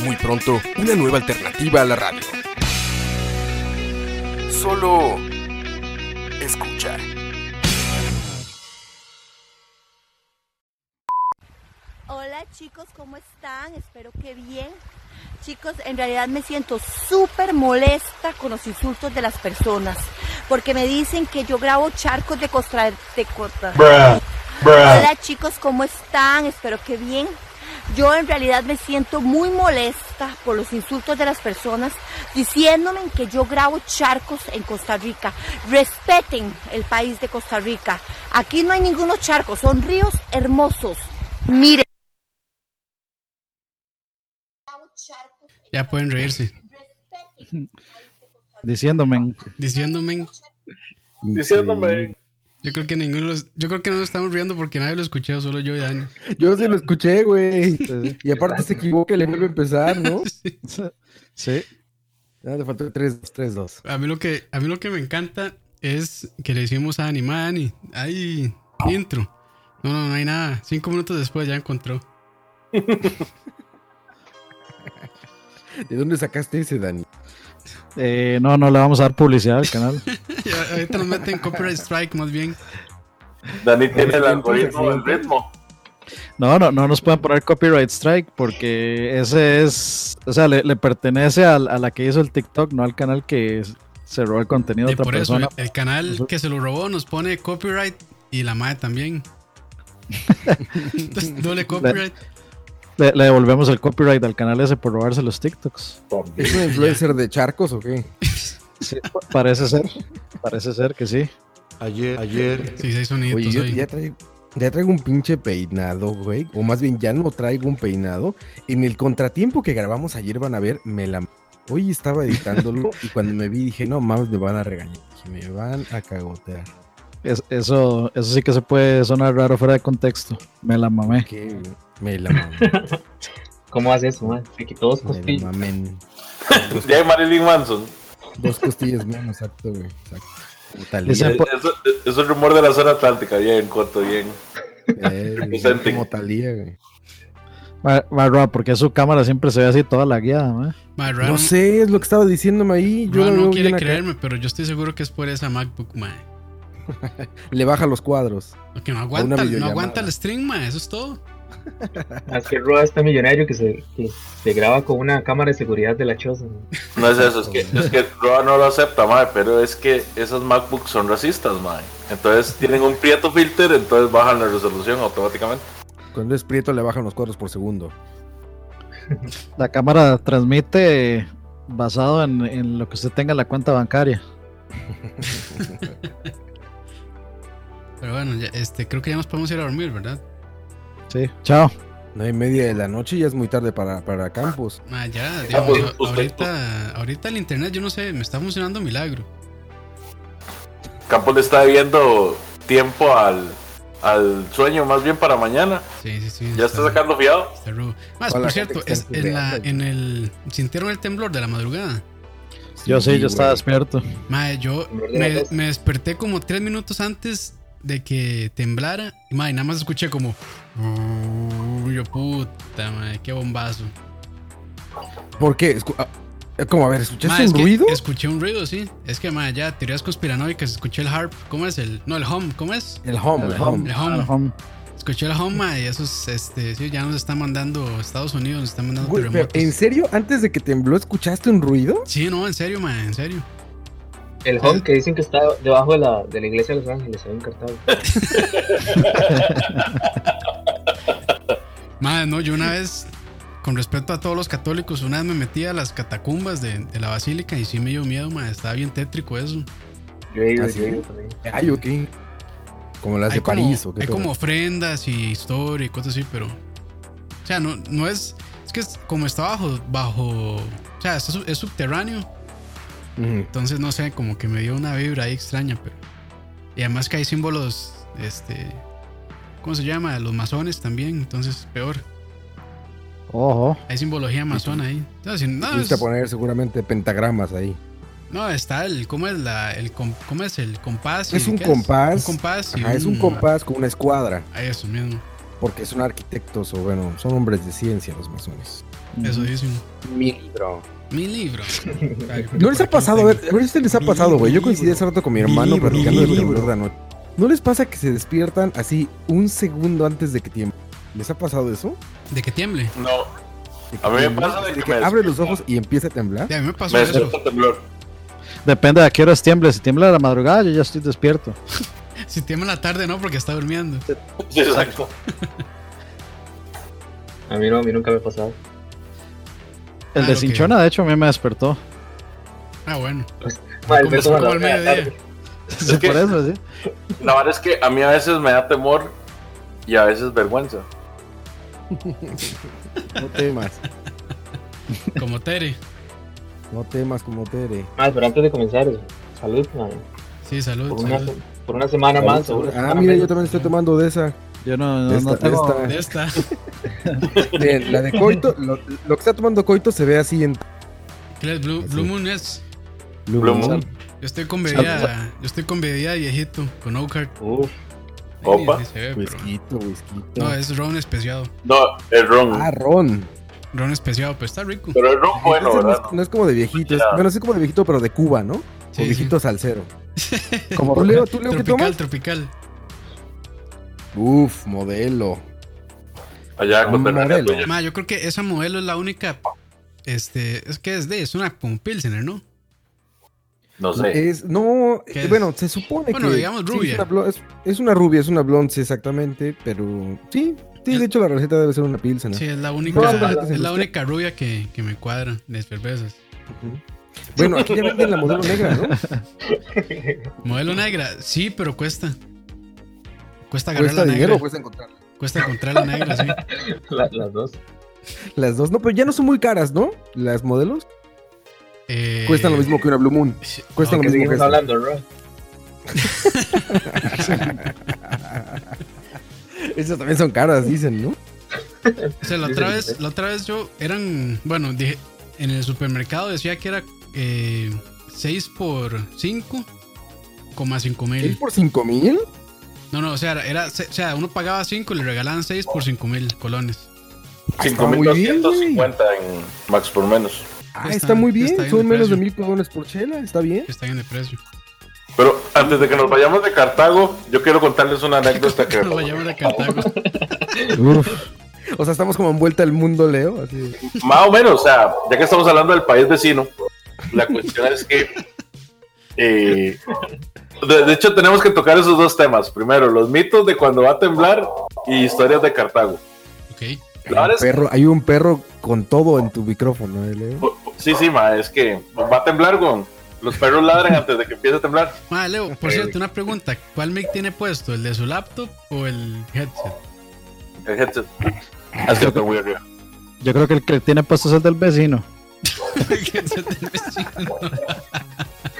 Muy pronto, una nueva alternativa a la radio. Solo escucha. Hola chicos, ¿cómo están? Espero que bien. Chicos, en realidad me siento súper molesta con los insultos de las personas, porque me dicen que yo grabo charcos de Costa de Costa. Hola chicos, ¿cómo están? Espero que bien. Yo en realidad me siento muy molesta por los insultos de las personas diciéndome que yo grabo charcos en Costa Rica. Respeten el país de Costa Rica. Aquí no hay ningunos charcos, son ríos hermosos. Miren. Ya pueden reírse. Diciéndome. Diciéndome. Diciéndome. Yo creo que ninguno los- yo creo que no nos estamos riendo porque nadie lo escuchó, solo yo y Dani. Yo sí lo escuché, güey. Y aparte se equivoca y le vuelve a empezar, ¿no? Sí. Ya le faltó 3, 3, 2. A mí lo que a mí lo que me encanta es que le decimos a Dani, "Ma, Dani, hay intro. No, no, no hay nada. Cinco minutos después ya encontró. ¿De dónde sacaste ese, Dani? Eh, no, no le vamos a dar publicidad al canal. Ahorita nos meten copyright strike más bien. Dani tiene el algoritmo del ritmo. No, no, no nos pueden poner copyright strike porque ese es, o sea, le, le pertenece a, la que hizo el TikTok, no al canal que se robó el contenido de Y otra por eso persona. el, el canal que se lo robó nos pone copyright y la madre también. Entonces, doble copyright. Le, le devolvemos el copyright al canal ese por robarse los TikToks. ¿Es un influencer de charcos o qué? Sí, parece ser, parece ser que sí. Ayer, ayer. Sí, seis soniditos Oye, yo ya traigo, ya traigo un pinche peinado, güey. O más bien, ya no traigo un peinado. En el contratiempo que grabamos ayer van a ver, me la... Hoy estaba editándolo y cuando me vi dije, no mames, me van a regañar. Me van a cagotear. Es- eso, eso sí que se puede sonar raro fuera de contexto. Me la mamé. ¿Qué? güey? Me la mamé. ¿Cómo hace eso, man? Se quitó dos Me la costillas. Ya hay Marilyn Manson. Dos costillas menos, exacto, güey. Exacto. Eso es rumor de la zona atlántica. Bien, corto, bien. Eh, como Talía, güey. Porque su cámara siempre se ve así toda la guiada, No sé, es lo que estaba diciéndome ahí. Yo no veo quiere acá. creerme, pero yo estoy seguro que es por esa MacBook, ma. Le baja los cuadros. Que no aguanta, no aguanta el stream, ma. Eso es todo. Es que Roa está millonario que se, que se graba con una cámara de seguridad de la choza. man. No es eso, es que, es que Roa no lo acepta, madre, pero es que esos MacBooks son racistas, madre. Entonces tienen un Prieto filter, entonces bajan la resolución automáticamente. Cuando es prieto le bajan los cuadros por segundo. La cámara transmite basado en, en lo que usted tenga en la cuenta bancaria. Pero bueno, ya, este, creo que ya nos podemos ir a dormir, ¿verdad? Sí, chao. Nueve y media de la noche ya es muy tarde para, para Campos. Ma, ya, Ah, pues, ahorita, ahorita el internet, yo no sé, me está funcionando milagro. Campos le está debiendo tiempo al, al sueño, más bien para mañana. Sí, sí, sí. Ya está sacando fiado. está. Más, por cierto, es está en, la, en el. ¿Sintieron el temblor de la madrugada? Yo sí, yo estaba despierto. Mae, yo me, me desperté como tres minutos antes de que temblara. Y mae, nada más escuché como. Yo puta, mae, qué bombazo. ¿Por qué? Escu- ah, eh, como, a ver, ¿escuchaste un ruido? Escuché un ruido, sí. Es que, mae, ya, teorías conspiranoicas. Escuché el harp. ¿Cómo es el.? No, el home. ¿Cómo es? El home, el home. El home. Al home. Escuché el home, y eso es, este, sí, ya nos está mandando Estados Unidos, nos está mandando terremotos. ¿En serio? ¿Antes de que tembló escuchaste un ruido? Sí, no, en serio, mae, en serio. El home que dicen que está debajo de la, de la iglesia de Los Ángeles, ahí en Cartago. Madre, no, yo una vez, con respeto a todos los católicos, una vez me metí a las catacumbas de, de la basílica y sí me dio miedo, madre. Estaba bien tétrico eso. Yo he ido, ¿Ah, yo ido también. Ay, ok. Como las de como, París o qué hay todo? como ofrendas y historia y cosas así, pero. O sea, no, no es. Es que es- como está bajo, bajo, o sea, sub- es subterráneo, Entonces no sé, como que me dio una vibra ahí extraña, pero... Y además que hay símbolos, este... ¿Cómo se llama? Los masones también, entonces peor. Ojo. Hay simbología masona ahí. Entonces, no, a es- poner seguramente pentagramas ahí. no, está el... ¿Cómo es, la, el, ¿cómo es el compás? Es un compás. Un compás. es un compás con una escuadra. Ah, Eso mismo, Porque son arquitectos o bueno, son hombres de ciencia los masones. eso dicen. Mi libro. Mi libro. ¿No les ha pasado? A ver, a ver si les ha pasado, güey. Yo coincidí hace rato con mi hermano platicando de libro. temblor de anoche. ¿No les pasa que se despiertan así un segundo antes de que tiemble? ¿Les ha pasado eso? De que tiemble. No, A mí me pasa de de que que me abre los ojos y empieza a temblar. A mí me pasó me eso. temblor. Depende de a qué horas tiemble. Si tiembla a la madrugada, yo ya estoy despierto. Si tiembla en la tarde, no, porque está durmiendo. Sí, exacto. A mí no, a mí nunca me ha pasado. El Ah, de. Cinchona, de hecho, a mí me despertó. Ah, bueno. Ma, el Como- al mediodía. Sí, que- por eso, sí. La verdad es que a mí a veces me da temor y a veces vergüenza. No temas. Como Tere. No temas como Tere. Ma, pero antes de comenzar, salud. Sí, salud. Por una, salud. por una semana más. o una Ah, semana mira, yo también estoy tomando de esa. Yo no, no, De no esta- tengo. esta. Bien, la de Coito, lo, lo que está tomando Coito se ve así en ¿Qué es Blue, Blue Moon es? Blue Blue Moon. Moon. Yo estoy con bebida. Yo estoy con bebida viejito. Con Oak Heart. Uf, Ahí Opa. ni se ve, pero- Whisky, whisky. No, es ron especiado. No, el ron. Ah, ron. Ron especiado, pero está rico. Pero el ron bueno, Ese no, ¿verdad? es, no es como de viejito. es- bueno, sí es como de viejito, pero de Cuba, ¿no? Sí, o viejito salsero. Como ¿Tú, Leo, ¿tú, Leo, qué tropical, tomas? tropical. Uf, modelo. Allá con modelo. tuya. Ma, yo creo que esa modelo es la única. Este, es que es de, es una como Pilsener, ¿no? No sé. Es, no, ¿Qué eh, es? bueno, se supone Bueno, que. digamos sí, rubia. es, una es, es una rubia, es una blonde, sí, exactamente. Pero sí, sí, de hecho la receta debe ser una pilsen. Sí, es la única, No, la única rubia que, que me cuadra de cervezas. Bueno, aquí ya venden la modelo negra, ¿no? Modelo negra, sí, pero cuesta. Cuesta agarrar ¿Cuesta la dinero negra. o cuesta encontrarla? Cuesta encontrar la negra, sí. la- las dos. Las dos, no, pero ya no son muy caras, ¿no? Las modelos Eh, cuestan lo mismo que una Blue Moon. Cuestan ¿Qué lo mismo que hablando, Ro? Esas también son caras, dicen, ¿no? O sea, la otra vez, la otra vez yo eran, bueno, dije, en el supermercado decía que era eh, 6 por 5, coma 5 ¿Es mil. por 5 mil? No, no, o sea, era, era- o sea, uno pagaba 5 y le regalaban 6 por 5 mil colones. está muy bien, 5250 en Max por menos. Ah, Está- está, muy bien. está bien Son de menos de mil colones por chela, está bien. Que están en el precio. Pero antes de que nos vayamos de Cartago, yo quiero contarles una anécdota que Nos vayamos de Cartago. O sea, estamos como envuelta el mundo, Leo. Así. Más o menos, o sea, ya que estamos hablando del país vecino, la cuestión es que. Eh, de, de hecho, tenemos que tocar esos dos temas. Primero, los mitos de cuando va a temblar y historias de Cartago. Ok. La verdad es Perro, hay un perro con todo en tu micrófono, ¿eh, Leo. Sí, sí, ma, es que va a temblar, con Los perros ladran antes de que empiece a temblar. Ma, Leo, por cierto, una pregunta. ¿Cuál mic tiene puesto? ¿El de su laptop o el headset? El headset. Así que muy arriba. Yo creo que el que tiene puesto es el del vecino. El headset del vecino.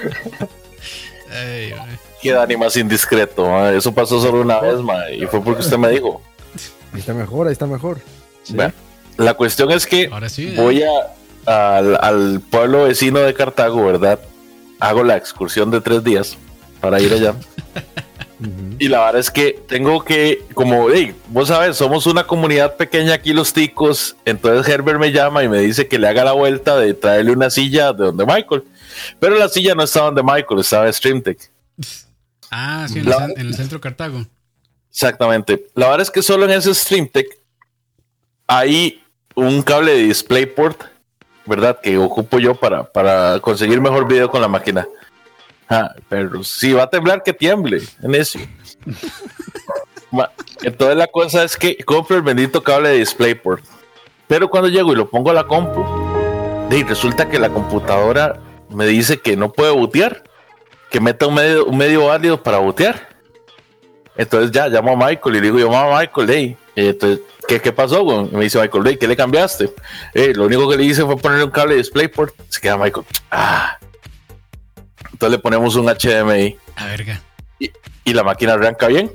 Ma. Qué Dani más indiscreto. Eso pasó solo una vez, ma, y fue porque usted me dijo. Ahí está mejor, ahí está mejor. La cuestión es que Ahora sí. ¿eh? voy a, al, al pueblo vecino de Cartago, ¿verdad? Hago la excursión de tres días para ir allá. Y la verdad es que tengo que, como, hey, vos sabes, somos una comunidad pequeña aquí los ticos. Entonces Herbert me llama y me dice que le haga la vuelta de traerle una silla de donde Michael. Pero la silla no estaba donde Michael, estaba en StreamTech. Ah, sí, en el, La- cen- en el centro de Cartago. Exactamente. La verdad es que solo en ese StreamTech hay un cable de DisplayPort, ¿verdad? Que ocupo yo para, para conseguir mejor video con la máquina. Ah, pero si va a temblar, que tiemble en eso. Entonces la cosa es que compro el bendito cable de DisplayPort. Pero cuando llego y lo pongo a la compu, de, resulta que la computadora me dice que no puede bootear, que meta un medio, un medio válido para bootear. Entonces ya llamo a Michael y le digo, yo, mamá Michael, hey, Y entonces, ¿qué, ¿qué pasó? güey? Me dice Michael, "Ey, ¿qué le cambiaste? Eh, lo único que le hice fue ponerle un cable de DisplayPort. Se queda Michael. Ah. Entonces le ponemos un HDMI A verga. y la máquina arranca bien.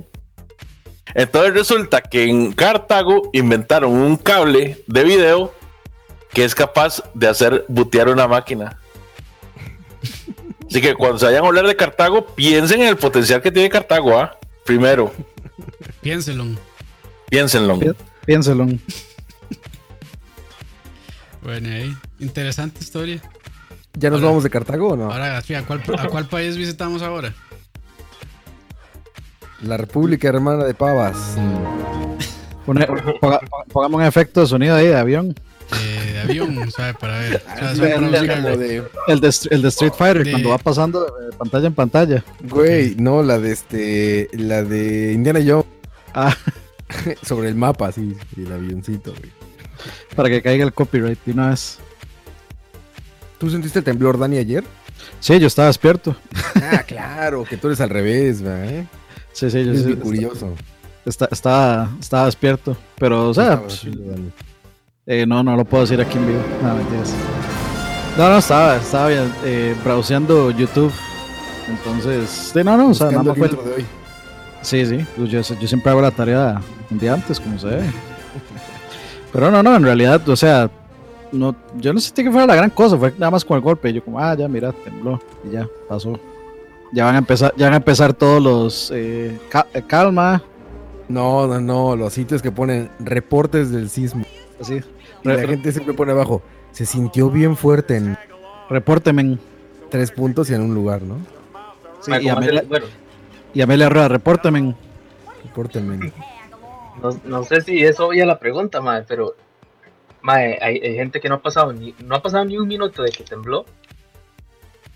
Entonces resulta que en Cartago inventaron un cable de video que es capaz de hacer butear una máquina. Así que cuando se vayan a hablar de Cartago, piensen en el potencial que tiene Cartago, ¿ah? Primero, Piénselo. piénsenlo. Piénselo. Bueno, ahí. Interesante historia. ¿Ya nos vamos de Cartago o no? Ahora, ¿a cuál, ¿a cuál país visitamos ahora? La República Hermana de Pavas. Pongamos un efecto de sonido ahí de avión. Eh, de avión, ¿sabe? Para ver. O sea, de- El de, el de Street Fighter, De- cuando va pasando de pantalla en pantalla. Güey, no, la de este. La de Indiana Jones. Ah, Sobre el mapa, sí, el avioncito, güey. para que caiga el copyright de una vez. ¿Tú sentiste el temblor, Dani, ayer? Sí, yo estaba despierto. Ah, claro, que tú eres al revés, ¿verdad? ¿eh? Sí, sí, yo Es sí, curioso. está- estaba, estaba despierto. Pero, o sea, Estaba pues. Eh, no, no lo puedo decir aquí en vivo. No, mentiras. No, no, estaba, estaba bien, eh, browseando YouTube. Entonces, sí, no, no, o sea, nada más fue de hoy. Sí, sí, pues yo, yo siempre hago la tarea un día antes, como se debe. Pero no, no, en realidad, o sea, no, yo no sentí que fuera la gran cosa, fue nada más con el golpe. Yo como, ah, ya, mira, tembló y ya, pasó. Ya van a empezar, ya van a empezar todos los eh, eh, calma, No, no, no, los sitios que ponen reportes del sismo. así. Y la gente siempre pone abajo. Se sintió bien fuerte en repórtenme. tres puntos y en un lugar, ¿no? Sí, y, ¿cómo hacer- Amelia, bueno, y Amelia Rueda, repórtenme. Repórtenme. no, no sé si es obvia la pregunta, mae, pero mae, hay, hay gente que no ha pasado ni no ha pasado ni un minuto de que tembló.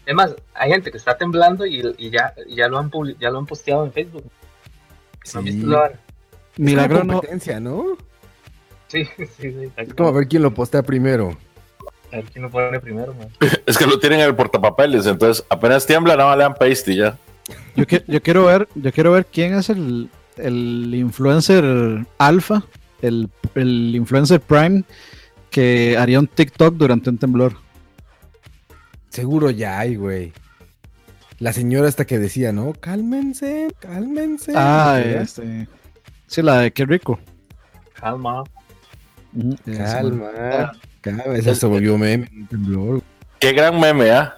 Es más, hay gente que está temblando y, y ya, y ya lo han ya lo han posteado en Facebook. ¿No han Sí. visto la vara? Milagro Es una no, competencia, ¿no? Sí, sí, sí. Es como a ver quién lo postea primero. A ver quién lo pone primero, mae. Es que lo tienen en el portapapeles, entonces apenas tiembla, nada más le dan paste y ya. yo, que- yo quiero ver, yo quiero ver quién es el, el influencer alfa, el, el influencer prime que haría un TikTok durante un temblor. Seguro ya hay, güey. La señora hasta que decía, ¿no? Cálmense, cálmense. Ah, este. Sí, la de qué rico. Calma. Calma, calma. Esa se volvió meme. Qué gran meme, ¿ah?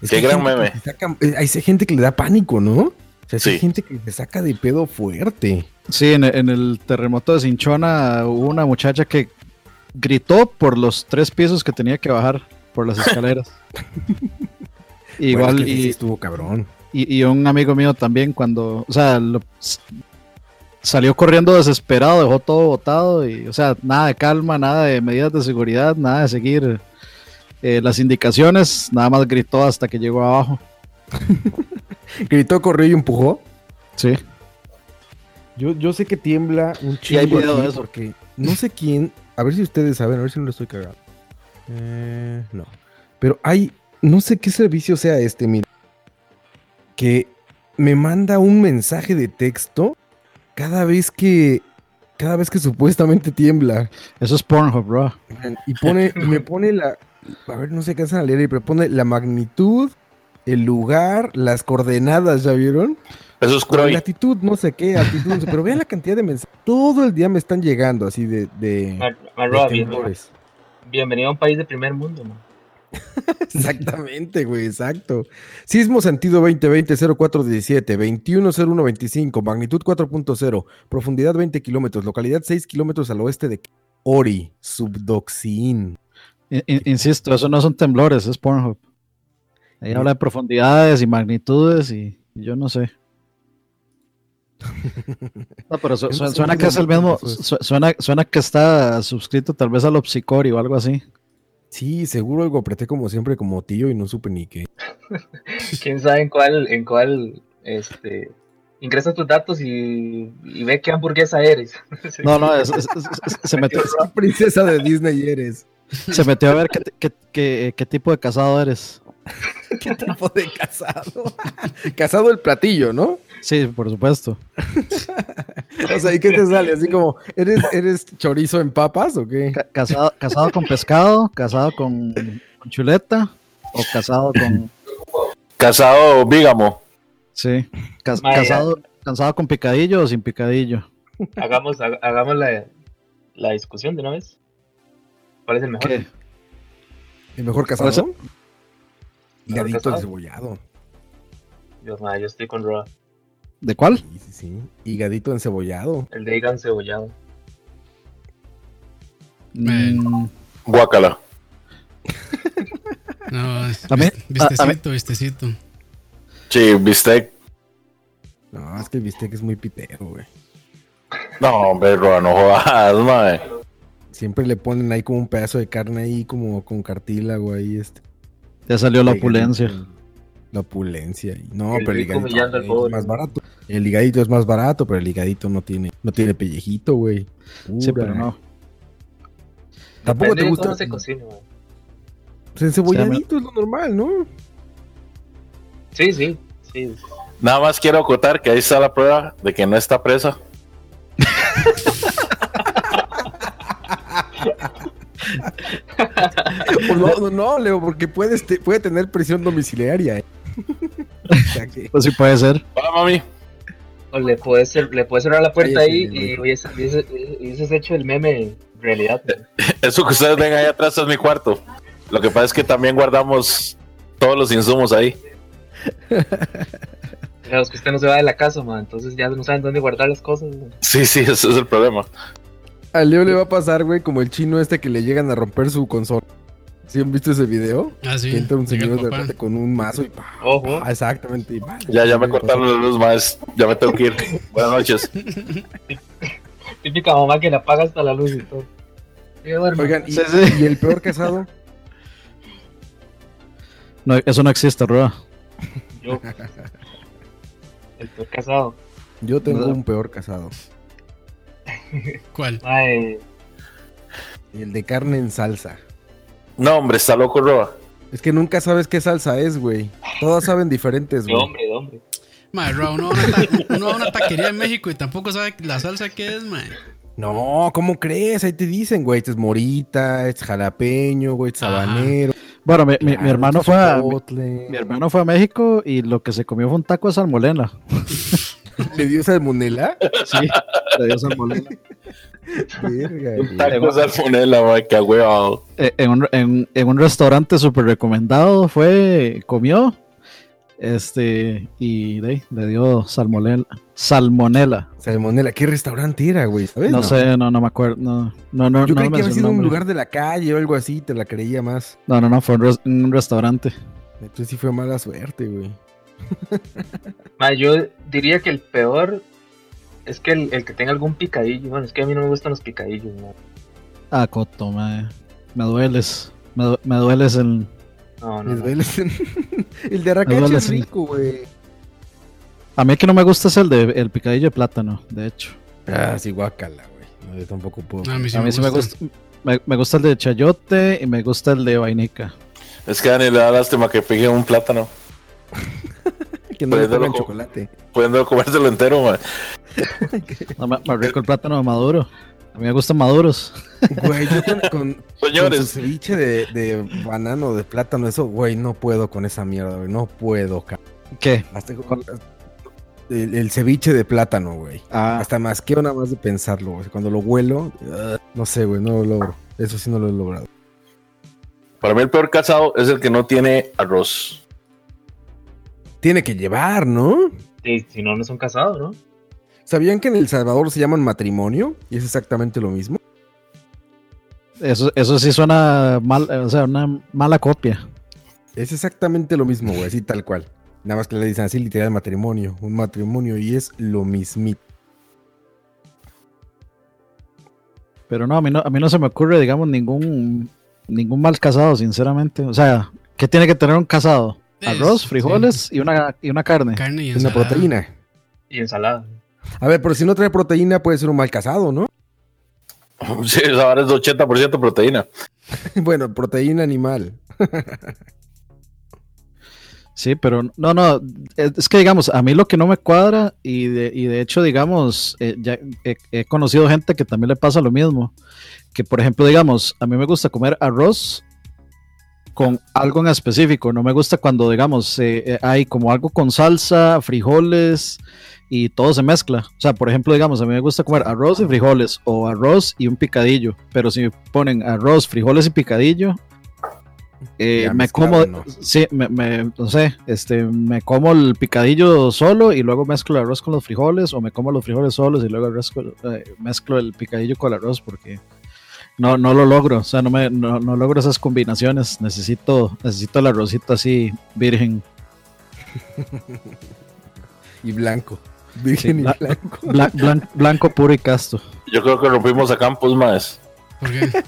Es Qué gran meme. saca- eh, hay gente que le da pánico, ¿no? O sea, sí hay gente que se saca de pedo fuerte. Sí, en, en el terremoto de Cinchona hubo una muchacha que gritó por los tres pisos que tenía que bajar por las escaleras. Igual, Bueno, es que sí y, estuvo cabrón. y, y un amigo mío también cuando, o sea, lo- salió corriendo desesperado, dejó todo botado y, o sea, nada de calma, nada de medidas de seguridad, nada de seguir eh, las indicaciones, nada más gritó hasta que llegó abajo. Gritó, corrió y empujó. Sí. Yo, yo sé que tiembla un chingo de eso. porque no sé quién, a ver si ustedes saben, a ver si no lo estoy cagando. Eh, no. Pero hay, no sé qué servicio sea este, mira, que me manda un mensaje de texto cada vez que, cada vez que supuestamente tiembla. Eso es Pornhub, bro. Y pone, y me pone la, a ver, no sé qué hacen a leer, pero pone la magnitud, el lugar, las coordenadas, ¿ya vieron? Eso es Croy. latitud, no sé qué, altitud, no sé, pero vean la cantidad de mensajes. Todo el día me están llegando así de, de, Mar- de Marroa, bien- temblores. bienvenido a un país de primer mundo, man. Exactamente, güey, exacto. Sismo sentido 2020-0417, 210125, magnitud 4.0, profundidad 20 kilómetros, localidad 6 kilómetros al oeste de Ori, Subdoxin. In- in- insisto, eso no son temblores, es Pornhub. Ahí habla de profundidades y magnitudes y, y yo no sé. No, pero su- su- suena que es el mismo, su- suena, suena que está suscrito tal vez al Opsicori o algo así. Sí, seguro algo apreté como siempre como tío y no supe ni qué. quién sabe en cuál, en cuál, este, ingresa tus datos y, y ve qué hamburguesa eres. No, no, es- es- es- se, metió, Princesa de Disney eres. se metió a ver qué, qué- qué- qué tipo de casado eres. ¿Qué tipo de casado? casado el platillo, ¿no? Sí, por supuesto. O sea, ¿y qué te sale? Así como, ¿eres, eres chorizo en papas o qué? Ca- casado, casado con pescado, casado con, con chuleta o casado con... Casado bígamo. Sí, cas- casado, casado con picadillo o sin picadillo. Hagamos, ha- hagamos la, la discusión de una vez. ¿Cuál es el mejor? ¿Qué? ¿El mejor casado? Higadito casado? encebollado. Yo, ma, yo estoy con Roa. ¿De cuál? Sí, sí, sí. Higadito encebollado. El de Igan cebollado. Mm, Guácala. No, es a vistecito, vistecito. Sí, bistec. No, es que el bistec es muy pitero, güey. No, hombre, no jodas, mae. Siempre le ponen ahí como un pedazo de carne ahí como con cartílago ahí este. ya salió la opulencia. La opulencia. y- No, El pero el higadito es más barato. El higadito es más barato, pero el higadito no tiene, no tiene pellejito, güey. Sí, pero no. Tampoco Depende te gusta. cómo se cocina. ma. Pues encebolladito es lo normal, ¿no? Sí, sí, sí. Nada más quiero acotar que ahí está la prueba de que no está presa. Pues no, no, no, Leo, porque puedes te- puede tener prisión domiciliaria. ¿eh? Pues sí puede ser. Hola, mami. O le puedes, cer- le puedes cerrar la puerta ahí y hubiese, hubiese- hubieses hecho el meme realidad. ma. Eso que ustedes ven ahí atrás es mi cuarto. Lo que pasa es que también guardamos todos los insumos ahí. Claro, es que usted no se va de la casa, entonces ya no saben dónde guardar las cosas. ma. Sí, sí, ese es el problema. a Leo le va a pasar, güey, como el chino este que le llegan a romper su consola. ¿Sí han visto ese video? Ah, sí. Que entra un el señor de repente con un mazo y pa, Ojo. pa, exactamente. y pa, Ya, ya me cortaron la luz más. Ya me tengo que ir. Buenas noches. Típica mamá que le apaga hasta la luz y todo. Y. Oigan, ¿y, Sí, sí. y el peor casado? No, eso no existe, Roa. Yo. Estoy casado. Yo tengo No. un peor casado. ¿Cuál? El de carne en salsa. No, hombre, está loco, Roa. Es que nunca sabes qué salsa es, güey. Todas saben diferentes, de güey. hombre, de hombre. Madre, Roa, uno, va a una ta- uno va a una taquería en México y tampoco sabe la salsa que es, man. No, ¿cómo crees? Ahí te dicen, güey, este es morita, este es jalapeño, güey, este es habanero. Bueno, mi, mi- mi claro, hermano fue a, mi, mi hermano fue a México y lo que se comió fue un taco de salmonela. ¿Le dio salmonela? Sí, le dio salmonela. Verga, güey. Tacos de salmonela, mae, qué. Eh, en, un, en- en un restaurante súper recomendado fue, comió, este, y de ahí, le dio salmonela. Salmonela. Salmonela, ¿qué restaurante era, güey? ¿Sabes? No, sé, no, no me acuerdo. No, no, no, Yo no creí me que había sido un lugar de la calle o algo así, te la creía más. No, no, no, fue un, res- un restaurante. Entonces sí fue mala suerte, güey. Yo diría que el peor es que el, el que tenga algún picadillo. Bueno, es que a mí no me gustan los picadillos, mae. Ah, Coto, me, me dueles. Me, du- me dueles el. No, no, Les no. duele el- El de duele, es rico, güey. A mí el que no me gusta es el de el picadillo de plátano, de hecho. Ah, sí, guácala, güey. No, yo tampoco puedo. No, a mí sí, a me, sí gusta. me gusta. Me, me gusta el de chayote y me gusta el de vainica. Es que a Dani le da lástima que pique un plátano. Que no le de loco. chocolate. Pudiendo comérselo entero, mae. No, más, más rico el plátano maduro. A mí me gustan maduros. Güey, yo con, con, con su Señores, ceviche de, de banano, de plátano, eso, güey, no puedo con esa mierda, güey. No puedo, cabrón. ¿Qué? Hasta con- el, el ceviche de plátano, güey. Ah, Hasta más que nada más de pensarlo, güey. Cuando lo huelo, ah, no sé, güey, no lo logro. Eso sí no lo he logrado. para mí el peor casado es el que no tiene arroz. Tiene que llevar, ¿no? Sí, si no, no son casados, ¿no? ¿Sabían que en El Salvador se llaman matrimonio? Y es exactamente lo mismo. eso, eso sí suena mal, o sea, una mala copia. Es exactamente lo mismo, güey, así tal cual. Nada más que le dicen así literal matrimonio, un matrimonio y es lo mismito. Pero no, a mí no, a mí no se me ocurre, digamos, ningún, ningún mal casado, sinceramente. O sea, ¿qué tiene que tener un casado? Arroz, sí. frijoles y, una, y una carne. Carne y Es una ensalada. proteína. Y ensalada. A ver, pero si no trae proteína puede ser un mal casado, ¿no? Sí, vara es de 80% proteína. bueno, proteína animal. Sí, pero no, no, es es que digamos, a mí lo que no me cuadra y de, y de hecho, digamos, eh, ya he, he conocido gente que también le pasa lo mismo, que por ejemplo, digamos, a mí me gusta comer arroz con algo en específico, no me gusta cuando, digamos, eh, eh, hay como algo con salsa, frijoles y todo se mezcla. O sea, por ejemplo, digamos, a mí me gusta comer arroz y frijoles o arroz y un picadillo, pero si me ponen arroz, frijoles y picadillo, eh, me como, ¿no? sí, me, me- no sé, este, me como el picadillo solo y luego mezclo el arroz con los frijoles, o me como los frijoles solos y luego el arroz con- eh, mezclo el picadillo con el arroz porque no, no lo logro, o sea, no, me, no, no logro esas combinaciones, necesito, necesito el arrocito así, virgen, Y blanco. Virgen y bla- blanco. bla- blan- blanco puro y casto. Yo creo que rompimos a Campos, más. Porque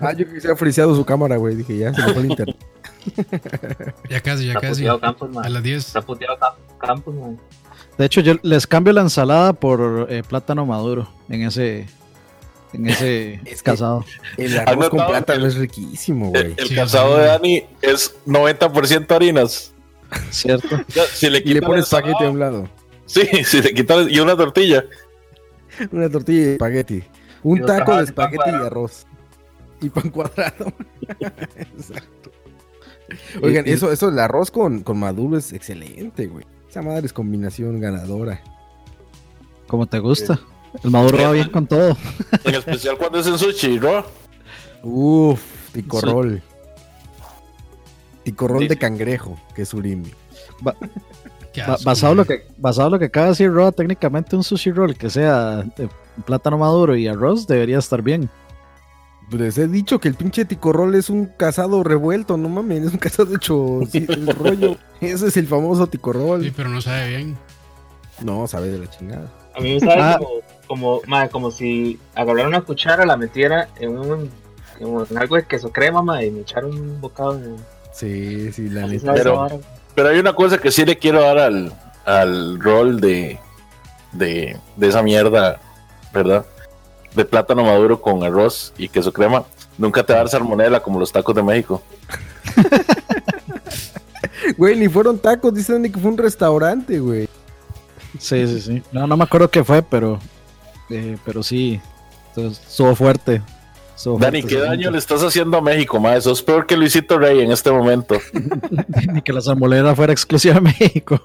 Ah, yo que se ha friseado su cámara, güey. Dije, ya se me fue el internet. ya casi, ya Está casi. puteado Campos, A las 10. Está puteado Cam- Campos, man. De hecho, yo les cambio la ensalada por eh, plátano maduro en ese, en ese Es casado. El arroz con plátano es riquísimo, El, güey. el Sí, casado sí. de Dani es 90% harinas. ¿Cierto? Si le Y le pones espagueti a un lado. Sí, si le quitas y una tortilla. Una tortilla de espagueti. Un Y taco de espagueti y arroz. Y pan cuadrado. Exacto. Oigan, Y- y- eso, eso, el arroz con, con maduro es excelente, güey. Esa madre es combinación ganadora. Como te gusta. El maduro va bien con todo. En especial cuando es en sushi, ¿no? Uf, ticorrol. Ticorrol Sí. de cangrejo, que es surimi. Ba- basado, en lo que, basado en lo que acaba de decir Roa, técnicamente un sushi roll que sea de plátano maduro y arroz debería estar bien. Pues Les he dicho que el pinche ticorrol es un casado revuelto, no mames, es un casado hecho sí, el rollo. Ese es el famoso ticorrol. Sí, pero no sabe bien. No, sabe de la chingada. A mí me sabe Ah. como, como, ma, como si agarrara una cuchara, la metiera en, un, en algo de queso crema, ma, y me echara un bocado de... Sí, sí, la neta. Pero-. Pero hay una cosa que sí le quiero dar al, al rol de, de, de esa mierda, ¿verdad? De plátano maduro con arroz y queso crema. Nunca te va a dar salmonela como los tacos de México. Güey, ni fueron tacos, dicen ni que fue un restaurante, güey. Sí, sí, sí. No, no me acuerdo qué fue, pero, eh, pero sí. Entonces, estuvo fuerte. Dani, fuerte ¿qué daño le estás haciendo a México, ma? Eso es peor que Luisito Rey en este momento. Ni que la salmolera fuera exclusiva de México.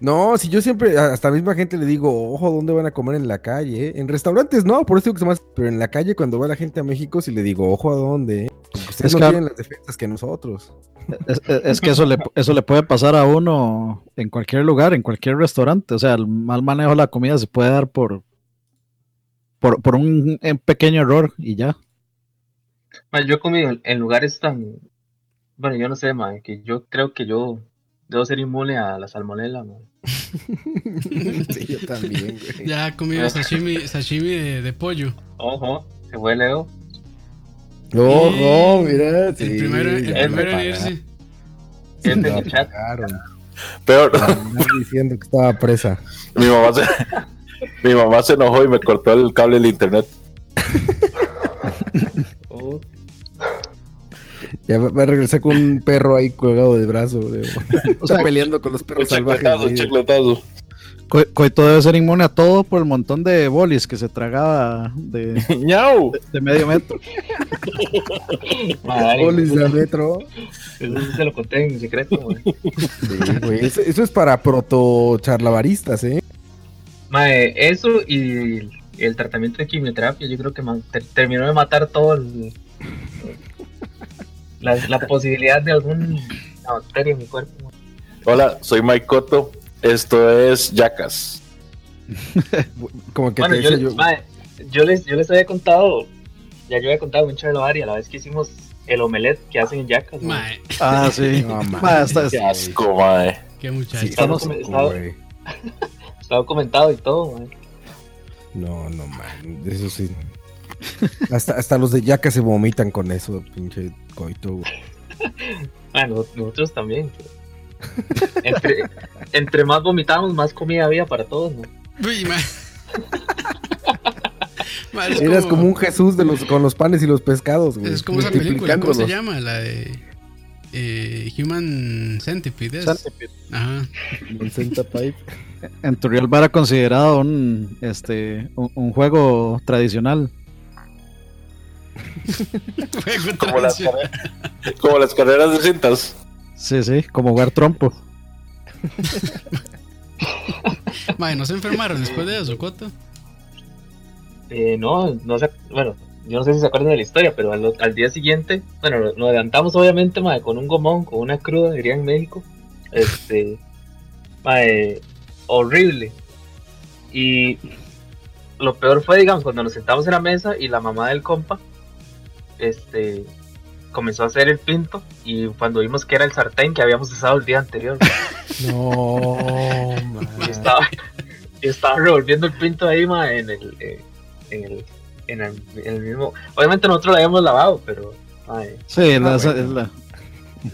No, si yo siempre, hasta la misma gente le digo, ojo, ¿dónde van a comer en la calle? En restaurantes no, por eso digo que se más, pero en la calle cuando va la gente a México, sí le digo, ojo, ¿a dónde? Porque ustedes Es no que- tienen las defensas que nosotros. Es, es- es que eso le, eso le puede pasar a uno en cualquier lugar, en cualquier restaurante. O sea, el mal manejo de la comida se puede dar por, por, por un, eh, pequeño error y ya. Ma, yo he comido en- lugares tan... Bueno, yo no sé, ma, que yo creo que yo debo ser inmune a la salmonela, ma. sí, yo también, güey. Ya ha comido sashimi, sashimi de, de pollo. Ojo, se fue Leo. Ojo, mira. El sí, primero, el primero en irse. El chat. Peor, diciendo que estaba presa. mi mamá se, mi mamá se enojó y me cortó el cable del internet. Oh, Ya va a regresar con un perro ahí colgado de brazo. güey. Está peleando con los perros salvajes. güey. Co- Coito debe ser inmune a todo por el montón de bolis que se tragaba de, ¡Ñau! de medio metro. Bolis de metro. Eso sí se lo conté en secreto, ma. Sí, güey. Eso, eso es para proto charlavaristas, ¿eh? Mae, eso y el, el tratamiento de quimioterapia, yo creo que ter- terminó de matar todo el, la, la posibilidad de alguna bacteria en mi cuerpo. Hola, soy Mike Cotto. Esto es Yacas. Como que Bueno, te yo, yo. mae, yo les, yo les había contado, ya yo había contado en Charlovaria la vez que hicimos el omelette que hacen en Yacas. ma. Mae, Ah, sí. No, mames. Ma, está- Qué asco, mae. qué Sí, muchacho. estamos Güey. Estaba comentado y todo. ma. No, no, man. Eso sí. Hasta, hasta los de Yaca se vomitan con eso, pinche coito, güey. Bueno, nosotros también. Entre, entre más vomitamos, más comida había para todos. ¿no? Uy. Mae, es Eras como un Jesús de los, con los panes y los pescados, güey. Es como esa película, ¿cómo se llama? La de. Eh, Human Centipede. es. Centipede. Ajá. En Turrialba era considerado un, este, un, un juego tradicional. Juego Como las, tradicional. carreras- como las carreras de cintas. Sí, sí, como jugar trompo. Mae, ¿no se enfermaron después de eso, Coto? Eh, no, no sé, bueno, yo no sé si se acuerdan de la historia, pero al, al día siguiente, bueno, nos levantamos obviamente, mae, con un gomón, con una cruda, diría en México, este, mae, horrible. Y lo peor fue, digamos, cuando nos sentamos en la mesa y la mamá del compa, este, comenzó a hacer el pinto y cuando vimos que era el sartén que habíamos usado el día anterior, No, y man. estaba, y estaba revolviendo el pinto ahí, mae, en el, eh, en el, en el, en el mismo, obviamente nosotros lo habíamos lavado, pero, mae, Sí, la- Ah, esa- bueno. es la-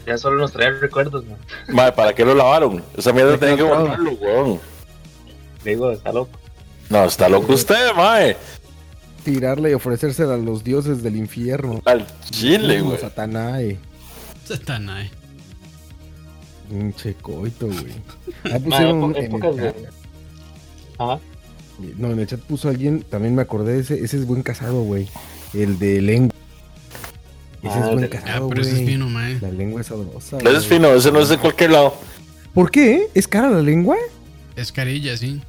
ya solo nos trae recuerdos, mae. Madre, ¿para qué lo lavaron? Esa mierda tenía que guardarlo, weón. Digo, está loco. No, está loco usted, mae. Tirarle y ofrecérsela a los dioses del infierno. Al chile, güey. Satanae. Satanae. Pinche coito, güey. Ahí pusieron en el de... Ajá. No, en el chat puso alguien, también me acordé de ese, ese es buen casado, güey. El de lengua. Ese Ah, es buen Ah, casado, pero ese es güey. fino, mae. La lengua es sabrosa. Ese es güey. fino, ese no es de cualquier lado. ¿Por qué? ¿Es cara la lengua? Es carilla, sí.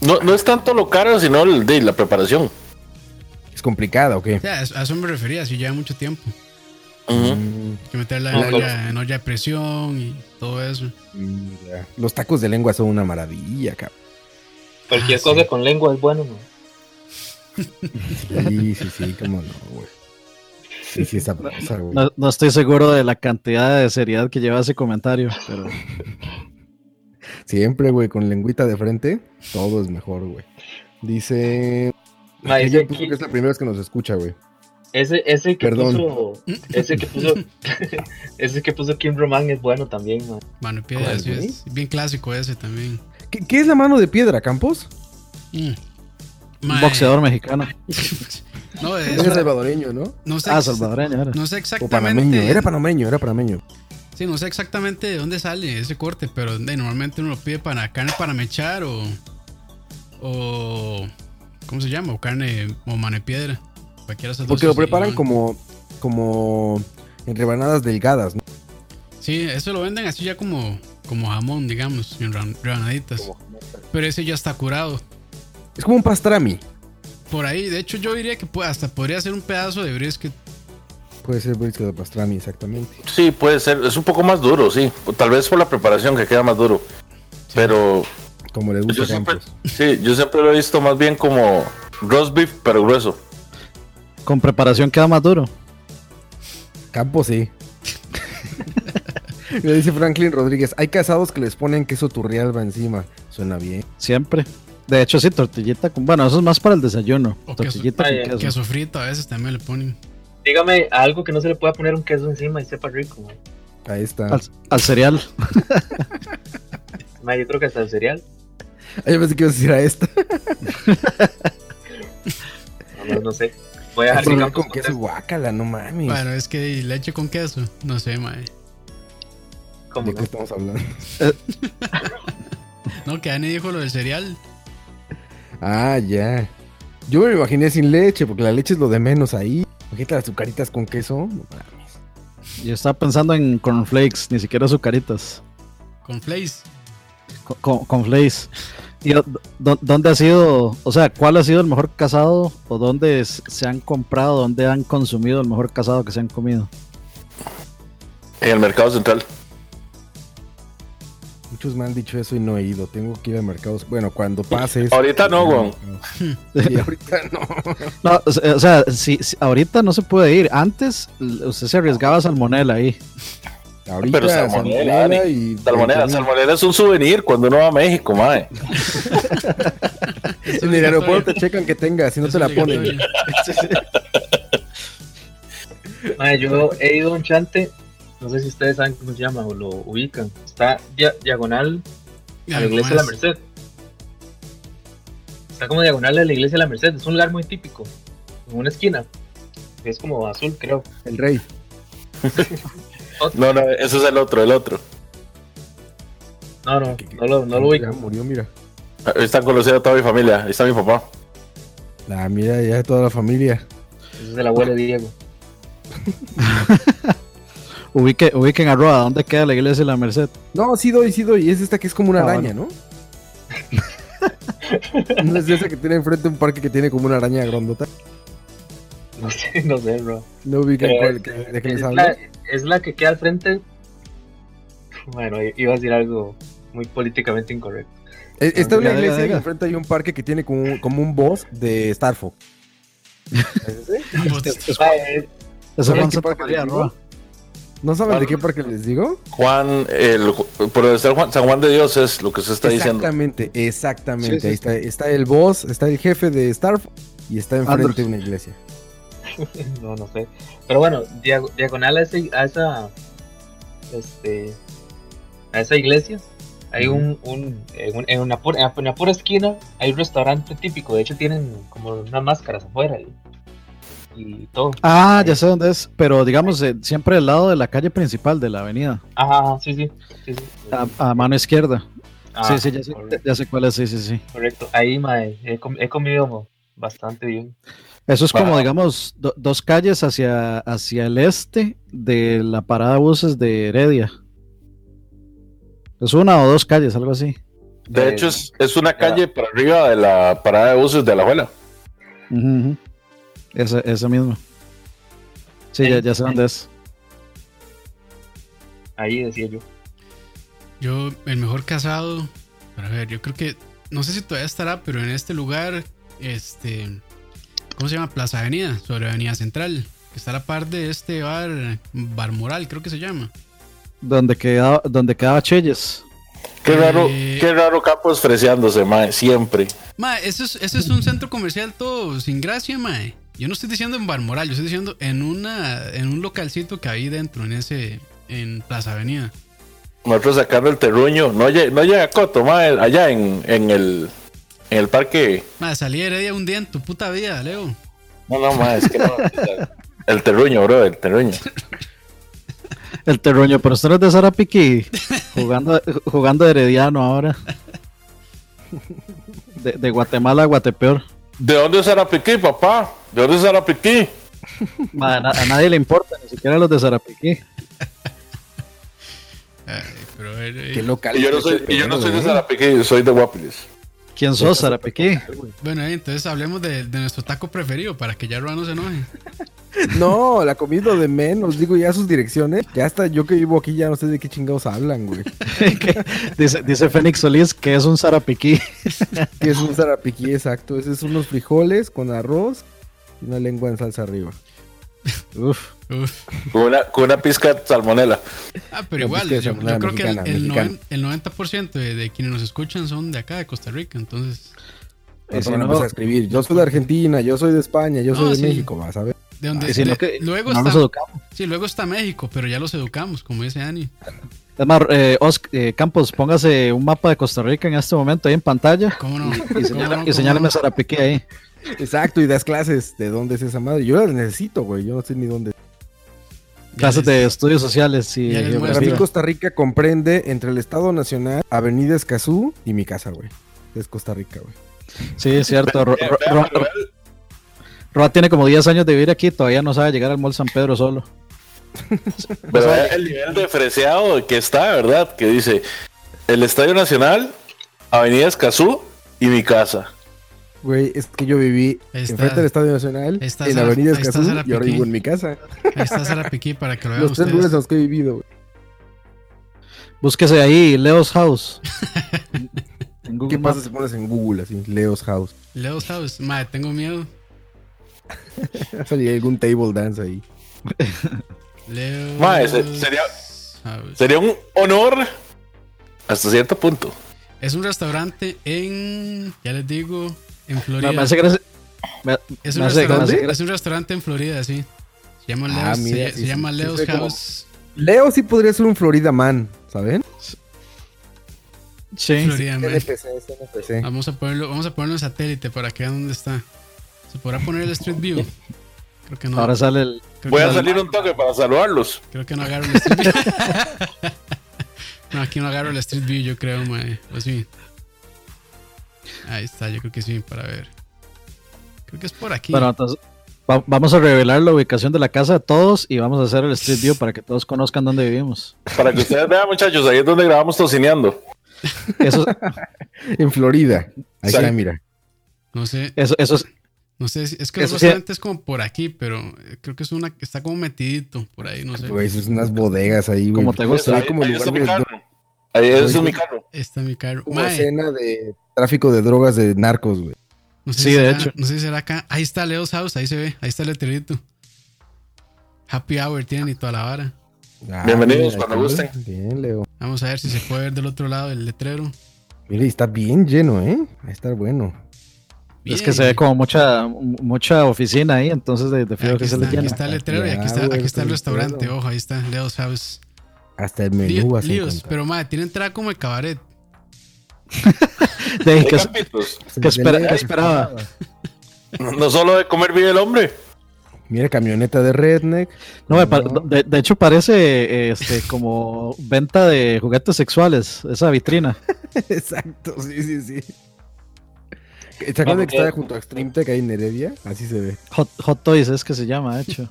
No, no es tanto lo caro, sino el de la preparación. Es complicada, ¿o qué? O sea, a eso me refería, si lleva mucho tiempo. Mm, Hay que meterla Ah, en olla, en olla de presión y todo eso. mm. Los tacos de lengua son una maravilla, cabrón. Cualquier Ah, cosa sí. con lengua es bueno, ¿no? Sí, sí, sí, cómo no, güey. Sí, sí, es sabrosa, güey. no, no estoy seguro de la cantidad de seriedad que lleva ese comentario, pero Siempre, güey, con lengüita de frente, todo es mejor, güey. Dice. Ma, Ella aquí- que es la primera vez que nos escucha, güey. Ese, ese que Perdón. puso, ese que puso, ese que puso Kim Roman es bueno también, man. ¿Cuál, sí, güey? es bien clásico ese también. ¿Qué, qué es la mano de piedra, Campos? Mm. un boxeador mexicano. No, es- Es salvadoreño, ¿no? no sé, Ah, salvadoreño era. no sé O panameño. exactamente. Era panameño, era panameño. Sí, no sé exactamente de dónde sale ese corte, pero de, normalmente uno lo pide para carne para mechar o. o ¿Cómo se llama? O carne o mano de piedra. Cualquiera de Porque lo preparan como, como en rebanadas delgadas, ¿no? Sí, eso lo venden así ya como, como jamón, digamos, en rebanaditas. Pero ese ya está curado. Es como un pastrami. Por ahí, de hecho, yo diría que puede- hasta podría ser un pedazo de brisket. Puede ser brisket de pastrami, exactamente. Sí, puede ser. Es un poco más duro, sí. Tal vez por la preparación que queda más duro. Pero Como les gusta yo siempre, Campos. sí, yo siempre lo he visto más bien como roast beef, pero grueso. Con preparación queda más duro. Campos, sí. Le dice Franklin Rodríguez, hay casados que les ponen queso turrialba encima. Suena bien. Siempre. De hecho, sí, tortillita con. Bueno, eso es más para el desayuno. O queso- tortillita Ay, con queso. Queso frito a veces también le ponen. Dígame algo que no se le pueda poner un queso encima y sepa rico, man. Ahí está. Al, al cereal. Ma, yo creo que hasta el cereal. Ay, yo pensé que ibas a decir a esta. No, sé. Voy a dejar con queso, guácala, no mames. Bueno, es que leche con queso. No sé, mae. ¿Cómo ¿De no? qué estamos hablando? No, que Dani dijo lo del cereal. Ah, ya. Yo me lo imaginé sin leche, porque la leche es lo de menos ahí. Imagínate las azucaritas con queso. No mames. Yo estaba pensando en cornflakes, ni siquiera azucaritas. Con flakes. Con, con, con flakes. ¿Y dó- dónde ha sido, o sea, cuál ha sido el mejor casado o dónde se han comprado, dónde han consumido el mejor casado que se han comido? En el mercado central. Muchos me han dicho eso y no he ido. Tengo que ir al mercado. Bueno, cuando pases. Ahorita no, weón. Sí, ahorita no. No, o sea, si, si- ahorita no se puede ir. Antes usted se arriesgaba a salmonela ahí. Ahorita Pero salmonela, salmonela y. Salmonera, salmonera es un souvenir cuando uno va a México, mae. En el aeropuerto te checan que tengas, si no te la ponen. obligatorio. Ma, yo he ido a un chante, no sé si ustedes saben cómo se llama o lo ubican. Está dia- diagonal a la iglesia de la Merced. Está como diagonal a la iglesia de la Merced. Es un lugar muy típico. En una esquina. Es como azul, creo. El rey. No, no, ese es el otro, el otro. No, no, no lo, no lo Ya ubico. murió, mira. Ahí está conocida toda mi familia. Ahí está mi papá. La mira ya toda la familia. Ese es el abuelo Diego. Ubique, ubiquen a Roa, ¿dónde queda la iglesia de la Merced? No, sí doy, sí doy. Es esta que es como una Ah, araña, ¿no? no es esa que tiene enfrente un parque que tiene como una araña grandota. No sé, no sé, bro. No ubican Pero cuál, que- de qué les Es hablo. la, es la que queda al frente. Bueno, iba a decir algo muy políticamente incorrecto. Eh, Está una Diga, diga, iglesia y enfrente hay un parque que tiene como un, como un boss de Star Fox. ¿Es ese? Es- Eso ¿Saben Juan qué Santa parque María? Roa. ¿No saben de qué parque les digo? Juan, el, por el Juan, San Juan de Dios es lo que se está diciendo. Exactamente, exactamente. Sí, sí, Ahí está, está el boss, está el jefe de Star Fox y está enfrente de una iglesia. no, no sé. Pero bueno, diago- diagonal a, ese- a esa. Este. A esa iglesia. Hay un, un, en, un- en una pura, en una pura esquina hay un restaurante típico. De hecho, tienen como unas máscaras afuera y, y todo. Ah, ya sé dónde es, pero digamos, eh, siempre al lado de la calle principal de la avenida, Ajá, sí, sí. sí, sí. a, a mano izquierda. Ah, sí, sí, ya sé, ya sé cuál es, sí, sí, sí. correcto. Ahí, mae, he, com- he comido bastante bien. Eso es como, digamos, do- dos calles hacia, hacia el este de la parada de buses de Heredia. Es una o dos calles, algo así. De hecho, es, es una calle para arriba de la parada de buses de la abuela. Ujú. Ese, ese mismo. Sí, ya, ya sé dónde es. Ahí decía yo. Yo, el mejor casado, para ver, yo creo que, no sé si todavía estará, pero en este lugar, este, ¿cómo se llama? Plaza Avenida, sobre Avenida Central, que está a la par de este bar, Bar Moral, creo que se llama. Donde quedaba, donde quedaba Chelles. Qué raro, Eh. qué raro Capos freciándose, mae, siempre. Ma, ese es, ese es un centro comercial todo sin gracia, mae. Yo no estoy diciendo en Bar Moral, yo estoy diciendo en una, en un localcito que hay dentro, en ese, en Plaza Avenida. Nosotros sacando el terruño. No, llega- no llega Coto, mae, allá en, en el, en el parque. Ma, salí de Heredia un día en tu puta vida, Leo. No, no, mae, es que no. El terruño, bro, el terruño. El terruño, pero usted no es de Zarapiqui. jugando, jugando de Herediano ahora. De, de Guatemala a Guatepeor. ¿De dónde es Arapiquí, papá? ¿De dónde es Arapiquí? Ma, a, na- a nadie le importa, ni siquiera a los de Zarapiquí. Ay, pero a ver, eh, Qué local. Y yo no es soy, y yo no soy de. Zarapiquí, soy de Guapiles. ¿Quién sos, Zarapiquí? Bueno, eh, entonces hablemos de, de nuestro taco preferido para que ya Roa no se enoje. No, la comida de menos. Digo, ya sus direcciones. Ya hasta yo que vivo aquí ya no sé de qué chingados hablan, güey. Que dice, dice Fénix Solís que es un Zarapiquí. Que es un zarapiquí exacto. Ese es unos frijoles con arroz una lengua en salsa arriba. Uf. Uf. Con una, con una pizca de salmonela. Ah, pero igual, yo, creo que el, el, noven- el 90% de, de quienes nos escuchan son de acá, de Costa Rica, entonces, Y Y si van a no- empezar a escribir. Yo soy de Argentina, yo soy de España, yo soy No, de sí. México, vas a ver. de donde y no de- que luego no está, nos educamos. sí, luego está México, pero ya los educamos, como dice Ani. Es más, eh, Osc- eh, Campos, póngase un mapa de Costa Rica en este momento ahí en pantalla. ¿Cómo no? Y, ¿Cómo señala- no? y ¿Cómo no? Ahí. Exacto, y das clases de dónde es esa madre. Yo las necesito, güey. Yo no sé ni dónde. Clases de estudios sociales y Para mí Costa Rica comprende entre el Estado Nacional, Avenida Escazú y mi casa, güey. Es Costa Rica, güey. Sí, es cierto. Ro- Ro- Roa tiene como 10 años de vivir aquí, todavía no sabe llegar al Mall San Pedro solo. Pero el nivel de freseado que está, ¿verdad? Que dice el Estadio Nacional, Avenida Escazú y mi casa. Güey, es que yo viví está. enfrente del Estadio Nacional, está en Zara- Avenida Escazú, y ahora vivo en mi casa. Ahí está Zarapiquí para que lo vean Los tres ustedes. lugares en los que he vivido, güey. Búsquese ahí, Leo's House. ¿Qué pasa si pones en Google así, Leo's House? Leo's House, madre, tengo miedo. Salía algún table dance ahí. Leo's Mae, se- sería- House. Sería un honor hasta cierto punto. Es un restaurante en, ya les digo, en Florida. Me me- Es un, me restaurante, hace- es un restaurante en Florida, sí. Se llama Ah, Leo's, mira, se, sí, se llama sí, Leo's como- House Leo sí podría ser un Florida Man, ¿saben? Sí. Florida. man. NPC, es NPC. Vamos a ponerlo, vamos a ponerlo en satélite para que vean dónde está. Se podrá poner el Street View. Creo que no. Ahora sale el. creo Voy a salir un toque para saludarlos. Creo que no agarro el Street View. no, aquí no agarro el Street View, yo creo, mae. O sí. Ahí está, yo creo que sí, para ver. Creo que es por aquí. Bueno, entonces va- vamos a revelar la ubicación de la casa de todos y vamos a hacer el Street View para que todos conozcan dónde vivimos. Para que ustedes vean, muchachos, ahí es donde grabamos tocineando. Eso, En Florida. Ahí está, mira. no sé, eso, eso es. no sé, si- es que Eso sí. es como por aquí, pero eh, creo que es una que está como metidito por ahí, no sé. Güey, eso es unas bodegas ahí, güey. Como te gusta. Ahí, como ahí lugar Ahí es mi está. carro. Está mi carro. Mae, escena de tráfico de drogas de narcos, güey. no sé Sí, si de será- hecho. No sé si será acá. Ahí está Leo's House, ahí se ve, ahí está el letrerito. Happy Hour tienen y toda la vara. Ah, Bienvenidos, cuando aquí, gusten. Bien, Leo. Vamos a ver si se puede ver del otro lado el letrero. Mira, y está bien lleno, ¿eh? Va a estar bueno. Es que se ve como mucha mucha oficina ahí, entonces de, de fijo Aquí que se le aquí llena. está el letrero y aquí está, aquí está el restaurante. Ojo, ahí está Leo's House. Hasta el menú vas a líos, encontrar. pero madre, tiene entrada como el cabaret. De ahí, Hay ¿qué, campitos. qué espera- Leo, qué esperaba? No solo de comer vive el hombre. Mira, camioneta de Redneck. No, me ¿Cómo pa- de, de hecho parece eh, este como venta de juguetes sexuales, esa vitrina. Exacto, sí, sí, sí. ¿Te acuerdas que estaba junto a Extreme Tech ahí en Heredia? Así se ve. Hot, Hot Toys es que se llama, de hecho.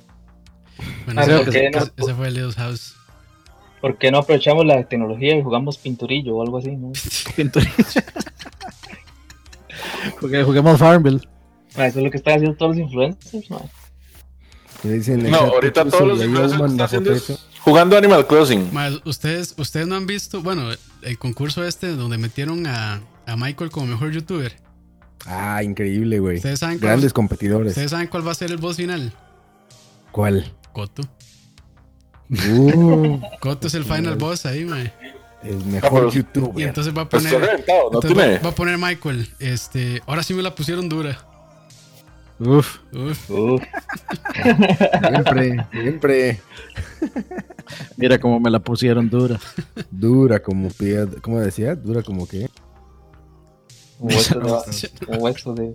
Bueno, Ah, ese, ¿por qué ese- no? ese fue Leo's House. ¿Por qué no aprovechamos la tecnología y jugamos pinturillo o algo así? ¿no? Pinturilla. Jugue- juguemos Farmville. Ah, eso es lo que están haciendo todos los influencers. man. Dicen No, ahorita "Chuzo, todos los influencers están haciendo jugando Animal Crossing. Ustedes, ustedes no han visto, bueno, el concurso este donde metieron a, a Michael como mejor youtuber. Ah, increíble, güey. Ustedes saben cuál, Grandes competidores. ustedes saben cuál va a ser el boss final. ¿Cuál? Coto. Uh, Coto es el final boss ahí, mae. el Ah, mejor pero- Y youtuber. entonces va a Pues poner. reventado, no tiene. va, va a poner Michael. Este. Ahora sí me la pusieron dura. Uf. Uf. Uf, Siempre, siempre. Mira cómo me la pusieron dura. Dura como piedra. ¿Cómo decía? Dura como qué? un hueso de, un hueso de-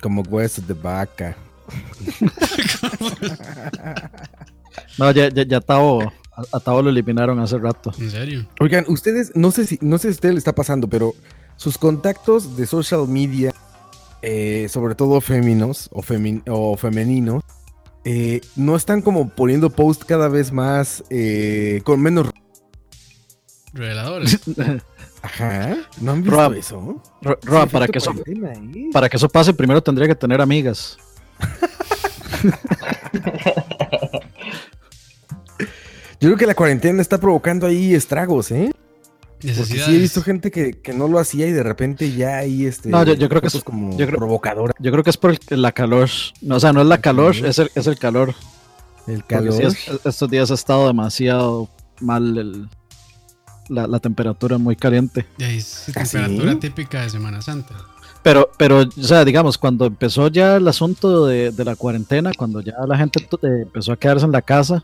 Como hueso de vaca. No, ya, ya, ya a Tavo, a, a Tavo lo eliminaron hace rato. En serio. Oigan, ustedes, no sé si, no sé si a ustedes le está pasando, pero sus contactos de social media, eh, sobre todo féminos o, femin- o femeninos, eh, no están como poniendo post cada vez más eh, con menos. Reveladores. Ajá, ¿no han visto Rob, eso? Ro- Roa, para que eso, para que eso pase, primero tendría que tener amigas. Yo creo que la cuarentena está provocando ahí estragos, ¿eh? Porque sí he visto gente que, que no lo hacía y de repente ya hay este. No, yo- yo creo que es- como yo creo- provocadora. Yo creo que es por el- la calor. No, o sea, no es la calor, es el, es el calor. El calor. sí, es- estos días ha estado demasiado mal el- la, la temperatura muy caliente. Y ahí sí, ¿Ah, sí? temperatura típica de Semana Santa. Pero, pero, o sea, digamos, cuando empezó ya el asunto de, de la cuarentena, cuando ya la gente eh, empezó a quedarse en la casa,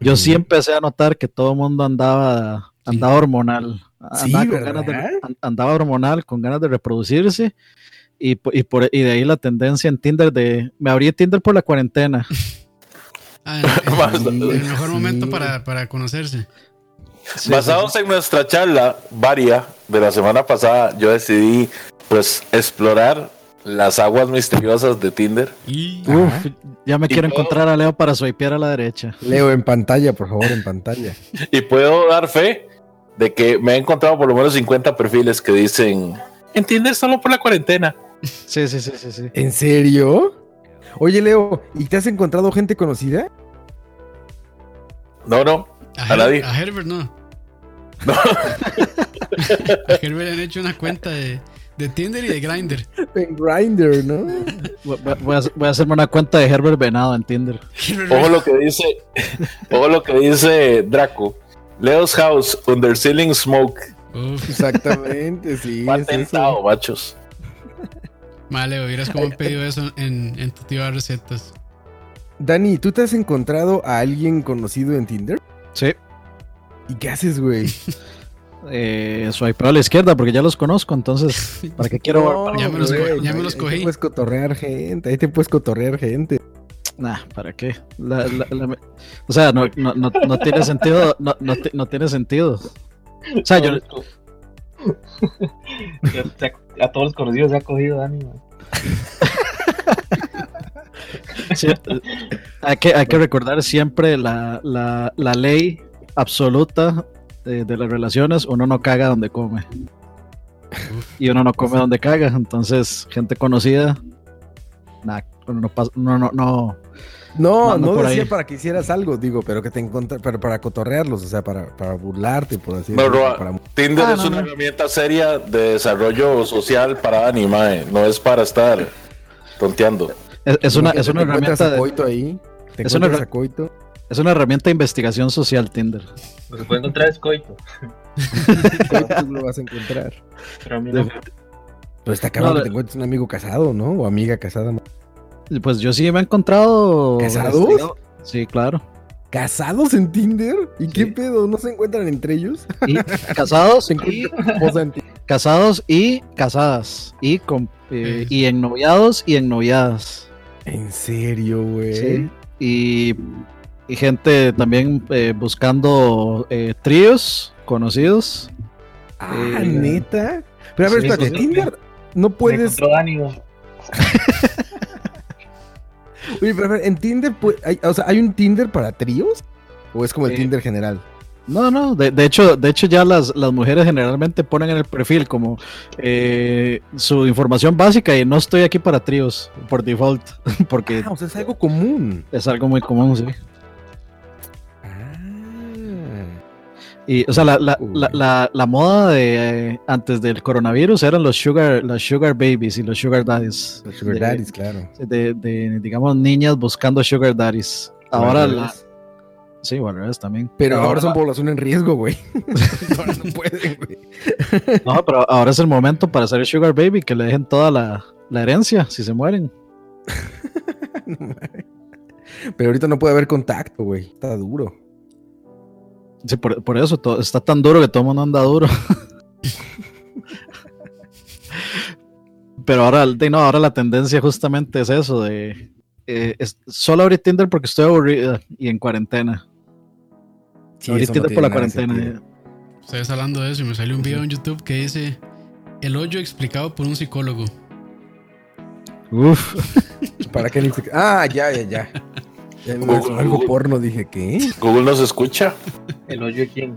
yo sí empecé a notar que todo el mundo andaba, andaba hormonal. Sí, Andaba, con ¿verdad? ganas de, an- andaba hormonal, con ganas de reproducirse. Y, y, por, y de ahí la tendencia en Tinder de, me abrí Tinder por la cuarentena. Ah, el, el- el mejor Sí. momento para, para conocerse. Sí, Basados en nuestra charla varia de la semana pasada, yo decidí pues explorar las aguas misteriosas de Tinder. Y Uf, ya me Y quiero puedo- encontrar a Leo para swipear a la derecha. Leo en pantalla, por favor, en pantalla. Y puedo dar fe de que me he encontrado por lo menos 50 perfiles que dicen en Tinder solo por la cuarentena. Sí, sí, sí, sí, sí. ¿En serio? Oye, Leo, ¿y te has encontrado gente conocida? No, no. a, A Her- nadie. a Herbert no. a Herbert le han hecho una cuenta de, de Tinder y de Grindr. En Grindr, ¿no? Voy, a, voy a hacerme una cuenta de Herbert Venado en Tinder. Ojo lo que dice, ojo lo que dice Draco. Leo's House, Under Ceiling Smoke. Uf, Exactamente, sí. es Patentado, eso. machos. Male, vieras cómo han pedido eso en, en tu tío de recetas. Dani, ¿tú te has encontrado a alguien conocido en Tinder? Sí. ¿Y qué haces, güey? Eh, swipear a la izquierda porque ya los conozco, entonces, ¿para qué quiero? No, Ya me los- güey, ya me ahí- cogí. te puedes cotorrear gente, ahí te puedes cotorrear gente. Nah, ¿para qué? La- la- la- o sea, no, no, no, no tiene sentido. No, no, no tiene sentido. O sea, yo, a todos los conocidos se ha cogido Dani, sí, hay, que, hay que recordar siempre la, la, la ley absoluta de, de las relaciones: uno no caga donde come. Y uno no come donde caga. Entonces, gente conocida, nah, uno no, pas- uno no, no, No, no decía ahí. para que hicieras algo, digo, pero que te encontra, pero para cotorrearlos, o sea, para, para burlarte, por así decirlo, Roa, para- Tinder Ah, es no, una no. herramienta seria de desarrollo social para Dani, mae. No es para estar tonteando. es, es una, es una herramienta de- Coito ahí, te es una a Coito, es una herramienta de investigación social Tinder. Lo que puede encontrar es coito. Coito tú lo vas a encontrar. Pero a mí no. Pero está cabrón No, que te encuentres un amigo casado, ¿no? O amiga casada. Pues yo sí me he encontrado. ¿Casados? este, Sí, claro. ¿Casados en Tinder? ¿Y Sí. qué pedo? ¿No se encuentran entre ellos? Y casados Se y casados y casadas. Y con eh, y ennoviados y ennoviadas. ¿En serio, güey? Sí. Y, y gente también eh, buscando eh, tríos conocidos. Ah, Eh, neta. Pero a ver, sí, espérate, sí, sí. Tinder no puedes. Oye, pero a ver, en Tinder, pu- hay, o sea, ¿hay un Tinder para tríos? ¿O es como el Tinder general? No, no, de, de hecho, de hecho ya las, las mujeres generalmente ponen en el perfil como eh, su información básica y no estoy aquí para tríos por default, porque Ah, o sea, es algo común. es algo muy común, sí. Y, o sea, la, la, la, la, moda de eh, antes del coronavirus eran los sugar, los sugar babies y los sugar daddies. Los Sugar de, daddies, claro. De, de, digamos, niñas buscando sugar daddies. Ahora, la, sí, bueno, es también. Pero ahora ahora son población en riesgo, güey. ahora no pueden, güey. No, pero ahora es el momento para ser sugar baby, que le dejen toda la, la herencia si se mueren. No. Pero ahorita no puede haber contacto, güey. Está duro. Sí, por, por eso está tan duro que todo el mundo anda duro. Pero ahora, de- no, ahora la tendencia justamente es eso de eh, es- solo abrí Tinder porque estoy aburrida y en cuarentena. Sí, abrí no Tinder por la cuarentena. sentido. Ustedes hablando de eso y me salió un video en YouTube que dice El hoyo explicado por un psicólogo. Uf, ¿Para qué? Ah, ya, ya, ya. Google, algo Google. porno, dije, ¿qué? Google nos escucha. ¿El hoyo de quién?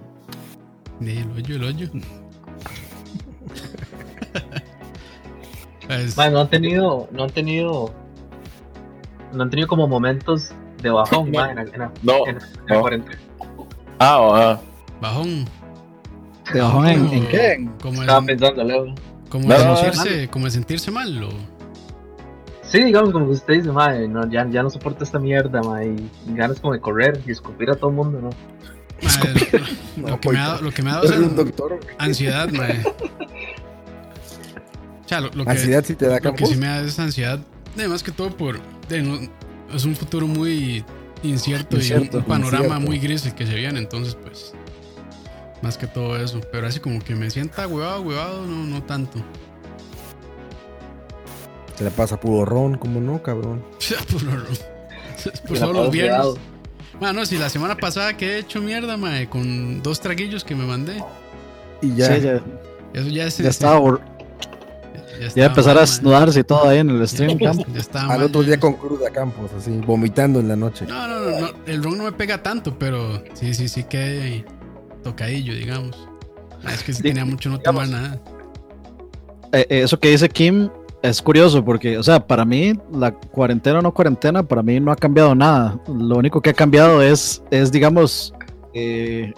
El hoyo, el hoyo. Es- Mae, no han tenido, no han tenido, no han tenido como momentos de bajón, No. mae, en, la- en la- No. en la no. cuarentena. Ah, ah. bajón. ¿de bajón en, qué? Como, Estaba el, pensando, Leo. como, No, sentirse, como el sentirse mal. O, Sí, digamos, como que usted dice, mae, no, ya, ya no soporto esta mierda, mae, y ganas como de correr y escupir a todo el mundo, ¿no? Lo, que me ha, lo que me ha dado es un doctor. ansiedad, mae. O sea, lo, lo que, Ansiedad si te da lo que sí me da es ansiedad, de más que todo por. de, no- es un futuro muy incierto, Incierto, y un, un panorama incierto. muy gris el que se viene, entonces, pues. Más que todo eso. Pero así como que me sienta huevado, huevado, no, no tanto. Se la pasa puro ron, ¿cómo no, cabrón? Puro- Y la solo los viernes. Bueno, si la semana pasada que he hecho mierda, mae, con dos traguillos que me mandé. Y ya. Sí, ya, Eso ya es. ya estaba ya ya estaba empezar a desnudarse y todo ahí en el stream. campo. Ya estaba Al mal, otro ya. día con cruda Campos, así, vomitando en la noche. No, no, no, no, el ron no me pega tanto, pero sí, sí, sí que tocadillo, digamos. Ah, Es que sí tenía mucho no tomar nada. Eh, eh, eso que dice Kim es curioso porque, o sea, para mí la cuarentena o no cuarentena, para mí no ha cambiado nada. Lo único que ha cambiado es, es digamos, eh,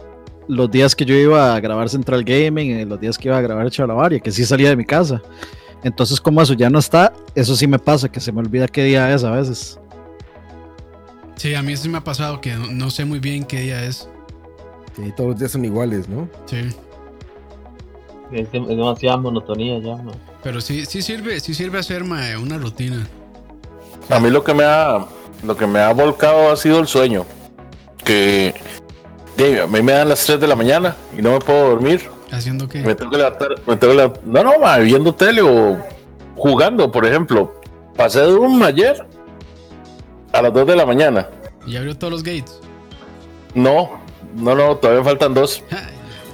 los días que yo iba a grabar Central Gaming, eh, los días que iba a grabar Chalabaria, que sí salía de mi casa. Entonces, como eso ya no está, eso sí me pasa, que se me olvida qué día es a veces. Sí, a mí sí me ha pasado que no, no sé muy bien qué día es. Sí, todos los días son iguales, ¿no? Sí. Es, dem- es demasiada monotonía ya, mae. Pero sí, sí sirve, sí sirve hacer mae, una rutina. A mí lo que me ha lo que me ha volcado ha sido el sueño. Que a mí me dan las 3 de la mañana y no me puedo dormir. Haciendo que. Me tengo que levantar, me tengo que levantar- No, no, ma, viendo tele o jugando, por ejemplo. Pasé de un ayer A las 2 de la mañana. Y abrió todos los gates. No, no, no, todavía faltan dos.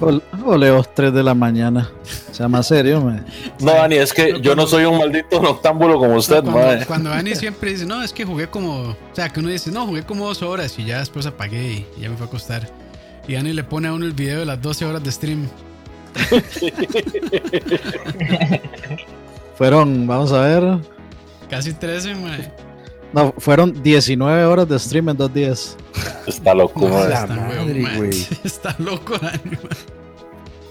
O, o leo 3 de la mañana. Sea más serio, mae. No, Dani, es que yo no soy un maldito noctámbulo como usted, cuando, mae. cuando Dani siempre dice, no, es que jugué como. O sea, que uno dice, no, jugué como dos horas y ya después apagué y ya me fue a acostar. Y Dani le pone a uno el video de las 12 horas de stream. Fueron, vamos a ver. Casi 13, mae. No, fueron 19 horas de stream en dos días. Está loco, No, está madre, güey. Está loco.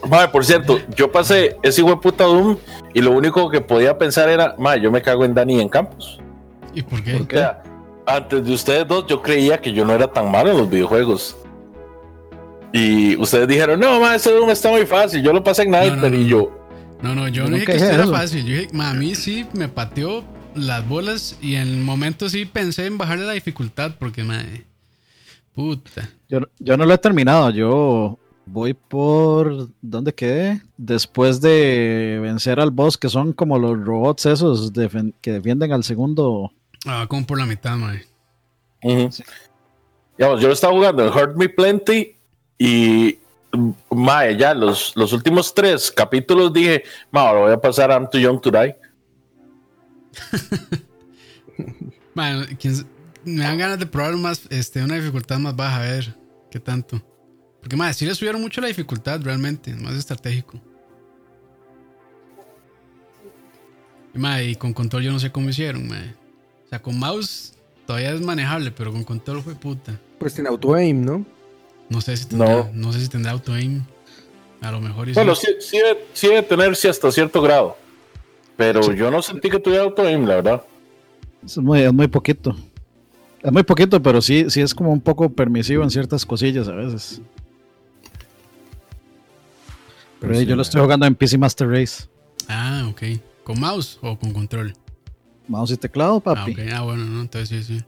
Mae, por cierto, yo pasé ese hijo de puta Doom y lo único que podía pensar era, mae, yo me cago en Dani en Campos. ¿Y por qué? ¿Por O qué? sea, antes de ustedes dos, yo creía que yo no era tan malo en los videojuegos. Y ustedes dijeron, no, mae, ese Doom está muy fácil. Yo lo pasé en No, no, Nightmare no. y yo, No, no, yo no dije que era eso. fácil. Yo dije, ma, a mí sí me pateó las bolas y en el momento sí pensé en bajarle la dificultad porque, madre, puta. Yo, yo no lo he terminado. Yo voy por. ¿Dónde quedé? Después de vencer al boss, que son como los robots esos defen- que defienden al segundo. Ah, como por la mitad, madre. Digamos, yo lo estaba jugando en Hurt Me Plenty y mae, ya los, los últimos tres capítulos dije, ma, ahora voy a pasar a I'm Too Young to Die. Madre, ¿quién s- me dan ganas de probar más, este, una dificultad más baja, a ver qué tanto. Porque, madre, sí le subieron mucho la dificultad realmente, más estratégico. Y, madre, y con control yo no sé cómo hicieron, madre. O sea, con mouse todavía es manejable, pero con control fue puta. Pues en auto-aim, ¿no? No sé si tendrá, No. no. sé si tendrá auto aim. A lo mejor. Bueno, sí, sí, sí debe tener sí, hasta cierto grado. Pero yo no sentí que tuviera auto aim, la verdad. Es muy, es muy poquito. Es muy poquito, pero sí, sí es como un poco permisivo en ciertas cosillas a veces. Pero Pero sí, yo lo estoy jugando en PC Master Race. Ah, ok. ¿Con mouse o con control? Mouse y teclado, Ah, papi. ok. Ah, bueno, no, entonces sí, sí.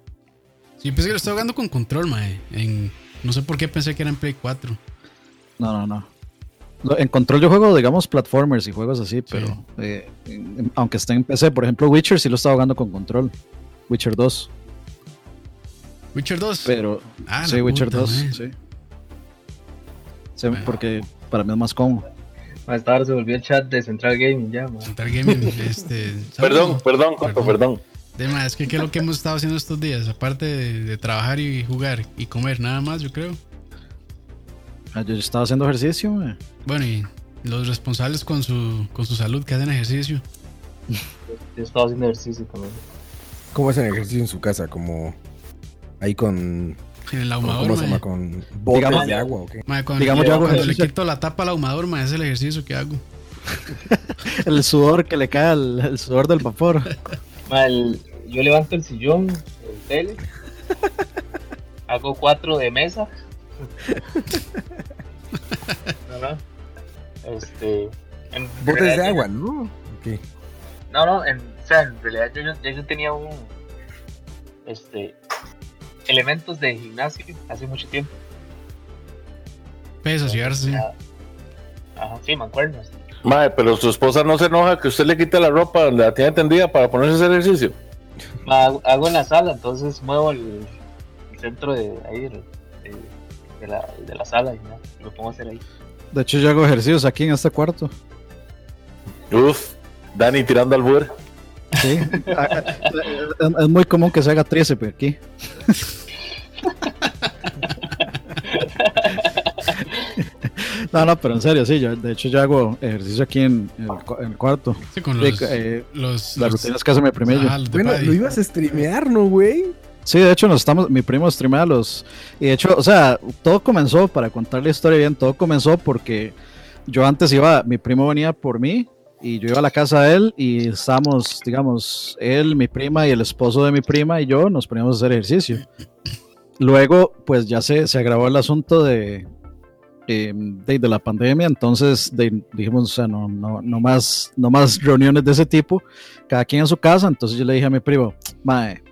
Sí, pensé que lo estaba jugando con control, mae. En, no sé por qué pensé que era en Play 4. No, no, no. En control yo juego, digamos, platformers y juegos así, pero eh, en- en- aunque esté en PC, por ejemplo, Witcher sí lo estaba jugando con control. Witcher 2. Witcher 2. Pero Ah, sí, Witcher puta, 2, mae. sí. Sí, Bueno. porque para mí es más cómodo. Esta hora se volvió el chat de Central Gaming ya, ma. Central Gaming, este. Perdón, perdón, Coto, perdón. Más, es que qué es lo que hemos estado haciendo estos días, aparte de, de trabajar y jugar y comer, nada más, yo creo. Yo estaba haciendo ejercicio, mae. Bueno, y los responsables con su, con su salud que hacen ejercicio. Yo estaba haciendo ejercicio también. ¿Cómo hacen ejercicio en su casa? Como ahí con. En el ahumador, ¿Cómo se llama? Con botes Digamos- de agua o qué? Cuando Digamos, le, yo hago cuando le quito la tapa al ahumador, mae, es el ejercicio que hago. El sudor que le cae, al- el, sudor del vapor. Ma, el- yo levanto el sillón, el tele, hago cuatro de mesa. No, no. Este. en Botes realidad de yo- agua, ¿no? Ok. No, no, en, o sea, en realidad yo, yo, ya yo tenía un. Este. Elementos de gimnasio hace mucho tiempo. Pesas sí. Ajá, sí, mancuernas. Mae, pero su esposa no se enoja que usted le quite la ropa donde la tiene tendida para ponerse a hacer ejercicio. Ma, hago, hago en la sala, entonces muevo el, el centro de ahí, de, de- de la, de la sala y ya, me pongo a hacer ahí. De hecho, yo hago ejercicios aquí en este cuarto. Uf, Dani tirando al bur. Sí. Ah, ah, es, muy común que se haga tríceps aquí. No, no, pero en serio, sí. Yo, de hecho, yo hago ejercicio aquí en, en el, cu- en el cuarto. Sí, con Sí, eh, los, las los- rutinas que hace mi de Bueno, lo ibas a streamear, ¿no, güey? Sí, de hecho, nos estamos, mi primo streamea los. Y de hecho, o sea, todo comenzó, para contar la historia bien, todo comenzó porque yo antes iba, mi primo venía por mí y yo iba a la casa de él y estábamos, digamos, él, mi prima y el esposo de mi prima y yo nos poníamos a hacer ejercicio. Luego, pues ya se, se agravó el asunto de, eh, de, de la pandemia, entonces de- dijimos, o sea, no, no, no, más, no más reuniones de ese tipo, cada quien en su casa, entonces yo le dije a mi primo, mae,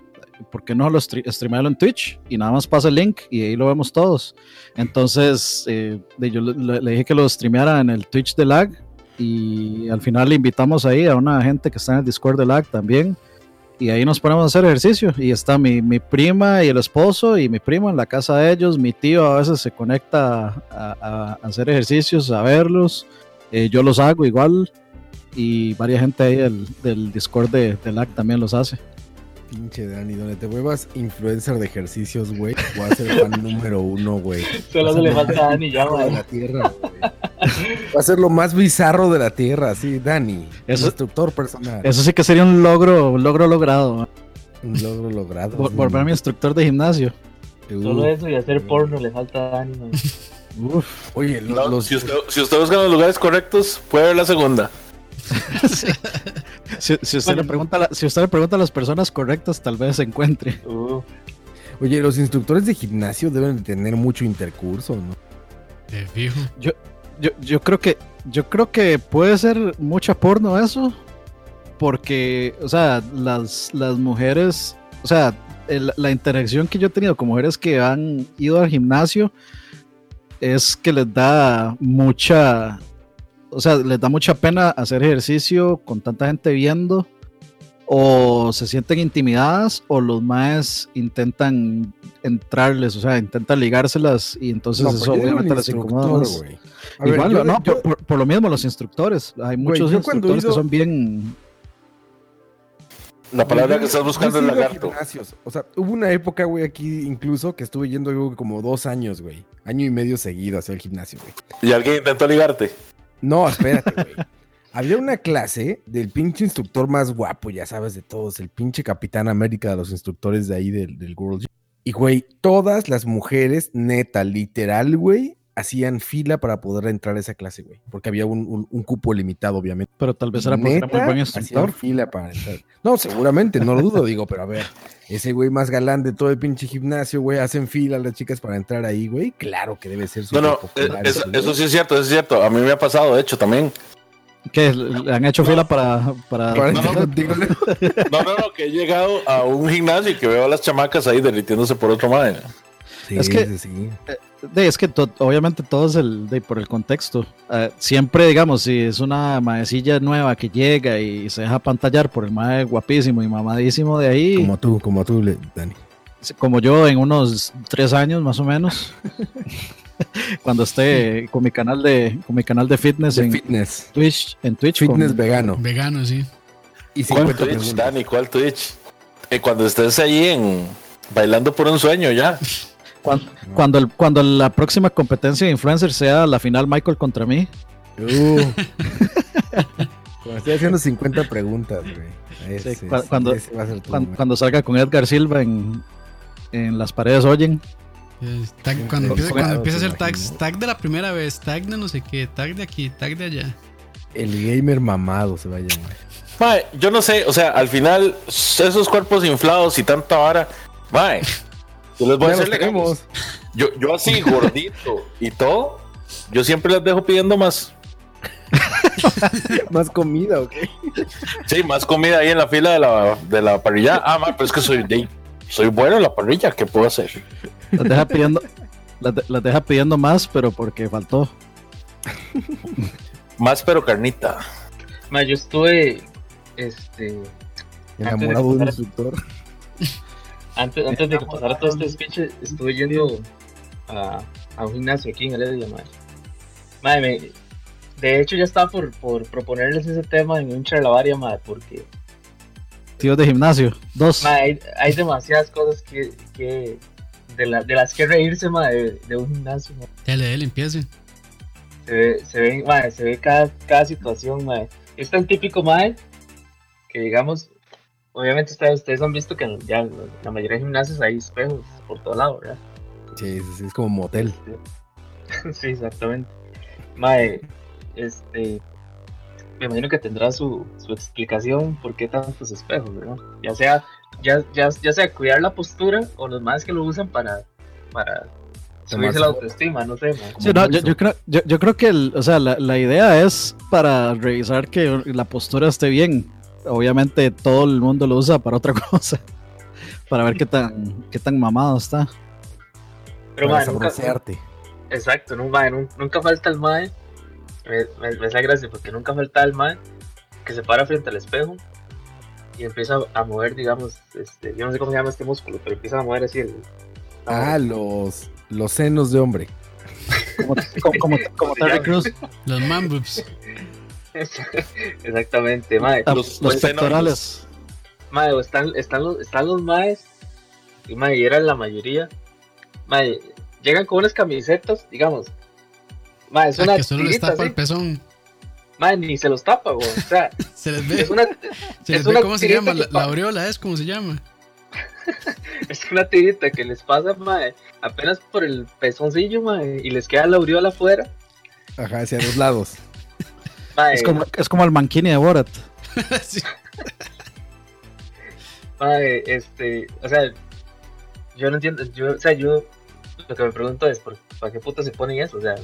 ¿por qué no lo stre- streamearlo en Twitch? Y nada más pasa el link y ahí lo vemos todos. Entonces, eh, de- yo le, le- dije que lo streameara en el Twitch de Lag y al final le invitamos ahí a una gente que está en el Discord de Lag también. y ahí nos ponemos a hacer ejercicio. Y está mi, mi prima y el esposo y mi primo en la casa de ellos. Mi tío a veces se conecta a, a- a hacer ejercicios, a verlos. Eh, yo los hago igual. Y varias gente ahí del, del Discord de, del LAC también los hace. Pinche Dani, donde te vuelvas influencer de ejercicios, güey, voy a ser fan número uno, güey. Solo se le falta a Dani ya, de mae. la tierra, güey. Va a ser lo más bizarro de la tierra, sí, Dani. Eso- instructor personal. Eso sí que sería un logro, un logro logrado. un logro logrado. Vol- Volver a mi instructor de gimnasio. Uh, Solo eso y hacer porno le falta a Dani, mae. Uf. Oye, No, los, si, usted, si usted busca los lugares correctos, puede ver la segunda. Si, si usted le pregunta la- si usted le pregunta a las personas correctas, tal vez se encuentre. Uh, oye, los instructores de gimnasio deben de tener mucho intercurso, ¿no? De fijo. Yo, yo creo que yo creo que puede ser mucha porno eso, porque, o sea, las, las mujeres, o sea, el- la interacción que yo he tenido con mujeres que han ido al gimnasio es que les da mucha, o sea, les da mucha pena hacer ejercicio con tanta gente viendo, o se sienten intimidadas, o los maes intentan entrarles, o sea, intentan ligárselas y entonces No, eso el obviamente les incomoda más. ver, Igual, yo- no, yo- por, por- por lo mismo los instructores. Hay muchos instructores que son bien... La palabra Yo- que estás buscando es lagarto. gimnasios. O sea, hubo una época, güey, aquí incluso que estuve yendo yo como dos años, güey. Año y medio seguido hacia el gimnasio, güey. Y alguien intentó ligarte. No, espérate, güey. Había una clase del pinche instructor más guapo, ya sabes, de todos, el pinche Capitán América de los instructores de ahí del, World Gym. Y, güey, todas las mujeres, neta, literal, güey, hacían fila para poder entrar a esa clase, güey. Porque había un, un- un cupo limitado, obviamente. Pero tal vez era porque era muy buen hacían instructor. fila para entrar. No, seguramente, no lo dudo, digo, pero a ver, ese güey más galán de todo el pinche gimnasio, güey, hacen fila las chicas para entrar ahí, güey. Claro que debe ser No, no, ese eso, sí es cierto, eso es cierto. A mí me ha pasado, de hecho, también. Que le han hecho fila para... para... Para No, entrar no. contigo, ¿no? No, no, no, que he llegado a un gimnasio y que veo a las chamacas ahí derritiéndose por otro madre. Sí, Es que- sí, sí. De, es que to- obviamente todo es el, de, por el contexto. Eh, siempre, digamos, si es una maecilla nueva que llega y se deja pantallar por el mae guapísimo y mamadísimo de ahí, como, Como tú, como tú, Dani. yo en unos tres años más o menos, cuando esté con mi canal de, con mi canal de fitness De en fitness. Twitch, en Twitch, Fitness con- vegano. Vegano, sí. Y ¿Cuál 50 Twitch, preguntas. Dani? ¿Cuál Twitch? Eh, cuando estés ahí en bailando por un sueño ya. cuan- cuando, el- cuando la próxima competencia de influencer sea la final Michael contra mí, Uh. Cuando estoy haciendo 50 preguntas, güey. Ese, Sí, cu- cuando- ese va a ser tu cuan- momento. cuando, salga con Edgar Silva en, en Las Paredes Oyen. Tag- cuando empieza, cuando a hacer tags, tag de la primera vez, tag de no sé qué, tag de aquí, tag de allá. El gamer mamado se va a llamar. Mae, yo no sé, o sea, al final, esos cuerpos inflados y tanta vara, mae, yo les voy a hacer. Yo, yo así, gordito y todo, yo siempre les dejo pidiendo más. Más comida, ¿ok? Sí, más comida ahí en la fila de la, de la parrilla. Ah, mae, pero es que soy, de- soy bueno en la parrilla, ¿qué puedo hacer? Las deja pidiendo, las, de- las deja pidiendo más, pero porque faltó. Más pero carnita. mae, yo estuve, este, Enamorado de un instructor. Antes, antes de que pasara todo este speech, estuve yendo a, a un gimnasio aquí en Heredia, madre. Madre, me- de hecho ya estaba por, por proponerles ese tema en un charlavaria, madre, porque Tíos de gimnasio, dos. madre, hay, hay demasiadas cosas que, que de, la- de las que reírse, madre, de, de un gimnasio, madre. Dale, dale, empiece. Se ve, se ve, madre, se ve cada, cada situación, madre. Es tan típico, madre, que digamos, obviamente ustedes, ustedes han visto que en- ya en la mayoría de gimnasios hay espejos por todo lado, ¿verdad? Sí, sí, sí, es como motel. sí, exactamente. Mae, este. Me imagino que tendrá su, su explicación por qué tantos espejos, ¿verdad? Ya sea, ya, ya, ya sea cuidar la postura o los más que lo usan para, para subirse la autoestima, no sé. Sí, no, yo, yo creo, yo, yo creo que el- o sea, la, la idea es para revisar que la postura esté bien. Obviamente todo el mundo lo usa para otra cosa. Para ver qué tan, qué tan mamado está. Pero para nunca, exacto, no, nun- nunca falta el mae. Me, me, me da gracia porque nunca falta el mae que se para frente al espejo y empieza a mover, digamos, este, yo no sé cómo se llama este músculo, pero empieza a mover así el. Ah, los, los senos de hombre. Como, como, como, como Terry Cruz, Los man boobs. Exactamente, mae. Los- los, los pectorales. Mae, están, están, los, están los maes, y mae, y eran la mayoría. Mae, llegan con unas camisetas, digamos. Mae, es Ah, una que solo les tirita tapa así. el pezón. Mae, ni se los tapa, güey. O sea, Se les ve, es una, se les es ve una ¿cómo se llama? la aureola es como se llama. es una tirita que les pasa, mae, apenas por el pezoncillo, mae, y les queda la aureola afuera. Ajá, hacia los lados. Mae, Es como, es como el manquini de Borat. Sí. mae, este, o sea, yo no entiendo, yo, o sea, yo lo que me pregunto es, ¿por, ¿para qué puta se ponen eso? O sea,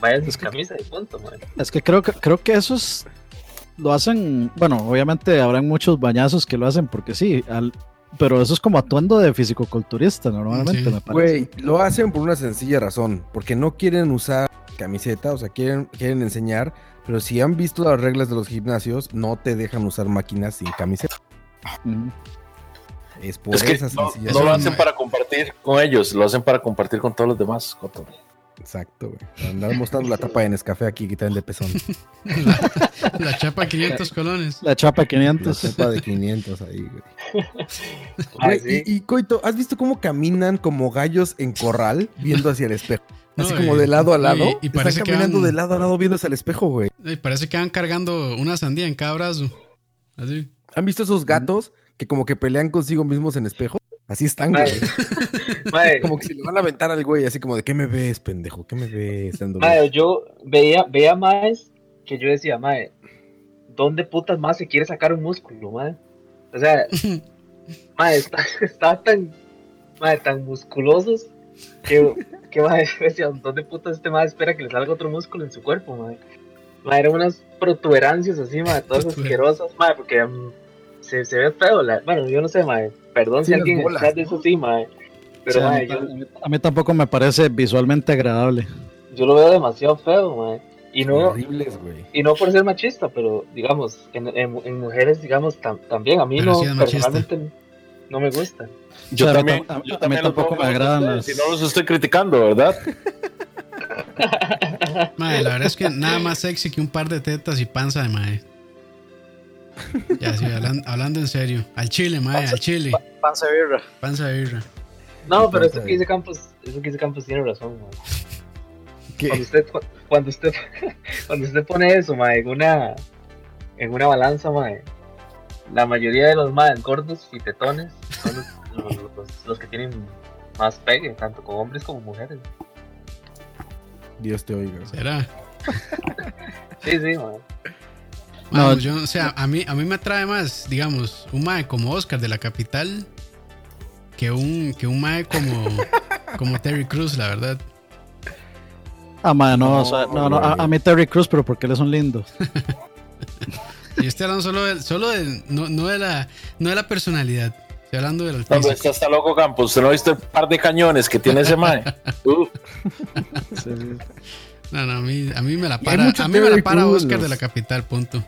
vayan sin Es que- camisa y punto, mae. Es que creo que creo que eso es lo hacen, bueno, obviamente habrán muchos bañazos que lo hacen porque sí, al- pero eso es como atuendo de fisicoculturista normalmente, Sí. me parece. Güey, lo hacen por una sencilla razón, porque no quieren usar camiseta, o sea, quieren, quieren enseñar, pero si han visto las reglas de los gimnasios, no te dejan usar máquinas sin camiseta. Es por Es que esa no, lo hacen para compartir con ellos, lo hacen para compartir con todos los demás. Coto. Exacto, güey. Andar mostrando la tapa de Nescafé aquí que traen de pezón. La chapa 500 colones. La chapa La 500. cepa de 500 ahí, güey. Ah, Güey, sí. y, y, Coito, ¿has visto cómo caminan como gallos en corral viendo hacia el espejo? Así No, como y- de lado a y- lado. y parece Están que caminando van- de lado a lado viendo hacia el espejo, güey. Y parece que van cargando una sandía en cada brazo. Así. ¿Han visto esos gatos que como que pelean consigo mismos en espejo? Así están, güey. Como que se le van a aventar al güey, así como de, ¿qué me ves, pendejo? ¿Qué me ves? Mae, yo veía, veía más que yo decía, mae, ¿dónde putas más se quiere sacar un músculo, mae? O sea, mae, está, está tan, mae, tan musculosos que, que yo decía, ¿dónde putas este mae espera que le salga otro músculo en su cuerpo, mae? Mae, eran unas protuberancias así, mae, todas asquerosas, mae, porque mm, se, se ve feo, la, bueno, yo no sé, mae, perdón Sí, si alguien bolas, está de eso sí, mae, pero Sí, a, mae, mí, yo, a mí- a tampoco me parece visualmente agradable. yo lo veo demasiado feo, mae, y no, Horribles, güey. y no por ser machista, pero digamos, en, en- en mujeres, digamos, tam- también a mí Pero no, sí es machista. personalmente no me gusta. Yo O sea, a también, tam- a- yo a mí también tampoco me agradan ustedes, las- Si no los estoy criticando, ¿verdad? Madre, la verdad es que nada más sexy que un par de tetas y panza de madre. Ya, sí, hablan- hablando en serio. Al chile, madre, al chile. Panza birra. Panza de birra. No, pero eso que dice Campos, eso que dice Campos tiene razón, mae. ¿Qué? Cuando usted, cu- cuando usted, cuando usted pone eso, mae, en una, en una balanza, mae, la mayoría de los más gordos y tetones son los, los- los- los que tienen más pegue, tanto con hombres como mujeres. Dios te oiga. ¿Será? Sí, sí, mae. No. yo, o sea, a mí, a mí me atrae más, digamos, un mae como Oscar de la capital que un, que un mae como, como Terry Cruz, la verdad. Ah, madre, no, No, o sea, no, no, a, a mí Terry Cruz, pero porque él es un lindo. Y estoy hablando solo de, solo de, no, no de la, no de la personalidad. Estoy hablando del No, pues, está loco Campos. ¿Usted no ha visto el par de cañones que tiene ese mae? Uf, Sí, sí. No, no, a mí, a mí me la para, a mí me la para. Oscar de la capital, punto.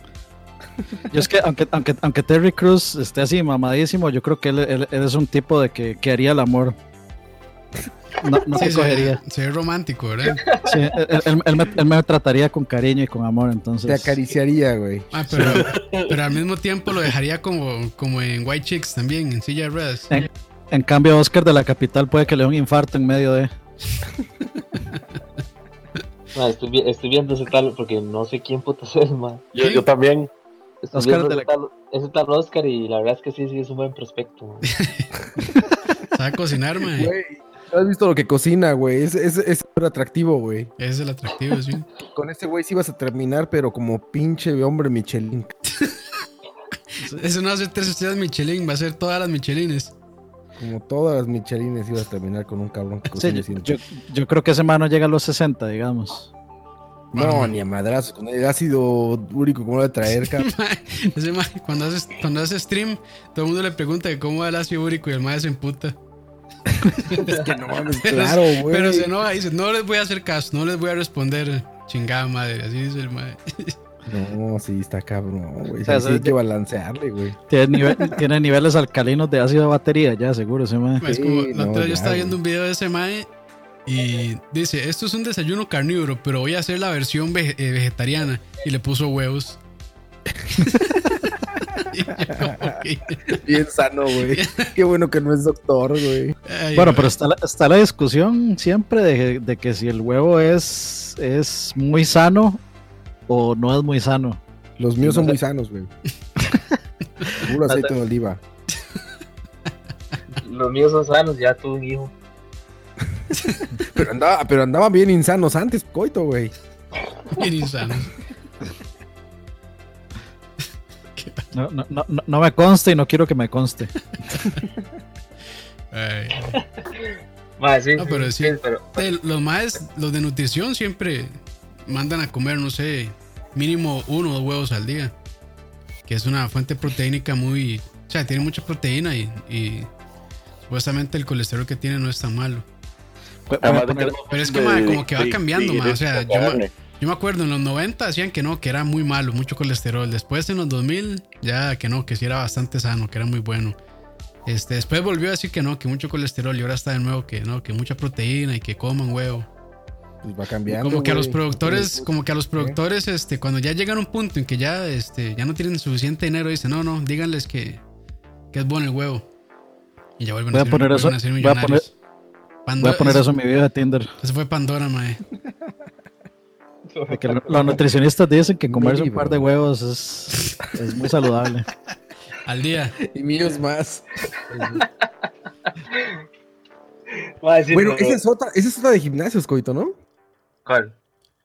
Yo es que aunque, aunque, aunque Terry Cruz esté así mamadísimo, yo creo que él, él- él es un tipo de que, que haría el amor. No, no Sí, se se, cogería. se ve romántico, ¿verdad? Sí, él, él- él me, él me trataría con cariño y con amor, Te entonces. acariciaría, güey. Ah, pero, pero al mismo tiempo lo dejaría como, como en White Chicks también, en silla de ruedas. En cambio, Oscar de la capital puede que le dé un infarto en medio de. Mae, estoy, estoy viendo ese tal, porque no sé quién putas es, yo, ¿Qué? yo también. Oscar de ese tal Oscar y la verdad es que sí, sí, es un buen prospecto. Sabe cocinar, mae. Güey, ¿no ¿has visto lo que cocina, güey? Es, es, es súper atractivo, güey. Es el atractivo, sí. Con ese güey sí vas a terminar, pero como pinche hombre Michelin. Eso no va a ser tres estrellas Michelin, va a ser todas las Michelines. Como todas las Michelines ibas a terminar con un cabrón que Sí, cocina yo, yo- yo creo que ese mano llega a los 60, digamos. No, ni a madrazo. Con el ácido úrico, ¿cómo lo de traer, cabrón? Mae, ese mae, cuando hace, cuando hace stream, todo el mundo le pregunta cómo va el ácido úrico y el mae se emputa. Es que no mames, Pero, claro, güey. pero se enoja y dice, no les voy a hacer caso, no les voy a responder. Chingada madre, así dice el mae. No, sí, está cabrón, güey. O sea, sí, hay que balancearle, güey. Tiene, nive- tiene niveles alcalinos de ácido de batería, ya seguro ese mae. Ma, es como, Sí, la no, otra yo estaba viendo un video de ese mae y dice, esto es un desayuno carnívoro, pero voy a hacer la versión vege- eh, vegetariana. Y le puso huevos. Que, Bien sano, güey. Qué bueno que no es doctor, güey. Bueno, pero está la, está la discusión siempre de, de que si el huevo es, es muy sano o no es muy sano. Los míos son muy sanos, güey. Puro aceite de oliva. Los míos son sanos, ya tuve un hijo. Pero, andaba, pero andaban bien insanos antes, coito, güey. bien insano. No, no, no, no- me conste y no quiero que me conste. Ay. Ma, sí, No, pero sí. pero De- Los maes, los de nutrición siempre mandan a comer, no sé, mínimo uno o dos huevos al día. Que es una fuente proteínica muy. O sea, tiene mucha proteína y, y supuestamente el colesterol que tiene no es tan malo. A Además Pero es que, de- ma, como que va de- cambiando, de- ma, o sea, yo me- carne. Yo me acuerdo en los 90 decían que no, que era muy malo, mucho colesterol. Después en los 2000 ya que no, que sí era bastante sano, que era muy bueno. Este, después volvió a decir que no, que mucho colesterol y ahora está de nuevo que no, que mucha proteína y que coman huevo. Pues va cambiando. como que a los productores, como que a los productores, este, cuando ya llegan a un punto en que ya, este, ya no tienen suficiente dinero, dicen, no, no, díganles que, que es bueno el huevo. Y ya vuelven Voy a ser- poner vuelven eso- ser voy a poner- Voy a poner eso en mi video de Tinder. Eso fue Pandora, mae. Que lo- los nutricionistas dicen que comerse un par de huevos es, es muy saludable. Al día. Y míos más. Bueno, esa es, otra, esa es otra de gimnasios, coito, ¿no? ¿Cuál?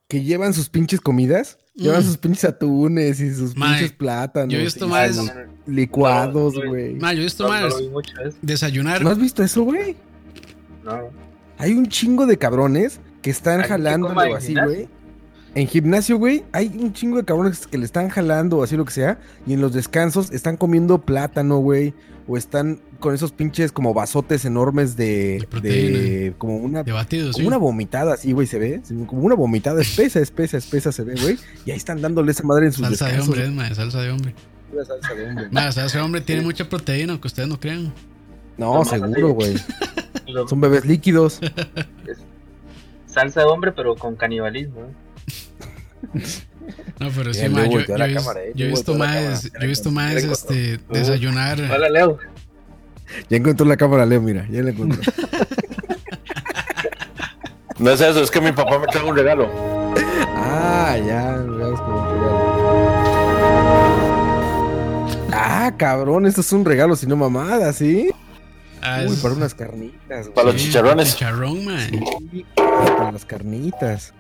Que llevan sus pinches comidas. Llevan Mm. sus pinches atunes y sus Mae, pinches plátanos. yo he visto más- licuados, no, güey. Yo he visto No, más eso. desayunar. ¿No has visto eso, güey? No. Hay un chingo de cabrones que están ¿Alguien que jalándolo coma en así, gimnasio? güey. En gimnasio, güey, hay un chingo de cabrones que le están jalando o así lo que sea. Y en los descansos están comiendo plátano, güey. O están con esos pinches como vasotes enormes de. De proteína. de- como una. de batidos, Como sí. una vomitada así, güey, se ve. Como una vomitada espesa, espesa, espesa se ve, güey. Y ahí están dándole esa madre en sus Salsa de descansos. hombre, es, mae, salsa de hombre. Pura salsa de hombre. Ma, salsa de hombre tiene mucha proteína, aunque ustedes no crean. No, seguro, güey. Son bebés líquidos. salsa de hombre, pero con canibalismo. No, pero sí, ma, yo, volteó yo la he vis- cámara, eh, yo he visto más, yo he visto más, este, Uh. desayunar. Hola, Leo. Ya encontró la cámara, Leo, mira. Ya la encontró. No es eso, es que mi papá me trajo un regalo. Ah, ya, veamos con un regalo. Ah, cabrón, esto es un regalo, si no mamada, ¿sí? Ah, Uy, es- para unas carnitas. güey. Para los sí, chicharrones. Chicharrón, man. Sí, para las carnitas.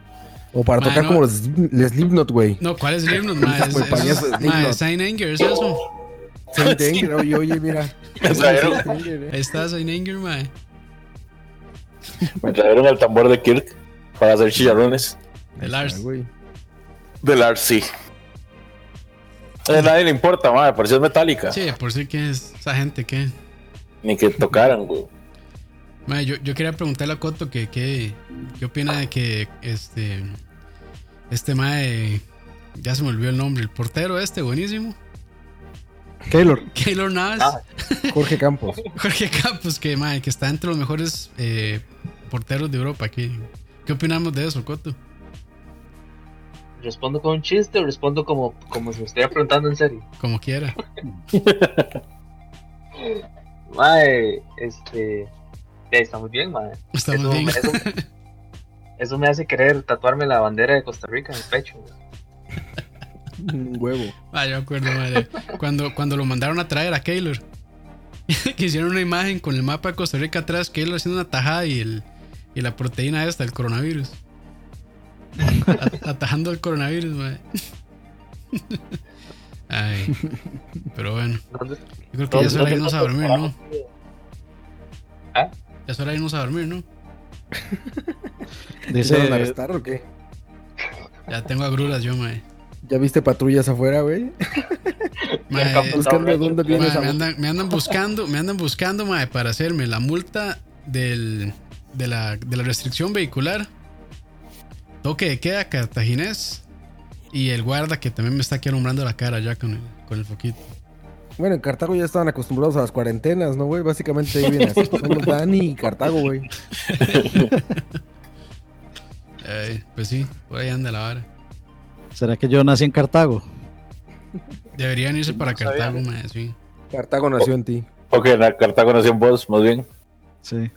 O para tocar no. como los, los Slipknot, güey. No, ¿cuál es Slipknot, ma? Esa Es, es, es Saint Anger, ¿es eso? Saint Anger, oye, oye, mira. Me trajeron, Saint Anger, eh. Ahí está Saint Anger, ma. me trajeron el tambor de Kirk para hacer chicharrones De Ahí Lars. está, güey. del RC. A nadie le importa, madre, por si es metálica. Sí, por si que es esa gente que. Ni que tocaran, güey. Ma, yo, yo quería preguntarle a Coto que, que, qué opina de que este. Este mae. Ya se me olvidó el nombre. El portero este, buenísimo. Keylor, Keylor Navas. Ah. Jorge Campos. Jorge Campos, que, mae, que está entre los mejores eh, porteros de Europa aquí. ¿Qué opinamos de eso, Coto? ¿Respondo con un chiste o respondo como, como si me estuviera preguntando en serio? Como quiera. Mae, este. ya está muy bien, mae. Estamos Eso, bien. eso, eso me hace querer tatuarme la bandera de Costa Rica en el pecho. Un huevo. Ah, yo me acuerdo, madre. Cuando, cuando lo mandaron a traer a Keylor. que hicieron una imagen con el mapa de Costa Rica atrás, Keylor haciendo una tajada y, el, y la proteína esta, el coronavirus. Atajando el coronavirus, madre. Ay. Pero bueno, ¿Dónde- yo creo que ya es hora de irnos a dormir, ¿no? trabajo? Ya es hora de irnos a dormir, ¿no? ¿Se van a dice, arrestar o qué? Ya tengo agruras yo, madre. ¿Ya viste patrullas afuera, güey? Mae, Campos Buscando de dónde viene Mae, esa me, andan, me andan buscando, me andan buscando, mae, para hacerme la multa del, de, la, de la restricción vehicular. Toque de queda cartaginés. Y el guarda que también me está aquí alumbrando la cara ya con el, con el foquito. Bueno, en Cartago ya estaban acostumbrados a las cuarentenas, ¿no, güey? Básicamente ahí viene así. Somos Dani y Cartago, güey. Eh, pues sí, por ahí anda la vara. ¿Será que yo nací en Cartago? Deberían irse para. Cartago, mae, sí. Cartago nació en ti. Ok, la Cartago nació en vos, más bien. Sí.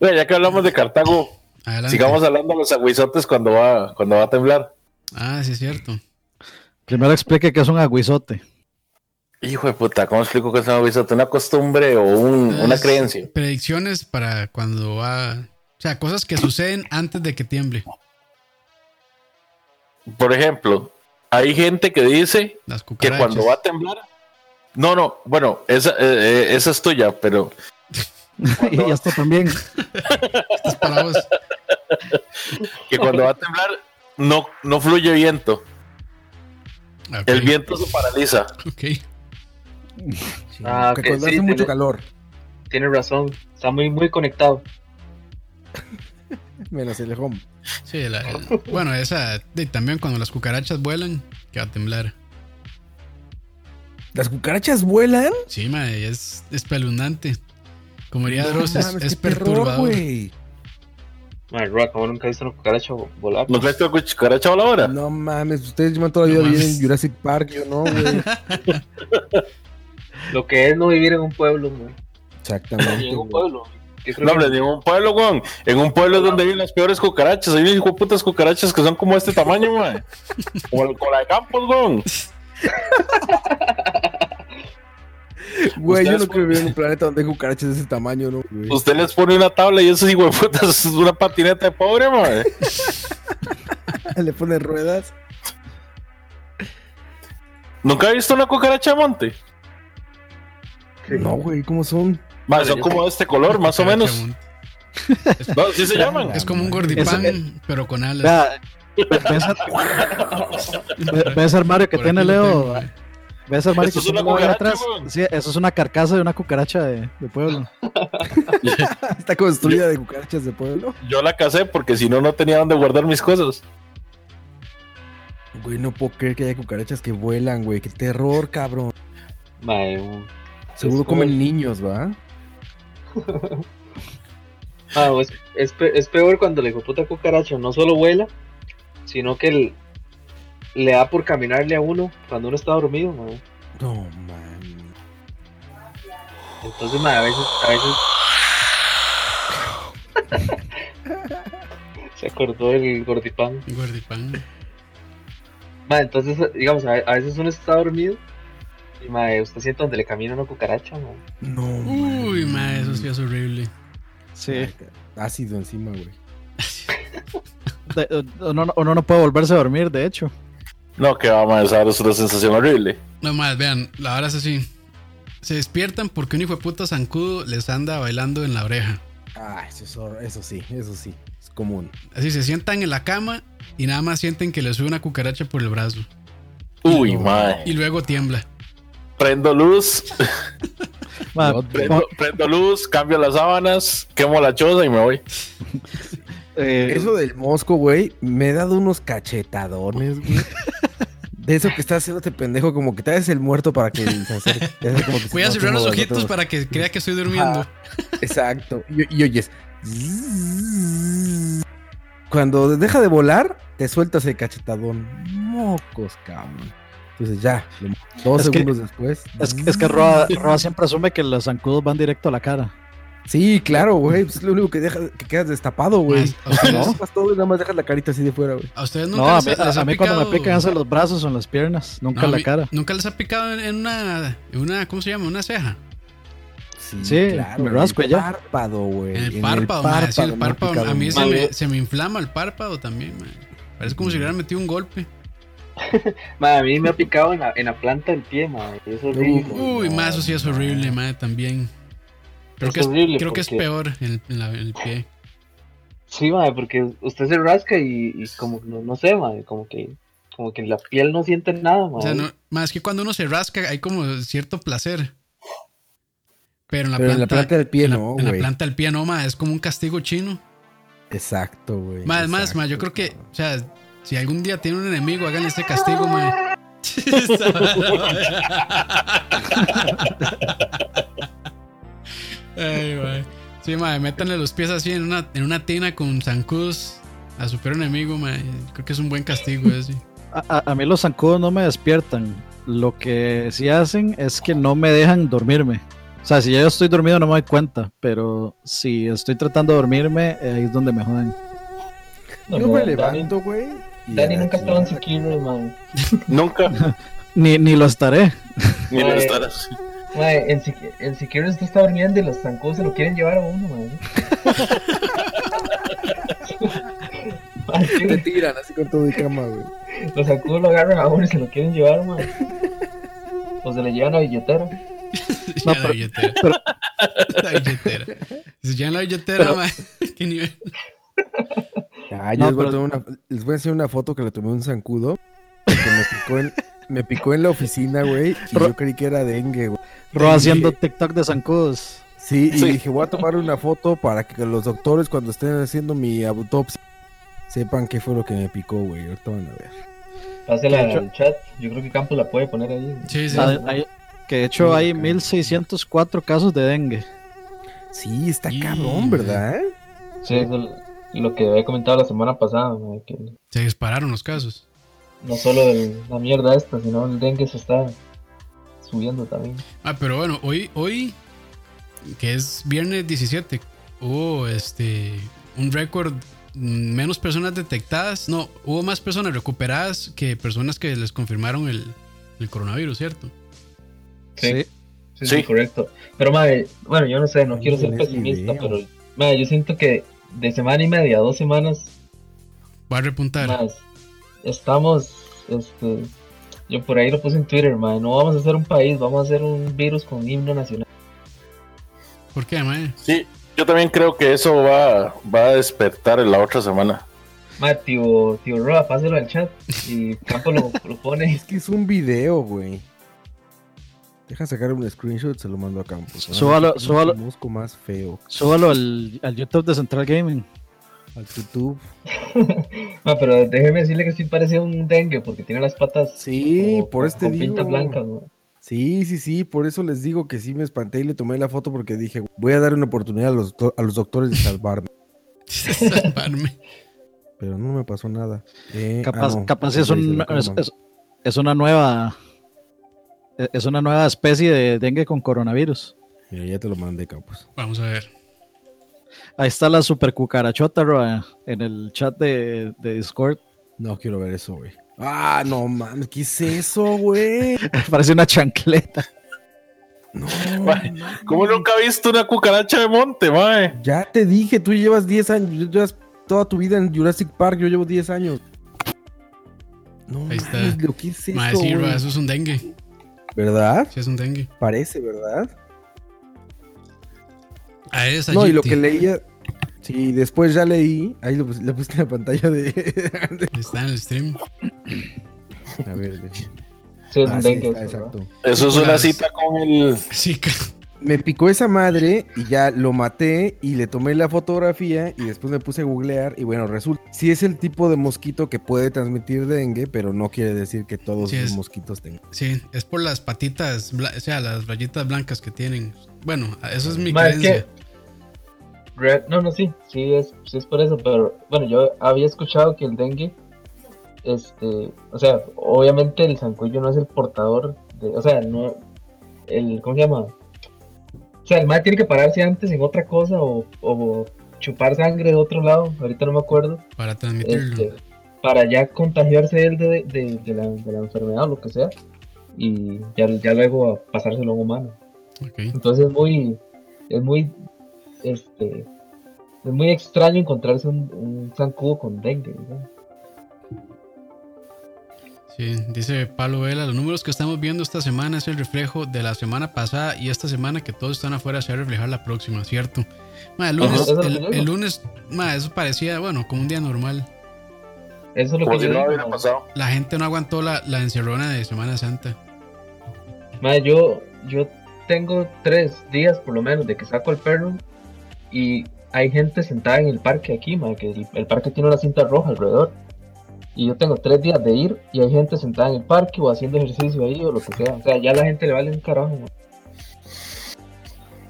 Ya que hablamos de Cartago, Adelante. sigamos hablando de los aguizotes cuando va, cuando va a temblar. Ah, sí, es cierto. Primero explique qué es un aguizote. Hijo de puta, ¿cómo explico que es un aguizote? ¿Una costumbre o un- una creencia? Predicciones para cuando va. O sea, cosas que suceden antes de que tiemble. Por ejemplo, hay gente que dice que cuando va a temblar. No, no, bueno, esa, eh, eh, esa es tuya, pero y esto también. Estas para vos. que cuando va a temblar no, no fluye viento. El viento se paraliza. Ok. Ah, que cuando sí, hace mucho tiene- calor. Tienes razón. Está muy, muy conectado. Menos el home. Sí, la- el- bueno, esa. y también cuando las cucarachas vuelan, que va a temblar. ¿Las cucarachas vuelan? Sí, mae, es espeluznante. Como diría No Dross, es, es terror, perturbador. güey. Madre, como nunca he visto una cucaracha volar. ¿No crees que la cucaracha voladora? No mames, ustedes llevan toda la vida viviendo en Jurassic Park, yo no, güey. Lo que es no vivir en un pueblo, man. Exactamente. En un güey. pueblo. No, hombre, en un pueblo, weón. En un pueblo es donde viven las peores cucarachas. Hay unas putas cucarachas que son como este tamaño, weón. Como, como la de Campos, weón. Güey, yo no quiero vivir en un planeta donde hay cucarachas de ese tamaño, ¿no? güey? Usted les pone una tabla y esos hijo de putas es una patineta de pobre, weón. Le ponen ruedas. ¿Nunca ha visto una cucaracha de monte? No, güey, ¿cómo son? Ma, son como de este color, más o menos. No, sí se llaman. Es como un gordipán, Eso pero con alas. Vea, ve- ve ese- ve- ve ese armario que Por tiene Leo. tengo. ¿Ves armario Eso que es una cucaracha, atrás? Sí, eso es una carcasa de una cucaracha de, de pueblo. Está construida de cucarachas de pueblo. Yo la casé porque si no, no tenía dónde guardar mis cosas. Güey, no puedo creer que haya cucarachas que vuelan, güey. Qué terror, cabrón. Madre, un- Seguro Es comen como- niños, ¿va? Ah, es, es, pe- es peor cuando la puta cucaracha no solo vuela, sino que el- le da por caminarle a uno cuando uno está dormido, man. No, man. Entonces, man, a veces, a veces. Se acordó del gordipán. Gordipán. Man, entonces, digamos, a, a veces uno está dormido y, man, usted siente donde le camina una cucaracha, man. No, Uy, man. mae, eso sí es horrible. Sí. Ácido encima, güey. De- uno, no- no puede volverse a dormir, de hecho. No, que vamos a es una sensación horrible. No más, vean, la hora es así. Se despiertan porque un hijo de puta zancudo les anda bailando en la oreja. Ah, eso, es eso sí, eso sí. Es común. Así se sientan en la cama y nada más sienten que les sube una cucaracha por el brazo. Uy, No. mae. Y luego tiembla. Prendo luz, prendo luz, cambio las sábanas, quemo la choza y me voy. eh, Eso del mosco, güey, me he dado unos cachetadones, güey. De eso que estás haciendo este pendejo, como que traes el muerto para que se acerque. Es como que Voy a cerrar los ojitos para que crea que estoy durmiendo. Exacto. Y, y oyes. Cuando deja de volar, te sueltas el cachetadón. Mocos, cabrón. Entonces ya, dos Es que- segundos después. es, es que Roa, Roa siempre asume que los zancudos van directo a la cara. Sí, claro, güey. pues Es lo único que deja, que quedas destapado, güey. Más, ¿a ustedes- No, todo y nada más dejas la carita así de fuera, güey. A ustedes nunca No, a les, mí, les a ha mí cuando me pican es en los brazos o en las piernas, nunca No, en a la mí- cara. Nunca les ha picado en, en una, en una, ¿cómo se llama? Una ceja. Sí, me rasco en ya. el párpado, güey. En el párpado, sí, el me ha párpado. picado A mí se me, se me inflama el párpado también, mae. Parece como si le hubieran metido un golpe. Man, a mí me ha picado en la, en la planta del pie, man. Es horrible. Uy, mae, eso sí es horrible, mae, también. Creo Es que es, creo que es peor en el, la- el pie. Sí, man, porque usted se rasca y, y como, no, no sé, man, como que, como que la piel no siente nada, man. O sea, no, más que cuando uno se rasca hay como cierto placer. Pero en la, Pero en planta, la planta del pie en la- no, En la güey. planta del pie no, mae, es como un castigo chino. Exacto, güey. Más, más, más, yo creo que, o sea, Si algún día tiene un enemigo, háganle este castigo, mae. Ay, mae. Sí, mae, métanle los pies así en una, en una tina con zancudos a su peor enemigo, mae. Creo que es un buen castigo ese. A, a- a mí los zancudos no me despiertan. Lo que sí hacen es que no me dejan dormirme. O sea, si ya yo estoy dormido no me doy cuenta, pero si estoy tratando de dormirme, ahí es donde me joden. Yo me levanto, güey. Dani nunca estaba en man. Nunca, Ni, ni lo estaré. ni lo estarás. En Sekiro usted está durmiendo y los zancudos se lo quieren llevar a uno, sí, Te tiran así con todo y cama, güey. los zancudos lo agarran a uno y se lo quieren llevar, man. O se le llevan a billetera. No, la pero- billetera. pero- La billetera. Ya en la billetera, Pero-. ¿Qué nivel? Ah, yo No, les, voy a una- les voy a hacer una foto que le tomé a un zancudo. Que me picó en, me picó en la oficina, güey. Y Ro- yo creí que era dengue, güey. Ro haciendo TikTok de zancudos. Sí, y Sí. dije, voy a tomar una foto para que los doctores cuando estén haciendo mi autopsia sepan qué fue lo que me picó, güey. Ahorita van a ver. Pásela al chat. Yo creo que Campos la puede poner ahí. Sí, sí. Ah, hay- que de hecho Sí, hay acá. 1604 casos de dengue. Sí, está cabrón, ¿verdad? Sí, eso es lo que había comentado la semana pasada, que Se dispararon los casos. No solo el- la mierda esta, sino el dengue se está subiendo también. Ah, pero bueno, hoy, hoy, que es viernes 17, hubo este un récord, mm, menos personas detectadas, no, hubo más personas recuperadas que personas que les confirmaron el, el coronavirus, ¿cierto? Sí. Sí. Sí, correcto. Pero, madre, bueno, yo no sé, no quiero ser pesimista, idea. pero, madre, yo siento que de semana y media a dos semanas Va a repuntar. más estamos, este, yo por ahí lo puse en Twitter, madre, no vamos a ser un país, vamos a hacer un virus con himno nacional. ¿Por qué, mae? Sí, yo también creo que eso va, va a despertar en la otra semana. Madre, tío, tío Roa, páselo al chat y Campo lo, lo pone. Es que es un video, güey. Deja sacar un screenshot, se lo mando a Campos. Súbalo, súbalo. más feo. Súbalo al, al YouTube de Central Gaming. Al YouTube. Ma, pero déjeme decirle que sí parece un dengue porque tiene las patas Sí, como- por este con digo. blancas, ¿no? Sí, sí, sí, por eso les digo que sí me espanté y le tomé la foto porque dije, voy a dar una oportunidad a los, a los doctores de salvarme. Salvarme. Pero no me pasó nada. Eh, Capaz, ah, no, capaz es, un- es una nueva e, es una nueva especie de dengue con coronavirus. Mira, ya te lo mandé, Campos. Vamos a ver. Ahí está la super cucarachota Roa, en el chat de, de Discord. No quiero ver eso, güey. Ah, no mames, ¿qué es eso, güey? Parece una chancleta. No, Mae, ¿Cómo nunca has visto una cucaracha de monte, mae? Ya te dije, tú llevas 10 años, llevas toda tu vida en Jurassic Park, yo llevo 10 años. No, Ahí está. mames, lo que es eso, sí? Roa, eso es un dengue. ¿Verdad? Sí, es un dengue. Parece, ¿verdad? A esa No, y lo que leía, sí, después ya leí, ahí lo, pus- le puse en la pantalla de... Está en el stream. A ver, de- Sí, es ah, un sí, exacto. Eso es una cita con el. Sí, Me picó esa madre y ya lo maté y le tomé la fotografía y después me puse a googlear y bueno, resulta, sí es el tipo de mosquito que puede transmitir dengue, pero no quiere decir que todos Sí, los es- mosquitos tengan. sí, es por las patitas, o sea, las rayitas blancas que tienen. Bueno, eso es mi creencia. que- No, no, sí, sí es, sí es por eso, pero bueno, yo había escuchado que el dengue, este, o sea, obviamente el zancudo no es el portador de, o sea, no, el, ¿cómo se llama? O sea, el mal tiene que pararse antes en otra cosa o, o chupar sangre de otro lado, ahorita no me acuerdo, Para transmitirlo. este, para ya contagiarse él de, de, de la, de la enfermedad o lo que sea, y ya, ya luego a pasárselo a un humano. Entonces es muy, es muy, este, es muy extraño encontrarse un, un zancudo con dengue. ¿no? Sí, dice Pablo Vela, los números que estamos viendo esta semana es el reflejo de la semana pasada y esta semana que todos están afuera se va a reflejar la próxima, ¿cierto? Ma, el lunes, Ajá. Eso es lo el, que yo digo. el lunes, ma, eso parecía, bueno, como un día normal. Eso es lo Como que si yo no digo. pasado. La gente no aguantó la, la encerrona de Semana Santa. Ma, yo, yo tengo tres días por lo menos de que saco el perro y hay gente sentada en el parque aquí, ma, que el, el parque tiene una cinta roja alrededor. y yo tengo tres días de ir y hay gente sentada en el parque o haciendo ejercicio ahí o lo que sea. O sea, ya a la gente le vale un carajo. man.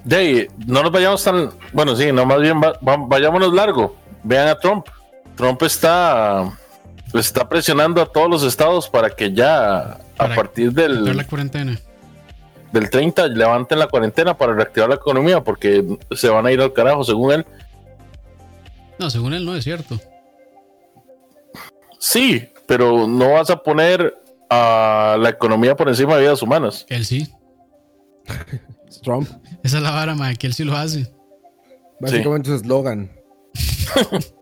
De ahí, no nos vayamos tan. Bueno, sí, no, más bien va- va- vayámonos largo. Vean a Trump. Trump está. Está presionando a todos los estados para que ya a partir del, la cuarentena. Del 30 levanten la cuarentena para reactivar la economía porque se van a ir al carajo, según él. No, según él no es cierto. Sí, pero no vas a poner a la economía por encima de vidas humanas. Él sí. Es Trump. Esa es la vara, que él sí lo hace. Básicamente su eslogan.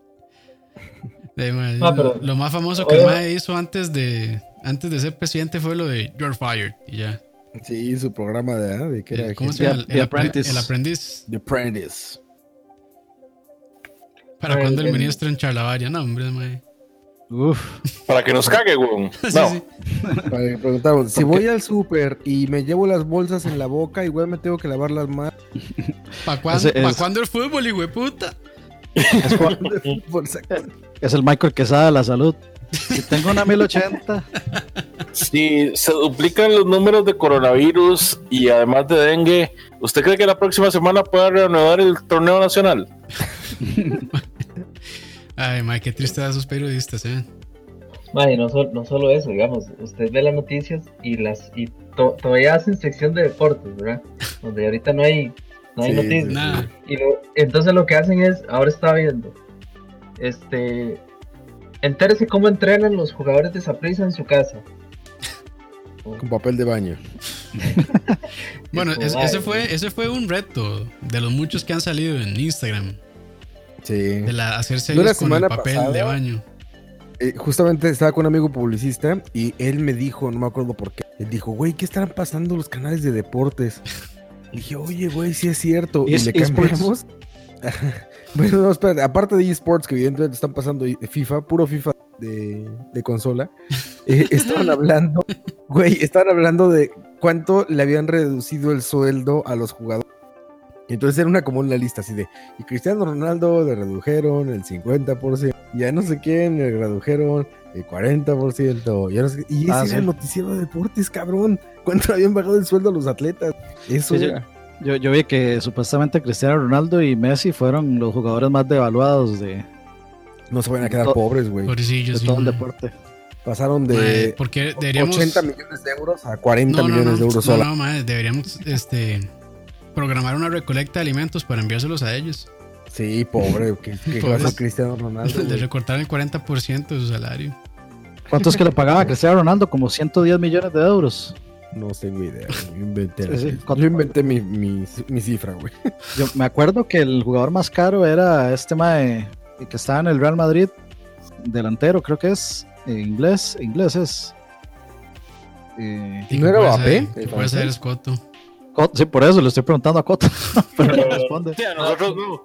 Ah, lo más famoso que el hizo antes de antes de ser presidente fue lo de You're Fired. Y ya. Sí, su programa de, de que era ¿Cómo se llama? El, The el apre- Apprentice. el aprendiz. The Apprentice. ¿Para Ay, cuando el el- ministro en Charlavaria? No, hombre, mae. Uf, Para que nos cague, weón. Sí, No. sí. Para que preguntamos, si voy al súper y me llevo las bolsas en la boca, igual me tengo que lavar las manos. ¿Para cuándo, ¿pa' cuándo el fútbol, hijo puta? es, el Michael Quesada de la salud. Si tengo una 1080, Si se duplican los números de coronavirus y además de dengue, ¿usted cree que la próxima semana pueda reanudar el torneo nacional? Ay, mae, qué triste da esos periodistas, eh. Madre, no, no solo eso, digamos, usted ve las noticias y las y to- todavía hacen sección de deportes, ¿verdad? Donde ahorita no hay, no hay Sí, noticias. Nada. Y lo- entonces lo que hacen es, ahora estaba viendo, este, entérese cómo entrenan los jugadores de Saprissa en su casa. Con papel de baño. Bueno, es- ese, fue, ese fue un reto de los muchos que han salido en Instagram. Sí. De la, hacerse con el papel pasada- de baño. Eh, justamente estaba con un amigo publicista y él me dijo, no me acuerdo por qué, él dijo, güey, ¿qué estarán pasando los canales de deportes? Y dije, oye, güey, sí es cierto. Y Es- le cambiamos. bueno, no, espérate, aparte de eSports, que evidentemente están pasando FIFA, puro FIFA de, de consola, eh, estaban hablando, güey, estaban hablando de cuánto le habían reducido el sueldo a los jugadores. Y entonces era una como una lista así de, y Cristiano Ronaldo le redujeron el 50%, ya no sé quién le redujeron el 40%, ya no sé, y ese Ah, era sí. el noticiero de deportes, cabrón. ¿Cuánto habían bajado el sueldo a los atletas? Eso Sí, era. Yo, yo vi que supuestamente Cristiano Ronaldo y Messi fueron los jugadores más devaluados de, No se van a quedar To- pobres, güey. de Pobrecillos, sí, todo el mae. deporte. Pasaron de porque deberíamos 80 millones de euros a 40 no, no, millones no, de euros no, sola. no, mae, deberíamos este programar una recolecta de alimentos para enviárselos a ellos. Sí, pobre, que, que Pobres. pasa Cristiano Ronaldo. De güey. recortar el 40% de su salario. ¿Cuánto es que le pagaba a Cristiano Ronaldo? Como 110 millones de euros. No tengo idea. Yo inventé, Sí, la sí. cifra. Yo inventé mi, mi, mi cifra, güey. Yo me acuerdo que el jugador más caro era este mae que estaba en el Real Madrid, delantero, creo que es, eh, inglés, inglés es. Eh, Y ¿No era puede Mbappé, puede ser Escoto. Cot- sí, por eso le estoy preguntando a Cota, pero no responde. Sí, a nosotros no.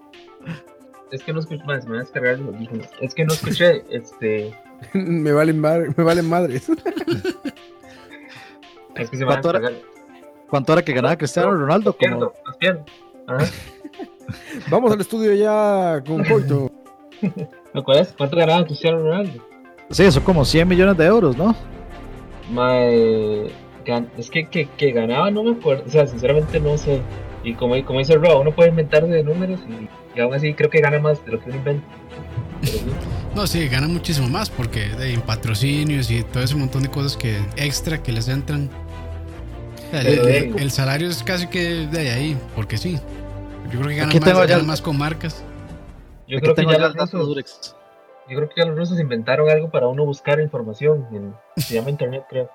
Es que no escuché, se me van a descargar los. Es que no escuché, este, me valen madre, me valen madres. Es que se me van a ¿Cuánto era? ¿Cuánto era que ganaba Cristiano Ronaldo? Como. Vamos al estudio ya con Coito. ¿Me acuerdas? ¿Cuánto ganaba Cristiano Ronaldo? sí, eso como 100 millones de euros, ¿no? Mae, es que, que, que ganaba, no me acuerdo. O sea, sinceramente no sé. Y como, como dice Rob, uno puede inventar de números y, y aún así creo que gana más de lo que uno inventa. Pero sí. No, sí, gana muchísimo más porque de, en patrocinios y todo ese montón de cosas que extra que les entran. El, Pero, el- el salario es casi que de ahí, porque sí. Yo creo que gana más, gana el- más con marcas. Yo creo que ya los rusos, Durex. yo creo que ya los rusos inventaron algo para uno buscar información. en- se llama internet, creo.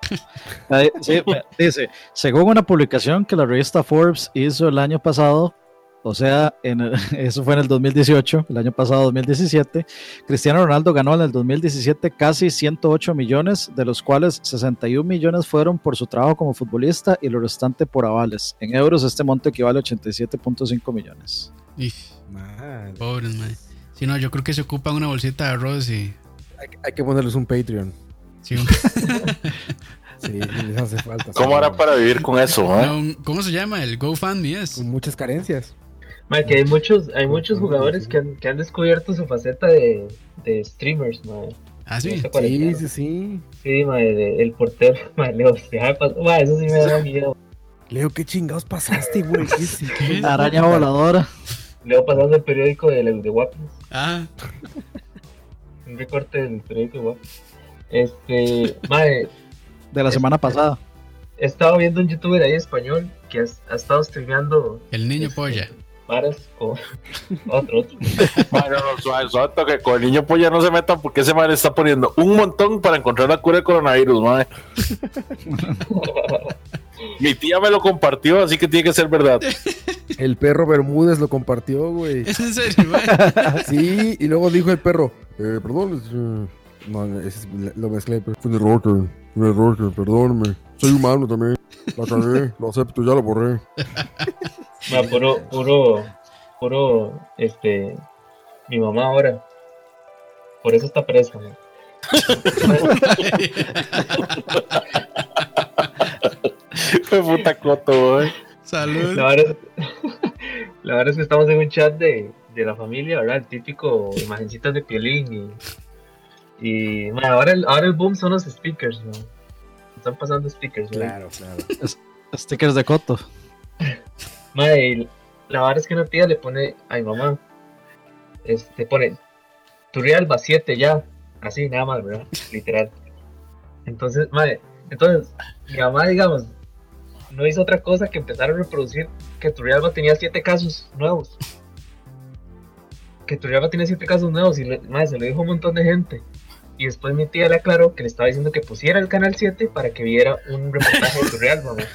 Sí, dice, según una publicación que la revista Forbes hizo el año pasado, o sea, en el- eso fue en el 2018, el año pasado 2017, Cristiano Ronaldo ganó en el 2017 casi 108 millones, de los cuales 61 millones fueron por su trabajo como futbolista y lo restante por avales. En euros este monto equivale a 87.5 millones. Pobres, man. Si no, yo creo que se ocupan una bolsita de arroz y. hay, hay que ponerles un Patreon. sí, un- Sí, les hace falta. ¿Cómo hará para vivir con eso? eh? no, ¿Cómo se llama? El GoFundMe es. Con muchas carencias. Mae, que hay muchos, hay muchos jugadores que han, que han descubierto su faceta de, de streamers, mae. Ah, sí. ¿No te Sí, sí, sí. Sí, mae, de- el portero, mae, Leo. Mae, eso sí me da miedo. Leo, ¿qué chingados pasaste, güey? ¿Qué es eso? ¿Qué? La araña voladora. Leo pasando el periódico de, de Guapos. Ah, Un recorte del periódico de Guapos. Este, mae, De la semana pasada. he estado viendo un youtuber ahí español que ha, estado streameando el niño Este, polla. Varas con otro, otro. Bueno, no, suave, suave, toque, con el niño polla no se metan porque ese madre está poniendo un montón para encontrar la cura del coronavirus, madre. Mi tía me lo compartió, así que tiene que ser verdad. El perro Bermúdez lo compartió, güey. ¿Es en serio, mae? Sí, y luego dijo el perro, eh, perdón, es, eh, no, ese es- lo mezclé, pero fue un error, un error, perdóname. Soy humano también. La cagué, lo acepto, ya lo borré. Puro, puro, puro, este, mi mamá ahora. Por eso está presa. Fue puta coto, güey. Salud. La verdad, es, la verdad es que estamos en un chat de, de la familia, ¿verdad? El típico imagencitas de pielín y, y ahora, el, ahora el boom son los speakers, ¿no? Están pasando speakers, ¿no? Claro, claro. Stickers de Coto. Y la verdad es que una tía le pone a mi mamá, este, pone, Turrialba 7 ya, así nada más, ¿verdad? Literal. Entonces, madre, entonces, mi mamá, digamos, no hizo otra cosa que empezar a reproducir que Turrialba tenía 7 casos nuevos. Que Turrialba tenía 7 casos nuevos y le- madre, se lo dijo a un montón de gente. Y después mi tía le aclaró que le estaba diciendo que pusiera el canal 7 para que viera un reportaje de Turrialba, mae.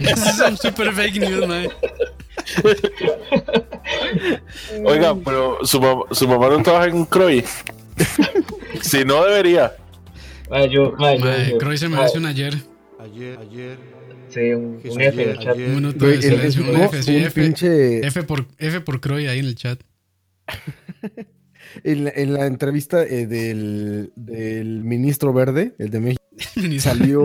Eso es super fake news, mae. Oiga, pero su, mam- su mamá no trabaja en Croy. si no, debería. Yo, yo- yo- Croy se mae, merece un ayer. Ayer, ayer, Sí, un, un F en el ayer, chat. Un minuto de el silencio. Un F, sí, un F. pinche... F por, F por Croy ahí en el chat. En la, en la entrevista eh, del, del ministro verde, el de México, salió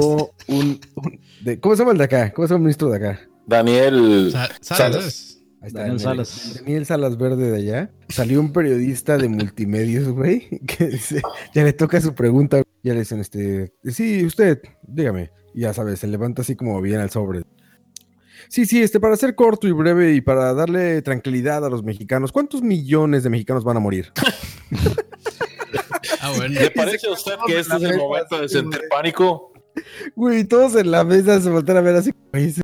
un, un- de, ¿Cómo se llama el de acá? ¿Cómo se llama el ministro de acá? Daniel Sa- Salas. Ahí está, Daniel el- Salas. Daniel Salas Verde de allá. Salió un periodista de multimedios, güey, que dice, ya le toca su pregunta. Ya le dicen, este, sí, usted, dígame. Y ya sabes, se levanta así como bien al sobre. Sí, sí, este, para ser corto y breve y para darle tranquilidad a los mexicanos, ¿cuántos millones de mexicanos van a morir? Ah, bueno. ¿Le parece a usted que este es el momento de sentir pánico? Güey, todos en la mesa se voltean a ver así. Güey, ese-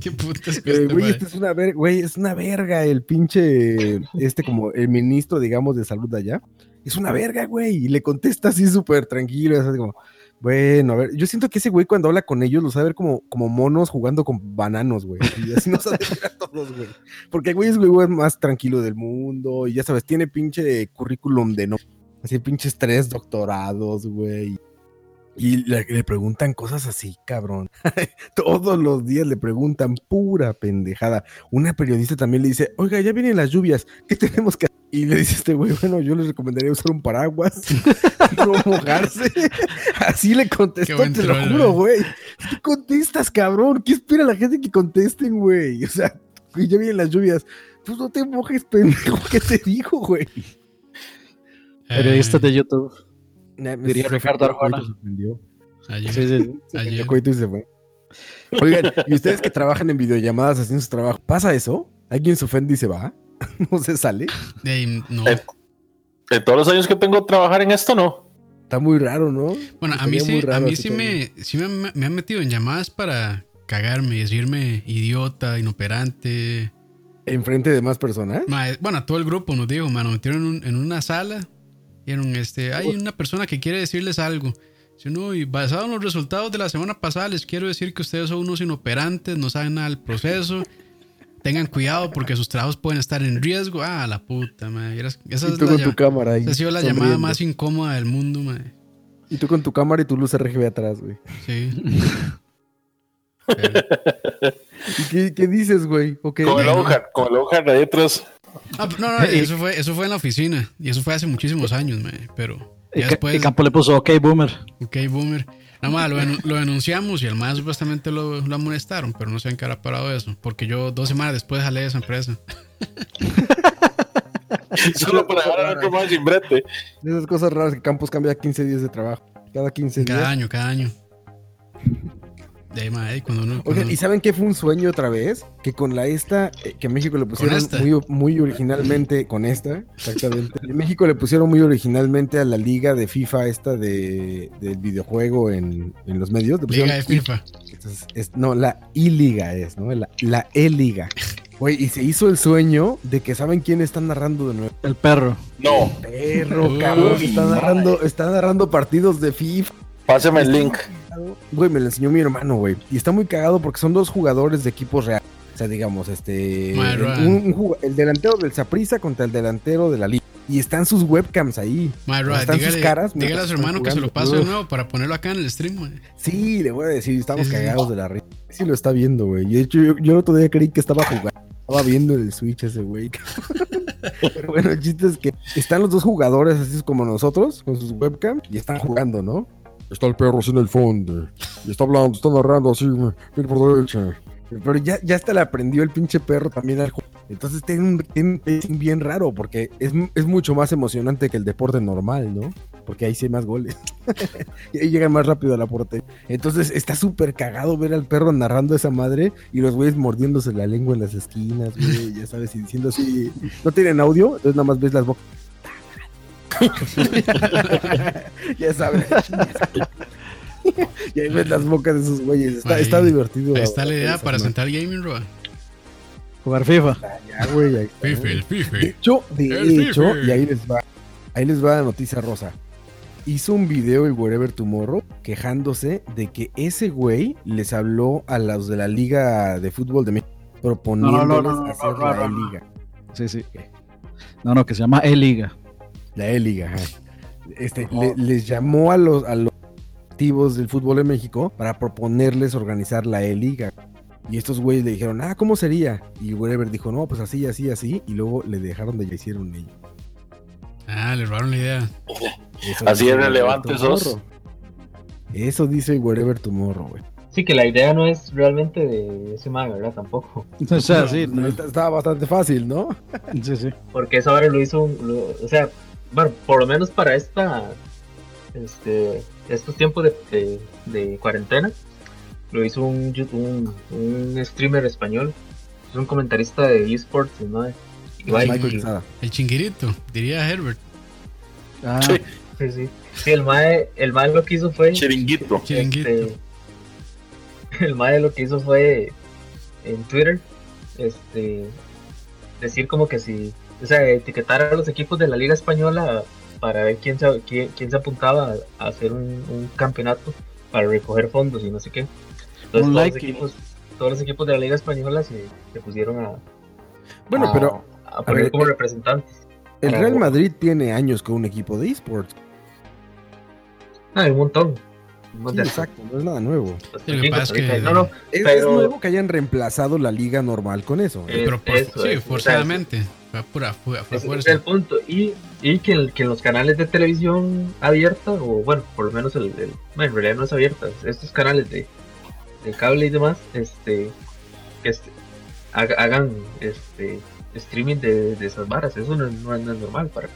Qué putas que Eh, este, güey, esto es una verga, güey, es una verga el pinche, este como el ministro, digamos, de salud de allá. Es una verga, güey, y le contesta así súper tranquilo, es así como, bueno, a ver, yo siento que ese güey cuando habla con ellos los sabe ver como, como monos jugando con bananos, güey, y así nos sabe a todos, güey. Porque güey es güey más tranquilo del mundo, y ya sabes, tiene pinche currículum de no, así pinches tres doctorados, güey. Y le, le preguntan cosas así, cabrón. Todos los días le preguntan pura pendejada. Una periodista también le dice, oiga, ya vienen las lluvias, ¿qué tenemos que hacer? Y le dice este güey, bueno, yo les recomendaría usar un paraguas, no mojarse. Así le contestó, te lo juro, güey. güey. ¿Qué contestas, cabrón? ¿Qué espera la gente que contesten, güey? O sea, ya vienen las lluvias. Pues no te mojes, pendejo. ¿Qué te dijo, güey? Periodistas Eh, de YouTube. Nah, Diría Ricardo Arjona. se ofendió. ayer. Sí, sí, sí. Se Ayer. ofendió, coito, y se fue. Oigan, y ustedes que trabajan en videollamadas haciendo su trabajo, ¿pasa eso? ¿Alguien se ofende y se va? ¿No se sale? De ahí, no. Eh, En todos los años que tengo de trabajar en esto, no. Está muy raro, ¿no? Bueno, a mí sí, a mí sí me, sí me, me han metido en llamadas para cagarme y decirme idiota, inoperante. ¿Enfrente de más personas? Ma, bueno, todo el grupo nos dijo, mano, metieron en, un- en una sala. Dijeron, este, hay una persona que quiere decirles algo. Dice, no, y basado en los resultados de la semana pasada, les quiero decir que ustedes son unos inoperantes, no saben nada del proceso. Tengan cuidado porque sus trabajos pueden estar en riesgo. Ah, la puta, madre. Esa Y es tú la, tu cámara ahí. esa ha sido la llamada más incómoda del mundo, madre. Y tú con tu cámara y tu luz RGB atrás, güey. Sí. Pero- ¿Y qué, qué dices, güey? Ok. Con el Ojar, con el Ojar ahí atrás. Ah, no, no, eso fue, eso fue en la oficina. Y eso fue hace muchísimos años, mae, Pero Y, ya después, y Campo le puso, ok, boomer. ok, boomer. Nada más lo, denu- lo denunciamos y el más supuestamente lo, lo amonestaron, pero no sé en qué habrá parado eso. Porque yo dos semanas después jalé de esa empresa. Solo para dejar al otro más sin brete. Esas cosas raras que Campos cambia 15 días de trabajo. Cada 15 días. Cada año, cada año. De ahí, mae, cuando uno. cuando- Oigan, ¿y saben qué fue un sueño otra vez? Que con la esta, eh, que México le pusieron muy, muy originalmente, con esta, exactamente. En México le pusieron muy originalmente a la liga de FIFA esta de, del videojuego en, en los medios. Liga de FIFA. Entonces, es- no, la I-Liga es, ¿no? La, la E-Liga. Güey, y se hizo el sueño de que saben quién está narrando de nuevo. El perro. No, Perro, Uy, cabrón, está narrando, está narrando partidos de FIFA. pásame el link. Güey, me lo enseñó mi hermano, güey. Y está muy cagado porque son dos jugadores de equipos reales. O sea, digamos, este. Un- un el delantero del Saprissa contra el delantero de la Liga. Y están sus webcams ahí. Están sus dígale, caras dígale a su hermano que se lo pase de nuevo para ponerlo acá en el stream, mae. Sí, le voy a decir, estamos cagados de la risa. Sí lo está viendo, güey. Y de hecho, yo, yo el otro día creí que estaba jugando. Estaba viendo en el Switch ese güey. Pero bueno, el chiste es que están los dos jugadores así como nosotros, con sus webcams, y están jugando, ¿no? Está el perro en el fondo. Y está hablando, está narrando así, mira por derecha. Pero ya, ya hasta le aprendió el pinche perro también al juego. Entonces tiene un, tiene un bien raro, porque es, es mucho más emocionante que el deporte normal, ¿no? Porque ahí sí hay más goles. y ahí llegan más rápido a la portería. Entonces está súper cagado ver al perro narrando esa madre y los güeyes mordiéndose la lengua en las esquinas, güey, ya sabes, y diciendo así. No tienen audio, entonces nada más ves las bocas. ya sabes. y ahí ves las bocas de esos güeyes. Está, Ahí- está divertido. Ahí está la idea para sentar gaming, Roa. Jugar FIFA. Ya, güey, ahí está, FIFA, güey. el FIFA. De hecho, de El hecho, FIFA. y ahí les va, ahí les va la noticia rosa. Hizo un video el Wherever Tomorrow quejándose de que ese güey les habló a los de la Liga de Fútbol de México proponiéndoles No, no, no, no, no, hacer no, la no, no. E-Liga. Sí, sí. No, no, que se llama E-Liga. La E-Liga, ajá. Este, le- les llamó a los, a los activos del fútbol de México para proponerles organizar la E-Liga. Y estos güeyes le dijeron, ah, ¿cómo sería? Y Wherever dijo, no, pues así, así, así. Y luego le dejaron de ya hicieron ellos. Ah, le robaron la idea. Eso Así de relevante. Eso dice Wherever Tomorrow, güey. Sí, que la idea no es realmente de ese man, ¿verdad? Tampoco. O sea, sí, No, no, está- Estaba bastante fácil, ¿no? sí, sí. Porque eso ahora lo hizo, un- lo- o sea, bueno, por lo menos para esta, este, estos tiempos de, de- de cuarentena, lo hizo un, un, un streamer español, es un comentarista de esports, ¿no? Ibai, Michael y- Quesada. El chinguirito, diría Herbert. Ah, Sí. sí, sí. Sí, el mae, el mae lo que hizo fue, Chiringuito. Chiringuito. este, el mae lo que hizo fue en Twitter, este, decir como que si, o sea, etiquetar a los equipos de la Liga Española para ver quién se, quién, quién se apuntaba a hacer un, un campeonato para recoger fondos y no sé qué. Entonces todos, like. los equipos, todos los equipos de la Liga Española se, se pusieron a, Bueno, a- pero a poner ver, como eh, representantes. el Real Madrid tiene años con un equipo de esports. Ah, hay un montón. Sí, exacto, no es nada nuevo. Pasa es que- No, no, Es, Pero- es nuevo que hayan reemplazado la liga normal con eso. ¿eh? Pero por, eso sí, es, o sea, forzadamente. Fue pura fue, fue Ese fuerza. es el punto. Y, y que, el- que en los canales de televisión abierta, o bueno, por lo menos el, el- bueno, en realidad no es abierta, estos canales de, de cable y demás, este, que este, haga- hagan este streaming de, de esas varas, eso no, no es no es normal para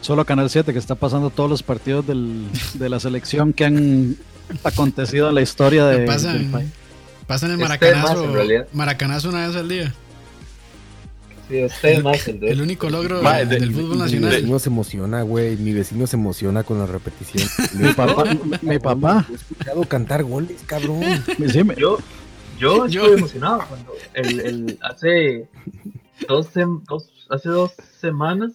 Solo Canal 7 que está pasando todos los partidos del- de la selección que han acontecido en la historia de, pasan, del país. pasan el Este maracanazo, más, en maracanazo una vez al día. Sí, este más el de El único logro del de- fútbol Mi nacional. vecino se emociona, güey. Mi vecino se emociona con la repetición. Mi papá, mi papá, He escuchado cantar goles, cabrón. yo yo Yo- estuve emocionado cuando el, el- hace dos, sem- dos hace dos semanas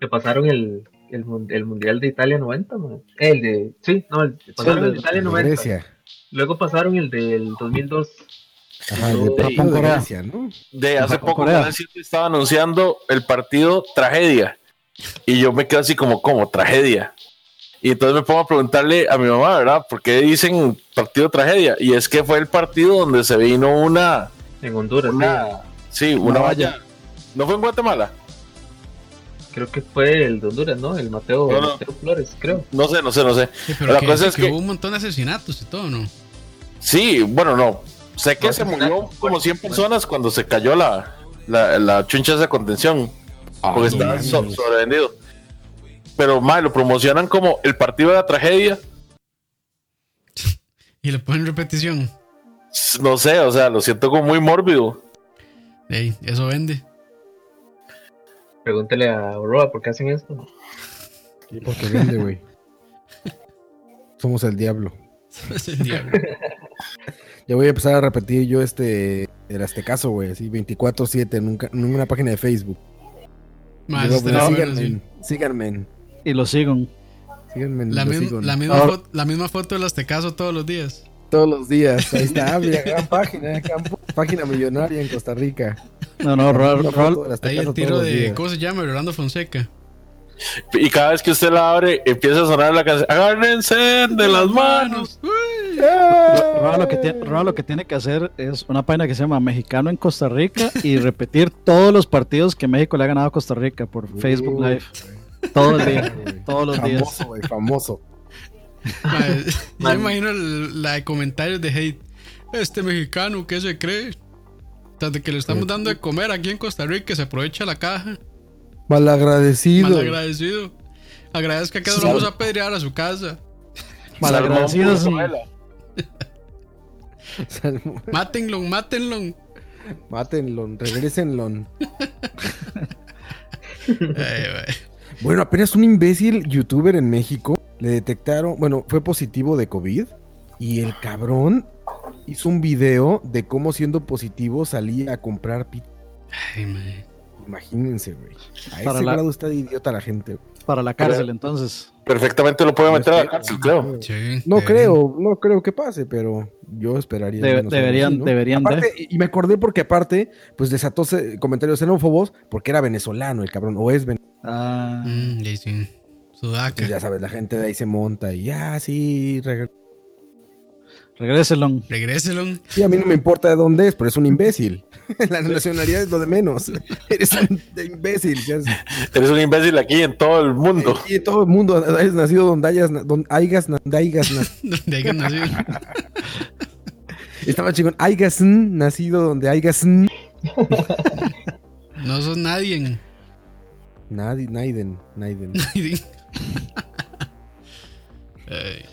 que pasaron el, el, el mundial de Italia 90 man. el de sí no el, pasaron el de Italia 90 Grecia. luego pasaron el del 2002 Ajá, de hace poco Corea. Canal 7 estaba anunciando el partido tragedia. Y yo me quedo así como, como tragedia. Y entonces me pongo a preguntarle a mi mamá, ¿verdad? ¿Por qué dicen partido tragedia? Y es que fue el partido donde se vino una, en Honduras sí. una, sí, una Una valla. valla. ¿No fue en Guatemala? creo que fue el de Honduras no el Mateo, No, no. Mateo Flores creo No sé, no sé, no sé. Sí, pero La que, cosa es que que- hubo un montón de asesinatos y todo, ¿no? Sí, bueno, no. Sé que No, se murió como bueno, 100 bueno. personas cuando se cayó la, la, la chuncha esa contención. porque está mames. so- sobrevendido. Pero, mae, lo promocionan como el partido de la tragedia. Y le ponen repetición. No sé, o sea, lo siento como muy mórbido. Ey, eso vende. Pregúntele a Aurora por qué hacen esto. Sí, porque vende, güey. Somos el diablo. Ya voy a empezar a repetir yo este, el Aztecaso, güey, así 24-7 en, un ca- en una página de Facebook. Más, poner, bueno, síganme, sí. síganme, Y lo sigo. síganme, La, lo la, misma Ahora- la misma foto de las Tecaso todos los días. Todos los días, ahí está, mira, gran página, gran página millonaria en Costa Rica. No, no, Rol, del Ahí el tiro de. ¿Cómo se llama? Orlando Fonseca. Y cada vez que usted la abre, empieza a sonar la canción. Agárrense de las manos. Uy. Rol lo que lo que tiene que hacer es una página que se llama Mexicano en Costa Rica y repetir todos los partidos que México le ha ganado a Costa Rica por Facebook Live. Todo el día, todos los días. Famoso, güey, famoso. Yo me imagino el- la de comentarios de hate. Este mexicano, ¿qué se cree? De que le estamos dando de comer aquí en Costa Rica, se aprovecha la caja. Malagradecido. Mal agradecido. Agradezca que no lo vamos a pedrear a su casa. Salmo- Mátenlo, mátenlo. Mátenlo, mae. Bueno, apenas un imbécil youtuber en México le detectaron, bueno, fue positivo de COVID y el cabrón hizo un video de cómo siendo positivo salía a comprar pizza. Ay, mae. Imagínense, güey. A Para ese la- grado está de idiota la gente. Para la cárcel, entonces. Perfectamente lo puede meter a la cárcel, creo. Sí, No creo, no creo que pase, pero yo esperaría. Debe- deberían- así, ¿no? deberían. Aparte, y y me acordé porque aparte, pues desató comentarios xenófobos porque era venezolano el cabrón, o es venezolano. Ah, Mm, sí, sí. Sudaca. Pues ya sabes, la gente de ahí se monta y ya, sí, reg- regréselo. Regréselo. Sí, a mí no me importa de dónde es, pero es un imbécil. La nacionalidad es lo de menos. Eres un de imbécil. ya es- Eres un imbécil aquí en todo el mundo. Y en todo el mundo hayas nacido donde hayas, donde hayas, donde hayas na- Donde nacido. Estaba chingón. Hayas nacido donde hayas No sos nadie. Nadie, Naiden, Naiden. Ay,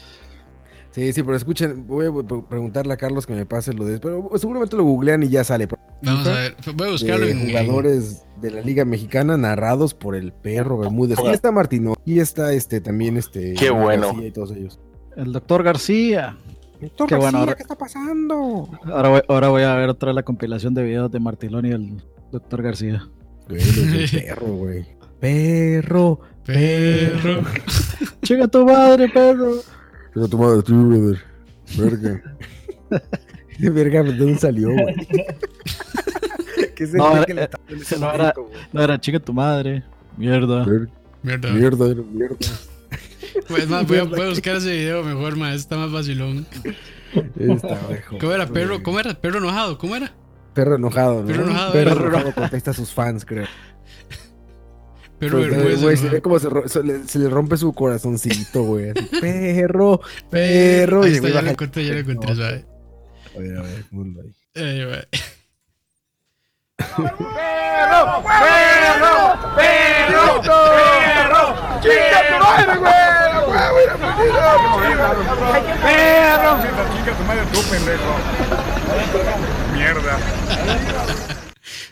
Sí, sí, pero escuchen, voy a pre- preguntarle a Carlos que me pase lo de... Pero seguramente lo googlean y ya sale. Vamos a ver. Voy a buscarlo de en. en- jugadores de la Liga Mexicana narrados por el perro Bermúdez. Y está Martino. Y está este también este. Qué bueno. García Y todos ellos. El doctor García. Doctor Qué bueno, García, ahora- ¿qué está pasando? Ahora voy, ahora voy a ver otra la compilación de videos de Martilón y el doctor García. Güey, del perro, güey. Perro. Perro. Chica tu madre, perro. Pero tu madre, tú, brother. Verga. Verga, ¿de dónde salió, güey? ¿Qué es el No, era- que le ese no era- momento? No era chica tu madre. Mierda. Mierda. Mierda, era mierda. Pues más, voy a, voy a buscar ese video mejor, más. Está más vacilón. Está mejor, ¿Cómo era? Perro. ¿Cómo era? ¿Perro enojado? ¿Cómo era? Perro enojado, ¿no? Perro enojado, Perro era. enojado contesta a sus fans, creo. Perro Pues, Bermúdez. güey, se ve como se, se le, se le rompe su corazoncito, güey. así, Perro, perro. Ahí y está, güey ya lo encontré, ya lo encontré, ¿sabes? A ver, a ver, ponlo ahí. Ay, güey.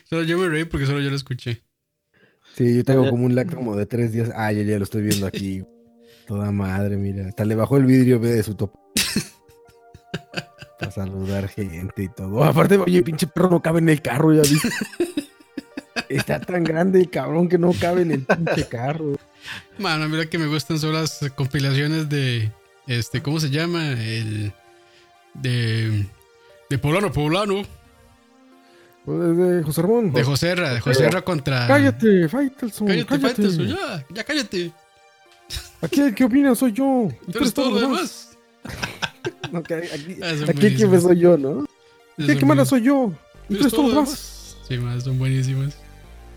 Solo yo me reí porque solo yo lo escuché. Sí, yo tengo como un lag como de tres días. Ah, ya, ya lo estoy viendo aquí. Toda madre, mira. Hasta le bajó el vidrio ve, de su top. Para saludar gente y todo. Aparte, oye, pinche perro no cabe en el carro, ya viste. Está tan grande el cabrón que no cabe en el pinche carro. Mano, mira que me gustan son las compilaciones de. Este, ¿cómo se llama? El. De. De Poblano, Poblano. Pues, de José Ramón. De Joserra, de Joserra contra. Cállate, Faitelson. Cállate, Cállate. Faitelson, ya, ya cállate. Aquí el que opina soy yo. Y Tú eres todo lo demás. No, aquí Ah, aquí que me soy yo, ¿no? Aquí el que manda soy yo. Y tú eres todo lo demás. Sí, más, son buenísimas.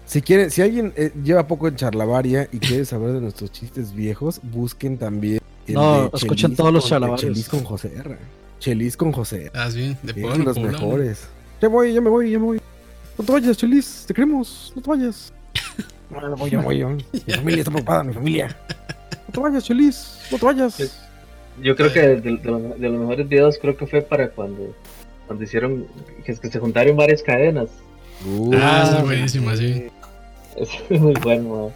Si quieren, si alguien eh, lleva poco en charlavaria y quiere saber de nuestros chistes viejos, busquen también. el No, de escuchen Chelis todos los con- charlavarios. Chelis con José R. Chelis con José R. Ah, sí, de Es Poblano, los mejores. Ya voy, ya me voy, ya me voy. No te vayas, Chelis, te queremos, no te vayas. No, no voy, yo voy, yo. Mi familia está preocupada, mi familia. No te vayas, Chelis, no te vayas. Yo creo que de, de los, de los mejores videos creo que fue para cuando, cuando hicieron que, es que se juntaron varias cadenas. Uh, Ah, esa es buenísima, sí. Es muy bueno.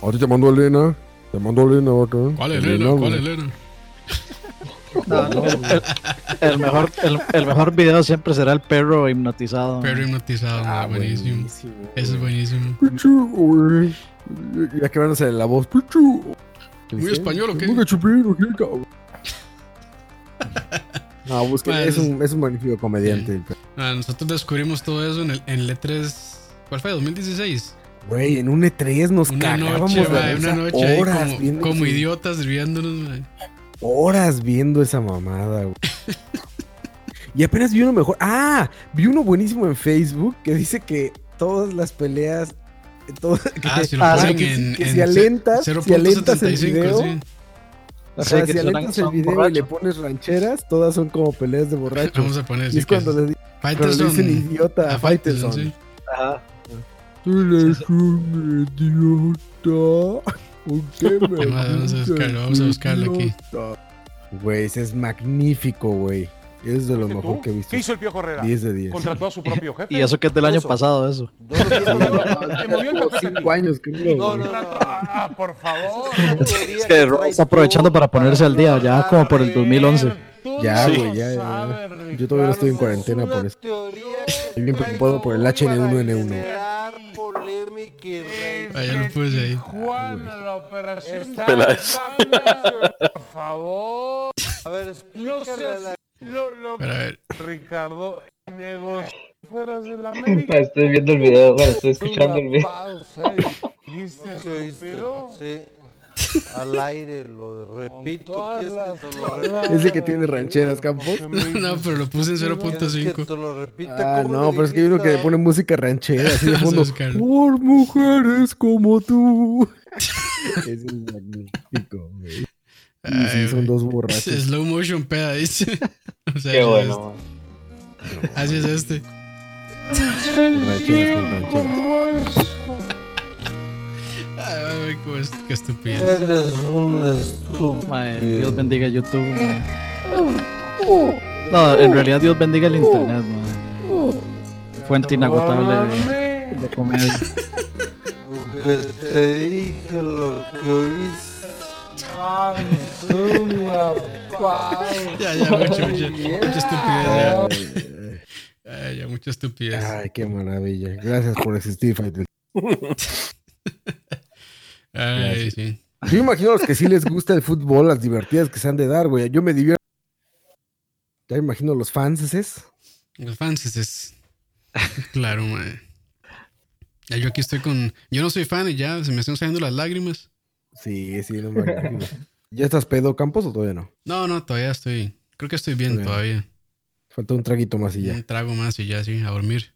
Ahorita te mando a Elena. Te mando a Elena acá. ¿Cuál Elena? ¿Cuál güey. Elena? No, no, el, el mejor, el, el mejor video siempre será el perro hipnotizado. Perro hipnotizado, Ah, buenísimo. buenísimo. Eso es buenísimo. Ya que van a hacer la voz. Pichu. ¿Qué ¿Muy dice? español o qué? Muy chupino, qué cabrón. No, busquen, Bueno, es un, es un magnífico comediante. perro. Ah, nosotros descubrimos todo eso en el, en el E3. ¿Cuál fue? ¿2016? Güey, en un E3 nos Una cagábamos noche, de una noche horas como, como idiotas riéndonos. Horas viendo esa mamada, güey. Y apenas vi uno mejor. Ah, vi uno buenísimo en Facebook que dice que todas las peleas. todo- que- Ah, si lo Ah, ponen que, en, que en si alentas, si alentas el 0.75, video, sí. ajá, Sí, que si alentas el video y le pones rancheras, todas son como peleas de borrachos. Vamos a poner y sí es cuando le, dicen idiota a Faitelson. sí. Ajá. Tú eres un idiota. ¿Por qué me Vamos a- buscarlo, vamos a buscarlo aquí. Güey, ese es magnífico, güey. Es de lo mejor que he visto. ¿Qué hizo el Piojo Herrera? 10 de 10. Contrató a su propio jefe. Y eso que es del año pasado, eso. Movió el tapete. Cinco años, creo. No, no, no. Ah, por favor. Es que está aprovechando para ponerse al día, ya como por el 2011. Ya, Sí. güey, ya, ya. Yo todavía no estoy en cuarentena por eso. Estoy bien preocupado por el HN1N1. Ah, ya lo puse ahí. Juan, la operación. Peláez. Por favor. A ver, no seas... No, no, Pero a ver, Ricardo, negocios fuera de la América. Estoy viendo el video, bueno, estoy escuchando el video. Pausa y- ¿Viste? Pero Al aire, lo repito. todas ¿quieres que las lo? Ese que tiene rancheras, Campos. no, pero lo puse en ¿Quieres que 0.5. te lo repita? Ah, ¿Cómo no, pero es que hay uno que le pone música ranchera así de fondo. Por mujeres como tú. Es magnífico, güey. Sí, son dos borrachos. Slow motion peda, dice. O sea, Qué es bueno, este. Así es este. Rancheras con rancheras. Ay, ay, cómo es- qué estupidez. Eres un estúpido. Dios bendiga YouTube. No, en realidad Dios bendiga el internet. Fuente inagotable de, de comedia. Que te dije lo que oíste. Ya, ya, mucho, mucho, mucha estupidez. Ya. Ay, ya, mucha estupidez. Ay, qué maravilla. Gracias por existir, Fighter. Ay, sí. Yo imagino a los que sí les gusta el fútbol, las divertidas que se han de dar, güey. Yo me divierto. Ya imagino los fans, ¿es? Los fans es- es. Claro, man. Ya yo aquí estoy con. Yo no soy fan y ya se me están saliendo las lágrimas. Sí, sí, no me imagino. ¿Ya estás pedo, Campos, o todavía no? No, no, todavía estoy. Creo que estoy bien Bien. todavía. Falta un traguito más y ya. Un trago más y ya, sí, a dormir.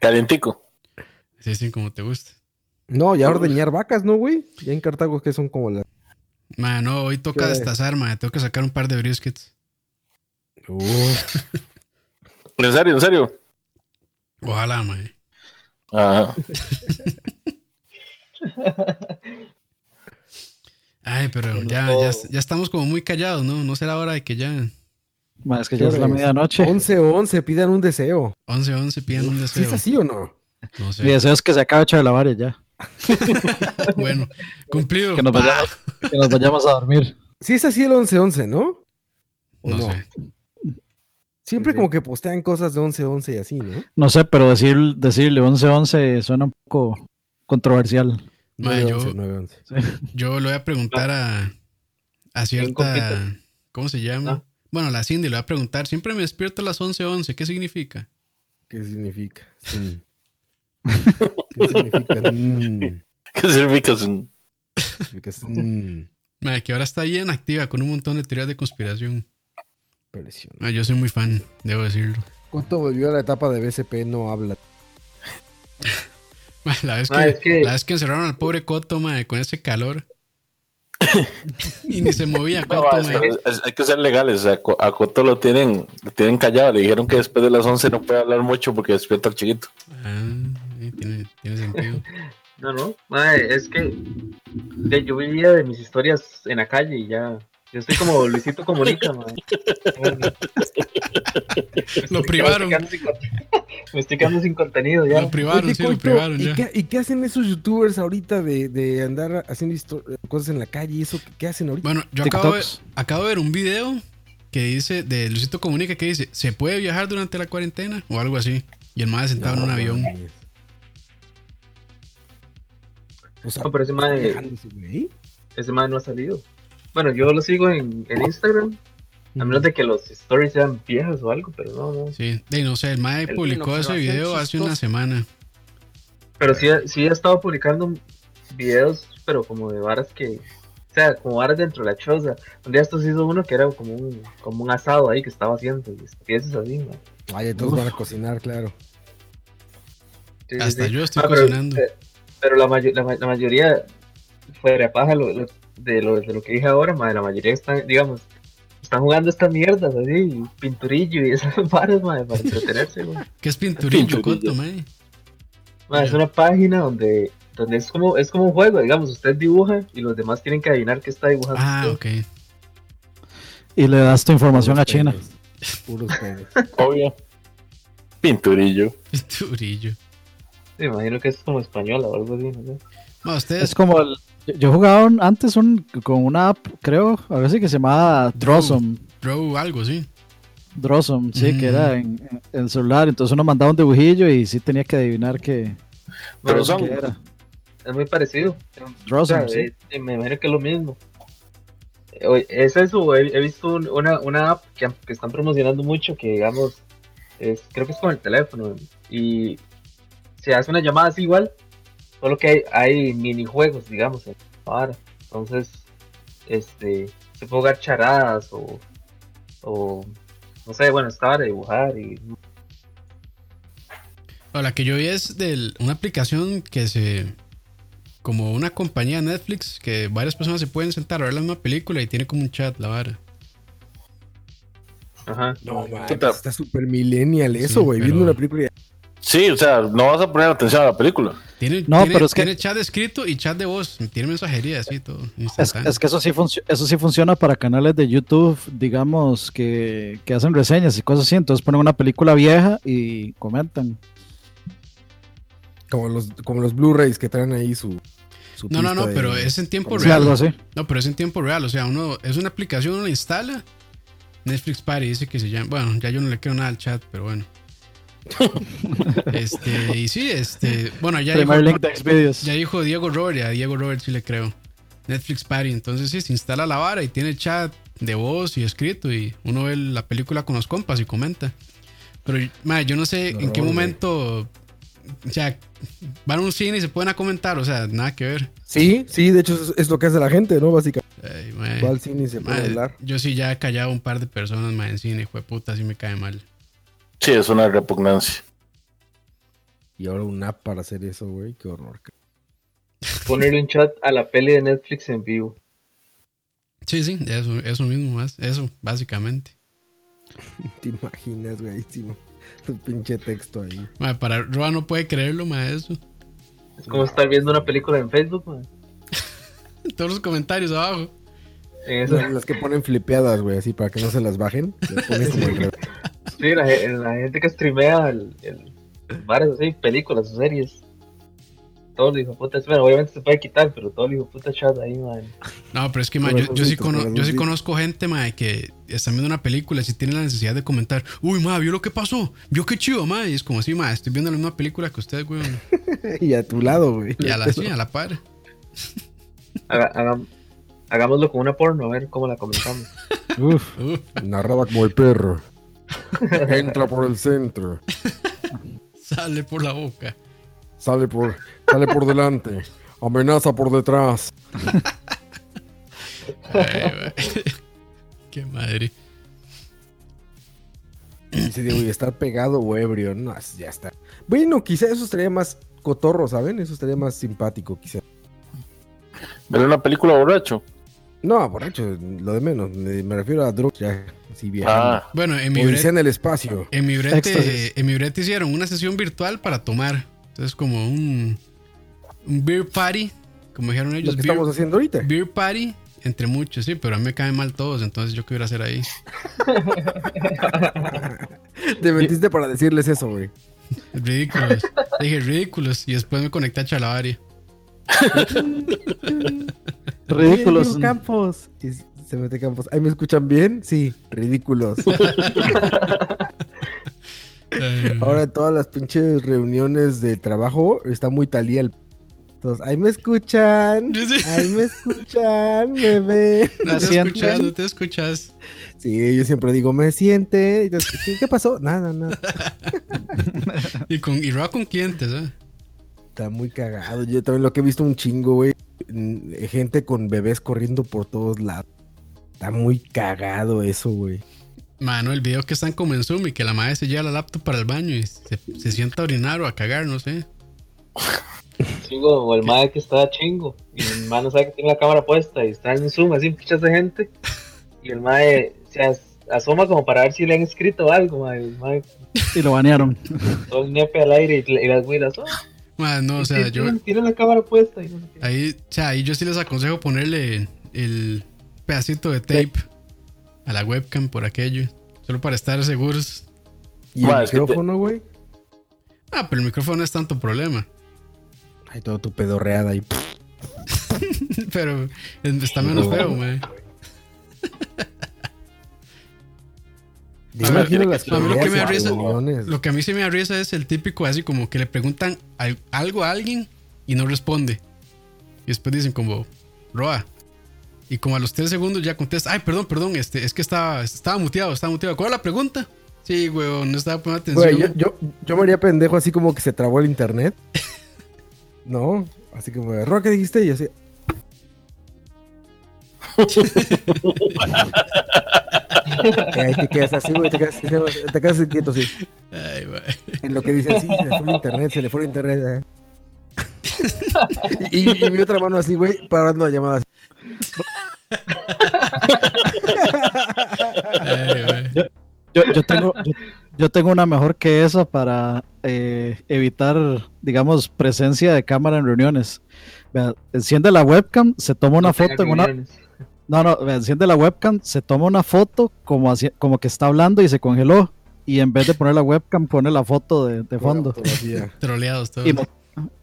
Calientico. Sí, sí, como te gusta. No, ya ordeñar vacas, ¿no, güey? Ya en Cartago que son como las... Man, no, hoy toca ¿Qué? destazar, man. Tengo que sacar un par de briskets. Uf, ¿En serio? ¿En serio? Ojalá, man. Ajá. Ay, pero ya, ya, ya estamos como muy callados, ¿no? No será hora de que ya. Mae, es que ¿Qué ya es la medianoche. 11 o 11, pidan un deseo. 11, 11, pidan un ¿Sí deseo. es así o no? No sé. Mi deseo es que se acabe de la varia ya. Bueno, cumplido. Que nos vayamos, que nos vayamos a dormir. Sí es así el 11-11, ¿no? ¿O No sé. Siempre como que postean cosas de 11-11 y así, ¿no? No sé, pero decir, decirle 11-11 suena un poco controversial. Ma, yo- 9-11, 9-11. Yo le voy a preguntar a, a cierta. ¿Cómo se llama? Ah. Bueno, la Cindy le voy a preguntar. Siempre me despierto a las 11:11. 11. ¿Qué significa? ¿Qué significa? Sí. ¿Qué significa? Mm, ¿Qué significa? mm, Ma, que ahora está bien activa con un montón de teorías de conspiración. presión. Ma, yo soy muy fan, debo decirlo. ¿Cuánto volvió a la etapa de BCP? No habla. Ma, la vez que, Ma, es que- la vez que encerraron al pobre Coto, con ese calor. Y ni se movía. No, Coto, es- es- es- hay que ser legales. Co- a Coto lo tienen, lo tienen callado. Le dijeron que después de las 11 no puede hablar mucho porque despierta al chiquito. Ah, tiene, tiene sentido. No, no, mae, es que de- yo vivía de mis historias en la calle y ya. Yo estoy como Luisito Comunica, mae. Lo privaron. sin Me estoy quedando sin contenido ya. Lo privaron, sí, lo privaron ¿y, ya. qué, y qué hacen esos youtubers ahorita de, de andar haciendo cosas en la calle y eso? ¿Qué, hacen ahorita? Bueno, yo acabo de, acabo de ver un video que dice, de Luisito Comunica, que dice, ¿se puede viajar durante la cuarentena? O algo así. Y el madre sentado en un No, avión. O sea, No, pero ese mae- viajando ese güey. Ese man no ha salido. Bueno, yo lo sigo en, en Instagram. A menos de que los stories sean viejas o algo, pero no, no. Sí, de, no sé, el madre El- publicó ese video hace una semana. Pero sí, ha- sí he estado publicando videos, pero como de varas que. O sea, como varas dentro de la choza. Un día estos hizo uno que era como un, como un asado ahí que estaba haciendo. Y estupideces así, man. Ay, todos van a cocinar, claro. Sí, Hasta sí. yo estoy Ah, pero, cocinando. eh, Pero la, mayo- la, ma- la mayoría, fuera de paja, lo- lo- de, lo, de lo que dije ahora, madre, la mayoría están, digamos, están jugando estas mierdas así, pinturillo y esas varas, madre, para entretenerse, güey. ¿Qué es pinturillo, Pinturillo. Coto, madre? Madre, es una página donde, donde es como es como un juego, digamos, usted dibuja y los demás tienen que adivinar qué está dibujando. Ah, usted. ok. Y le das tu información a China. Puros. Obvio. Pinturillo. Pinturillo. Me imagino que es como española o algo así, no sé. No, ustedes, Es como el, yo- jugaba un- antes un, con una app, creo, a ver si que se llamaba Drossum. Draw algo, sí. Drossum, sí, Mm. que era en, en el celular. Entonces uno mandaba un dibujillo y sí tenía que adivinar qué, Pero son- qué era. es muy parecido. O sea, sí. eh, me imagino que es lo mismo. Eh, oye, Es eso, he, he visto un- una, una app que, que están promocionando mucho, que digamos, es, creo que es con el teléfono, y se hace una llamada así igual, solo que hay, hay minijuegos, digamos, en vara. Entonces, este, se puede jugar charadas o, o, no sé, bueno, estaba de dibujar y O la que yo vi es de una aplicación que se. Como una compañía Netflix que varias personas se pueden sentar a ver la misma película y tiene como un chat, la vara. Ajá. No, man, Puta. está súper millennial eso, güey. pero- Viendo una película y Sí, o sea, no vas a poner atención a la película. Tiene, No, tiene, pero es que- tiene chat escrito y chat de voz. Tiene mensajería así, todo. Es, que eso sí, eso sí funciona para canales de YouTube, digamos, que, que hacen reseñas y cosas así. Entonces ponen una película vieja y comentan. como los, como los Blu-rays que traen ahí su. su No, no, no, de- pero es en tiempo real. algo así. No, pero es en tiempo real. O sea, uno es una aplicación, uno la instala. Netflix Party dice que se llama. Bueno, ya yo no le quiero nada al chat, pero bueno. este, y sí, este. Bueno, ya Primer dijo, link ya dijo Diego Robert, a Diego Robert sí le creo. Netflix Party. Entonces sí, se instala la vara y tiene chat de voz y escrito. Y uno ve la película con los compas y comenta. Pero, madre, yo no sé en qué No, momento. O sea, van a un cine y se pueden a comentar. O sea, nada que ver. Sí, sí, de hecho es, lo que hace la gente, ¿no? Básicamente. Ay, mae. Va al cine y se puede Madre, hablar. yo sí ya he callado un par de personas más en cine, fue puta, sí me cae mal. Sí, es una repugnancia. Y ahora un app para hacer eso, güey. Qué horror. ponerle un chat a la peli de Netflix en vivo. Sí, sí, eso, eso mismo más, eso, básicamente. ¿Te imaginas, güey? Tu pinche texto ahí. Para Roa no puede creerlo, más eso. Es como estar viendo una película en Facebook. Todos los comentarios abajo. En eso- Las, las que ponen flipeadas, güey, así para que no se las bajen. Ponen como el revés. Sí, la, ge- la gente que streamea el, el, varias así, películas o series. Todo el hijo puta, bueno, obviamente se puede quitar, pero todo el hijo puta chat ahí, man. No, pero es que, madre, yo, yo sí cono- yo sí conozco gente, madre, que están viendo una película y si tienen la necesidad de comentar, uy, madre, ¿vio lo que pasó? ¿Vio qué chido, madre? Y es como así, madre, estoy viendo la misma película que ustedes, weón. y a tu lado, güey. Y a la, sí, a la par. Haga- hagámoslo con una porno, a ver cómo la comentamos. Uf, Uf, Narrada como el perro. Entra por el centro. sale por la boca. Sale por, sale por delante. Amenaza por detrás. Ay. Qué madre. Dice Diego, y estar pegado o ebrio. No, ya está. Bueno, quizá eso estaría más cotorro, ¿saben? Eso estaría más simpático, quizá. Ver una película borracho. No, borracho, lo de menos. Me, me refiero a drugs ya. Sí, viajando. Ah, Bueno, en mi, brete, en el espacio. en, mi brete, Éxtasis. en mi brete hicieron una sesión virtual para tomar. Entonces, como un, un beer party, como dijeron Lo ellos. que Beer, estamos haciendo ahorita. beer party entre muchos, sí, pero a mí me caen mal todos. Entonces, ¿yo qué voy a hacer ahí? Te metiste para decirles eso, güey. Ridículos. Dije ridículos. Y después me conecté a Chalabaria. Ridículos. Campos. Se mete Campos. ¿Ahí me escuchan bien? Sí, ridículos. Ahora en todas las pinches reuniones de trabajo está muy talía el... Entonces, ahí me escuchan. Ahí me escuchan, bebé. no te escuchas, no te escuchas. Sí, yo siempre digo, me siente. Y ¿qué, qué pasó? Nada, nada. Y con y Roa con clientes, ¿eh? Está muy cagado. Yo también lo que he visto un chingo, güey. Gente con bebés corriendo por todos lados. Está muy cagado eso, güey. Mano, el video que están como en Zoom y que la madre se lleva la laptop para el baño y se, se sienta a orinar o a cagar, no sé. Chingo, o el madre que está chingo. Y el no sabe que tiene la cámara puesta y está en Zoom, así muchas de gente. Y el mae se as- asoma como para ver si le han escrito algo. El mae Y lo banearon. todo el nepe al aire y, y las güiras. "Oh, Man, no, o sea, tiene, yo tiene la cámara puesta. Y no sé ahí, o sea, ahí yo sí les aconsejo ponerle el pedacito de tape a la webcam por aquello, solo para estar seguros. Y el micrófono, güey. Ah, pero el micrófono no es tanto problema. Ay, todo tu pedorreada ahí. Pero es- está menos No. feo, A las a mí lo que me. Lo que a mí se me da risa es el típico así como que le preguntan al- algo a alguien y no responde. Y después dicen como, Roa. Y como a los tres segundos ya contesta, ay, perdón, perdón, este, es que estaba, estaba muteado, estaba muteado. ¿Cuál es la pregunta? Sí, weón, no estaba poniendo atención. Güey, yo, yo, yo me haría pendejo así como que se trabó el internet. ¿No? Así como, Roa, ¿qué dijiste? Y así. Ahí te quedas así, güey, te quedas, te quedas quieto así. Ay, güey. En lo que dicen, sí, se le fue el internet, se le fue el internet. eh. y, y mi otra mano así, güey, parando la llamada. Yo, yo tengo, yo, yo tengo una mejor que esa para eh, evitar, digamos, presencia de cámara en reuniones. Vea, enciende la webcam, se toma una No foto en una. No, no, vea, enciende la webcam, se toma una foto como, así, como que está hablando y se congeló. Y en vez de poner la webcam, pone la foto de, de fondo. Troleados todos. Y,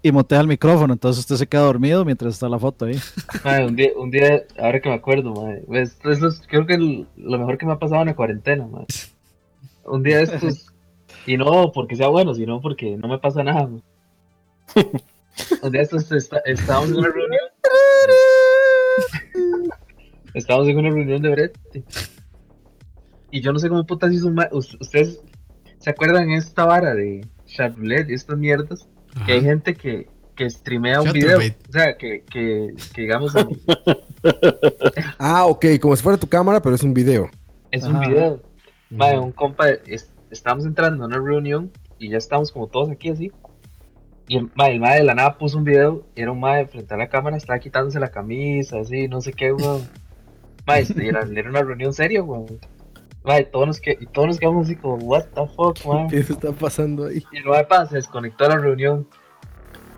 y motea el micrófono. Entonces usted se queda dormido mientras está la foto ahí. Un, día, un día, ahora que me acuerdo, mae, pues, eso es, creo que el- lo mejor que me ha pasado en la cuarentena, mae. Un día de estos, y no porque sea bueno, sino porque no me pasa nada. Un día de estos está- estábamos en una reunión. Estábamos en una reunión de brete. Y yo no sé cómo putas hizo un ¿Ustedes se acuerdan esta vara de Charlotte y estas mierdas? Ajá. Que hay gente que, que streamea un video. O sea, que, que, que digamos, Ah, ok, como si fuera tu cámara, pero es un video. es un video. Mae, un compa, es- estábamos entrando a una reunión y ya estábamos como todos aquí así. Y el mae, el mae de la nada puso un video, y era un mae frente a la cámara, estaba quitándose la camisa, así, no sé qué, weón. Mae, este, era, era una reunión seria, weón. Mae, todos nos, que, y todos nos quedamos así como, what the fuck, mae. ¿Qué está pasando ahí? Y el mae pa, se desconectó de la reunión.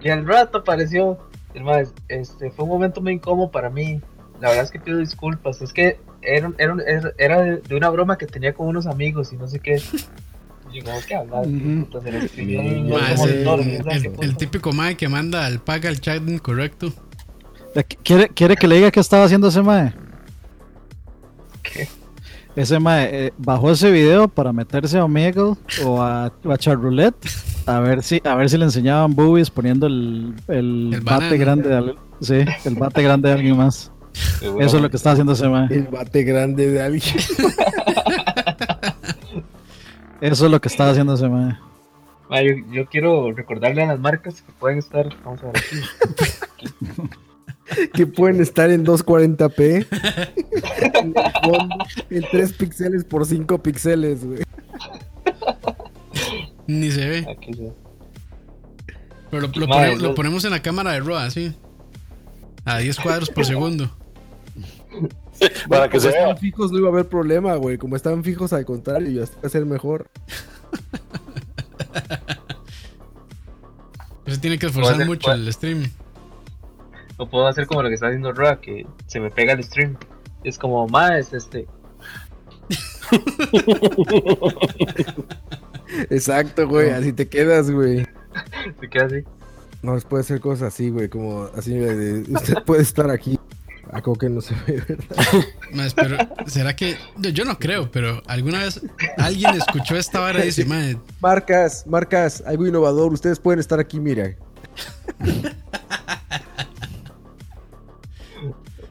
Y al rato apareció. El mae, este, fue un momento muy incómodo para mí. La verdad es que pido disculpas. Es que era, era, era- era de, una broma que tenía con unos amigos y no sé qué. El, típico mae que manda al paga el chat incorrecto. ¿Quiere, ¿Quiere que le diga qué estaba haciendo ese mae? Ese mae eh, bajó ese video para meterse a Omegle o a, o a Charroulette a ver si a ver si le enseñaban boobies poniendo el, el, El bate grande de al- sí, el bate grande de alguien más. Eso es lo que está haciendo ese mae. El bate grande de alguien. Eso es lo que está haciendo ese mae. Ma, yo, yo quiero recordarle a las marcas que pueden estar. Vamos a ver aquí. que pueden estar en 240p. en, el fondo, en 3 píxeles por 5 píxeles, güey. Ni se ve. Aquí sí. Pero lo, lo Ma, pone- eso- lo ponemos en la cámara de Roa, así. A 10 cuadros por segundo. Para que se Como vea. estaban fijos no iba a haber problema, güey. Como estaban fijos, al contrario, ya va a ser mejor. Se tiene que esforzar mucho puede- el stream. O puedo hacer como lo que está haciendo Roa, que se me pega el stream. Es como, más este. Exacto, güey. Así te quedas, güey. Se queda así. No, puede ser cosas así, güey. Como así de, usted puede estar aquí. A que no se ve, ¿verdad? Más, pero, ¿será que.? Yo, yo no creo, pero alguna vez alguien escuchó esta vara y dice, madre, Marcas, marcas, algo innovador. Ustedes pueden estar aquí, mira.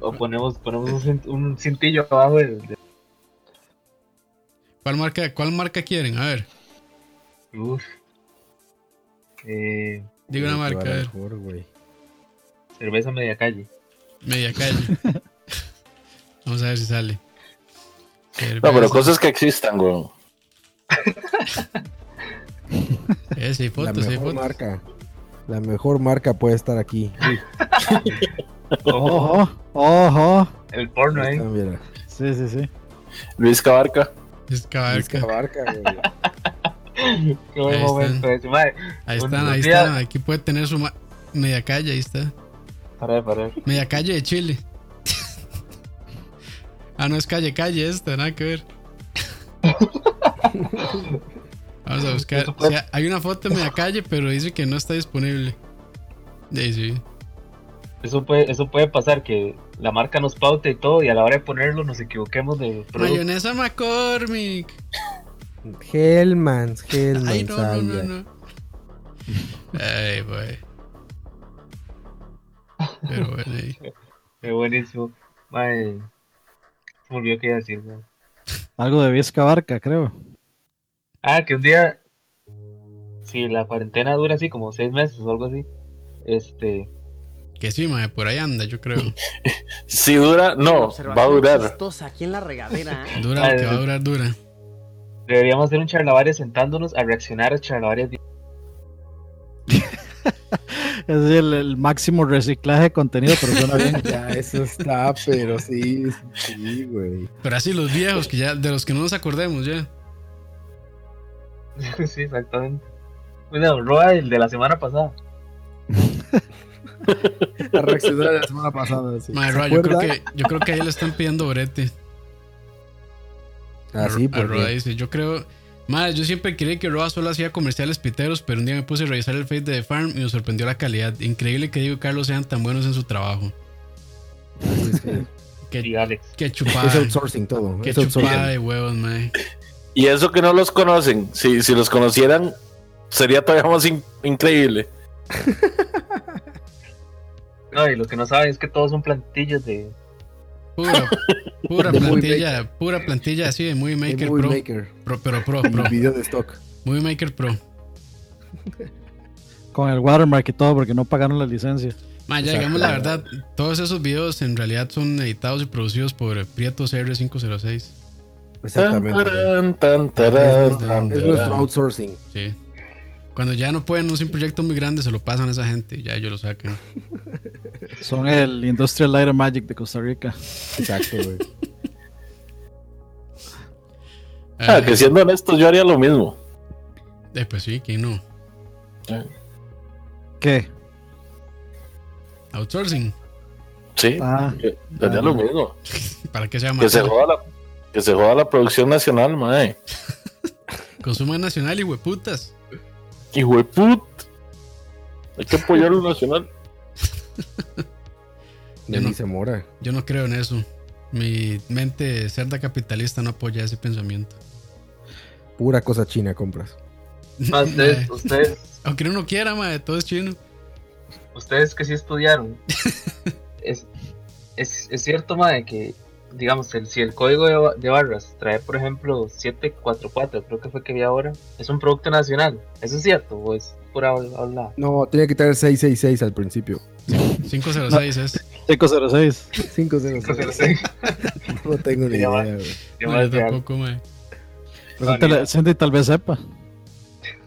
O ponemos, ponemos un, un cintillo abajo del. del- ¿cuál marca, ¿cuál marca quieren? A ver, Uf. Eh, diga una marca, a ver. mejor, güey. cerveza media calle. Media calle. Vamos a ver si sale. No, pero cosas que existan, güey. Eh, sí, La sí, mejor fotos. marca. La mejor marca puede estar aquí. Ojo, Ojo, el porno Ahí ahí. mira. Sí, sí, sí. Luis Cabarca. Es cabarca. Esta marca, güey. Qué buen Ahí momento ese, madre. Ahí están, ahí día- están. Aquí puede tener su ma- media calle, ahí está. Para, para. Media calle de Chile. ah, no es calle, calle esta, nada que ver. Vamos a buscar. Hay una foto de media calle, pero dice que no está disponible. Sí, sí. Eso puede, eso puede pasar, que la marca nos paute y todo, y a la hora de ponerlo nos equivoquemos de producto. Mayonesa McCormick. Hellmans, Hellmans. Ay, no, no, ay, no, no. Ay, boy. Pero bueno, ahí. Qué buenísimo. Madre, se me olvidó qué iba a decir. güey. Algo de Vizca Barca, creo. Ah, que un día, si la cuarentena dura así como seis meses o algo así, este, Que sí, mae, por ahí anda, yo creo. Si dura, no, va a durar. aquí en la regadera. ¿eh? Dura lo que va a durar, dura. deberíamos hacer un charlavaria sentándonos a reaccionar a charlavarias. Es el, el máximo reciclaje de contenido, pero suena bien. Ya, eso está, pero sí, sí, güey. Pero así los viejos, que ya, de los que no nos acordemos ya. sí, exactamente. Bueno, Roa, el de la semana pasada. La reaccionar de la semana pasada. Sí. Mae, ¿Se Roa, yo creo que, yo creo que ahí le están pidiendo brete. Ah, A- sí, a porque Roa dice, yo creo. Madre, yo siempre creí que Roa solo hacía comerciales piteros, pero un día me puse a revisar el face de The Farm y me sorprendió la calidad. Increíble que Diego y Carlos sean tan buenos en su trabajo. que Qué, Y Alex. qué chupada. es outsourcing todo. Qué es outsourcing. chupada de huevos, mae. Y eso que no los conocen, si, si los conocieran, sería todavía más in- increíble. No, y lo que no saben es que todos son plantillas de. Pura, De plantilla, pura plantilla así de Movie Maker Movie Pro, Maker. Pro, Pero Pro, Pro. El video de stock. Movie Maker Pro. Con el watermark y todo, porque no pagaron la licencia. Ma, ya digamos la verdad, todos esos videos en realidad son editados y producidos por Prieto CR506. Exactamente. Tan, tan, tarán, tan, Es nuestro outsourcing. Sí. Cuando ya no pueden hacer un proyecto muy grande, se lo pasan a esa gente y ya ellos lo sacan. Son el Industrial Light and Magic de Costa Rica. Exacto, güey. Ah, Eh, que siendo honestos, yo haría lo mismo. eh, pues sí, ¿quién no? ¿Qué? Outsourcing. Sí, Ah, haría lo mismo. ¿Para qué se llama? Que se joda la, que se joda la producción nacional, mae. Consumo nacional y hueputas. Hijo de put. Hay que apoyar lo nacional. Yo no, Denise Mora. yo no creo en eso. Mi mente cerda capitalista no apoya ese pensamiento. Pura cosa china compras. Ah, ustedes, ustedes, Aunque uno no quiera, madre, todo es chino. ustedes que sí estudiaron. es, es, es cierto, madre, que digamos, el, si el código de, de barras trae, por ejemplo, 744, creo que fue que vi ahora, es un producto nacional. ¿Eso es cierto o es pura habla? No, tenía que traer 666 al principio. 506 es. 506. 506. No tengo ni idea, güey. Yo No, tampoco. Pregúntale, Cindy tal vez sepa.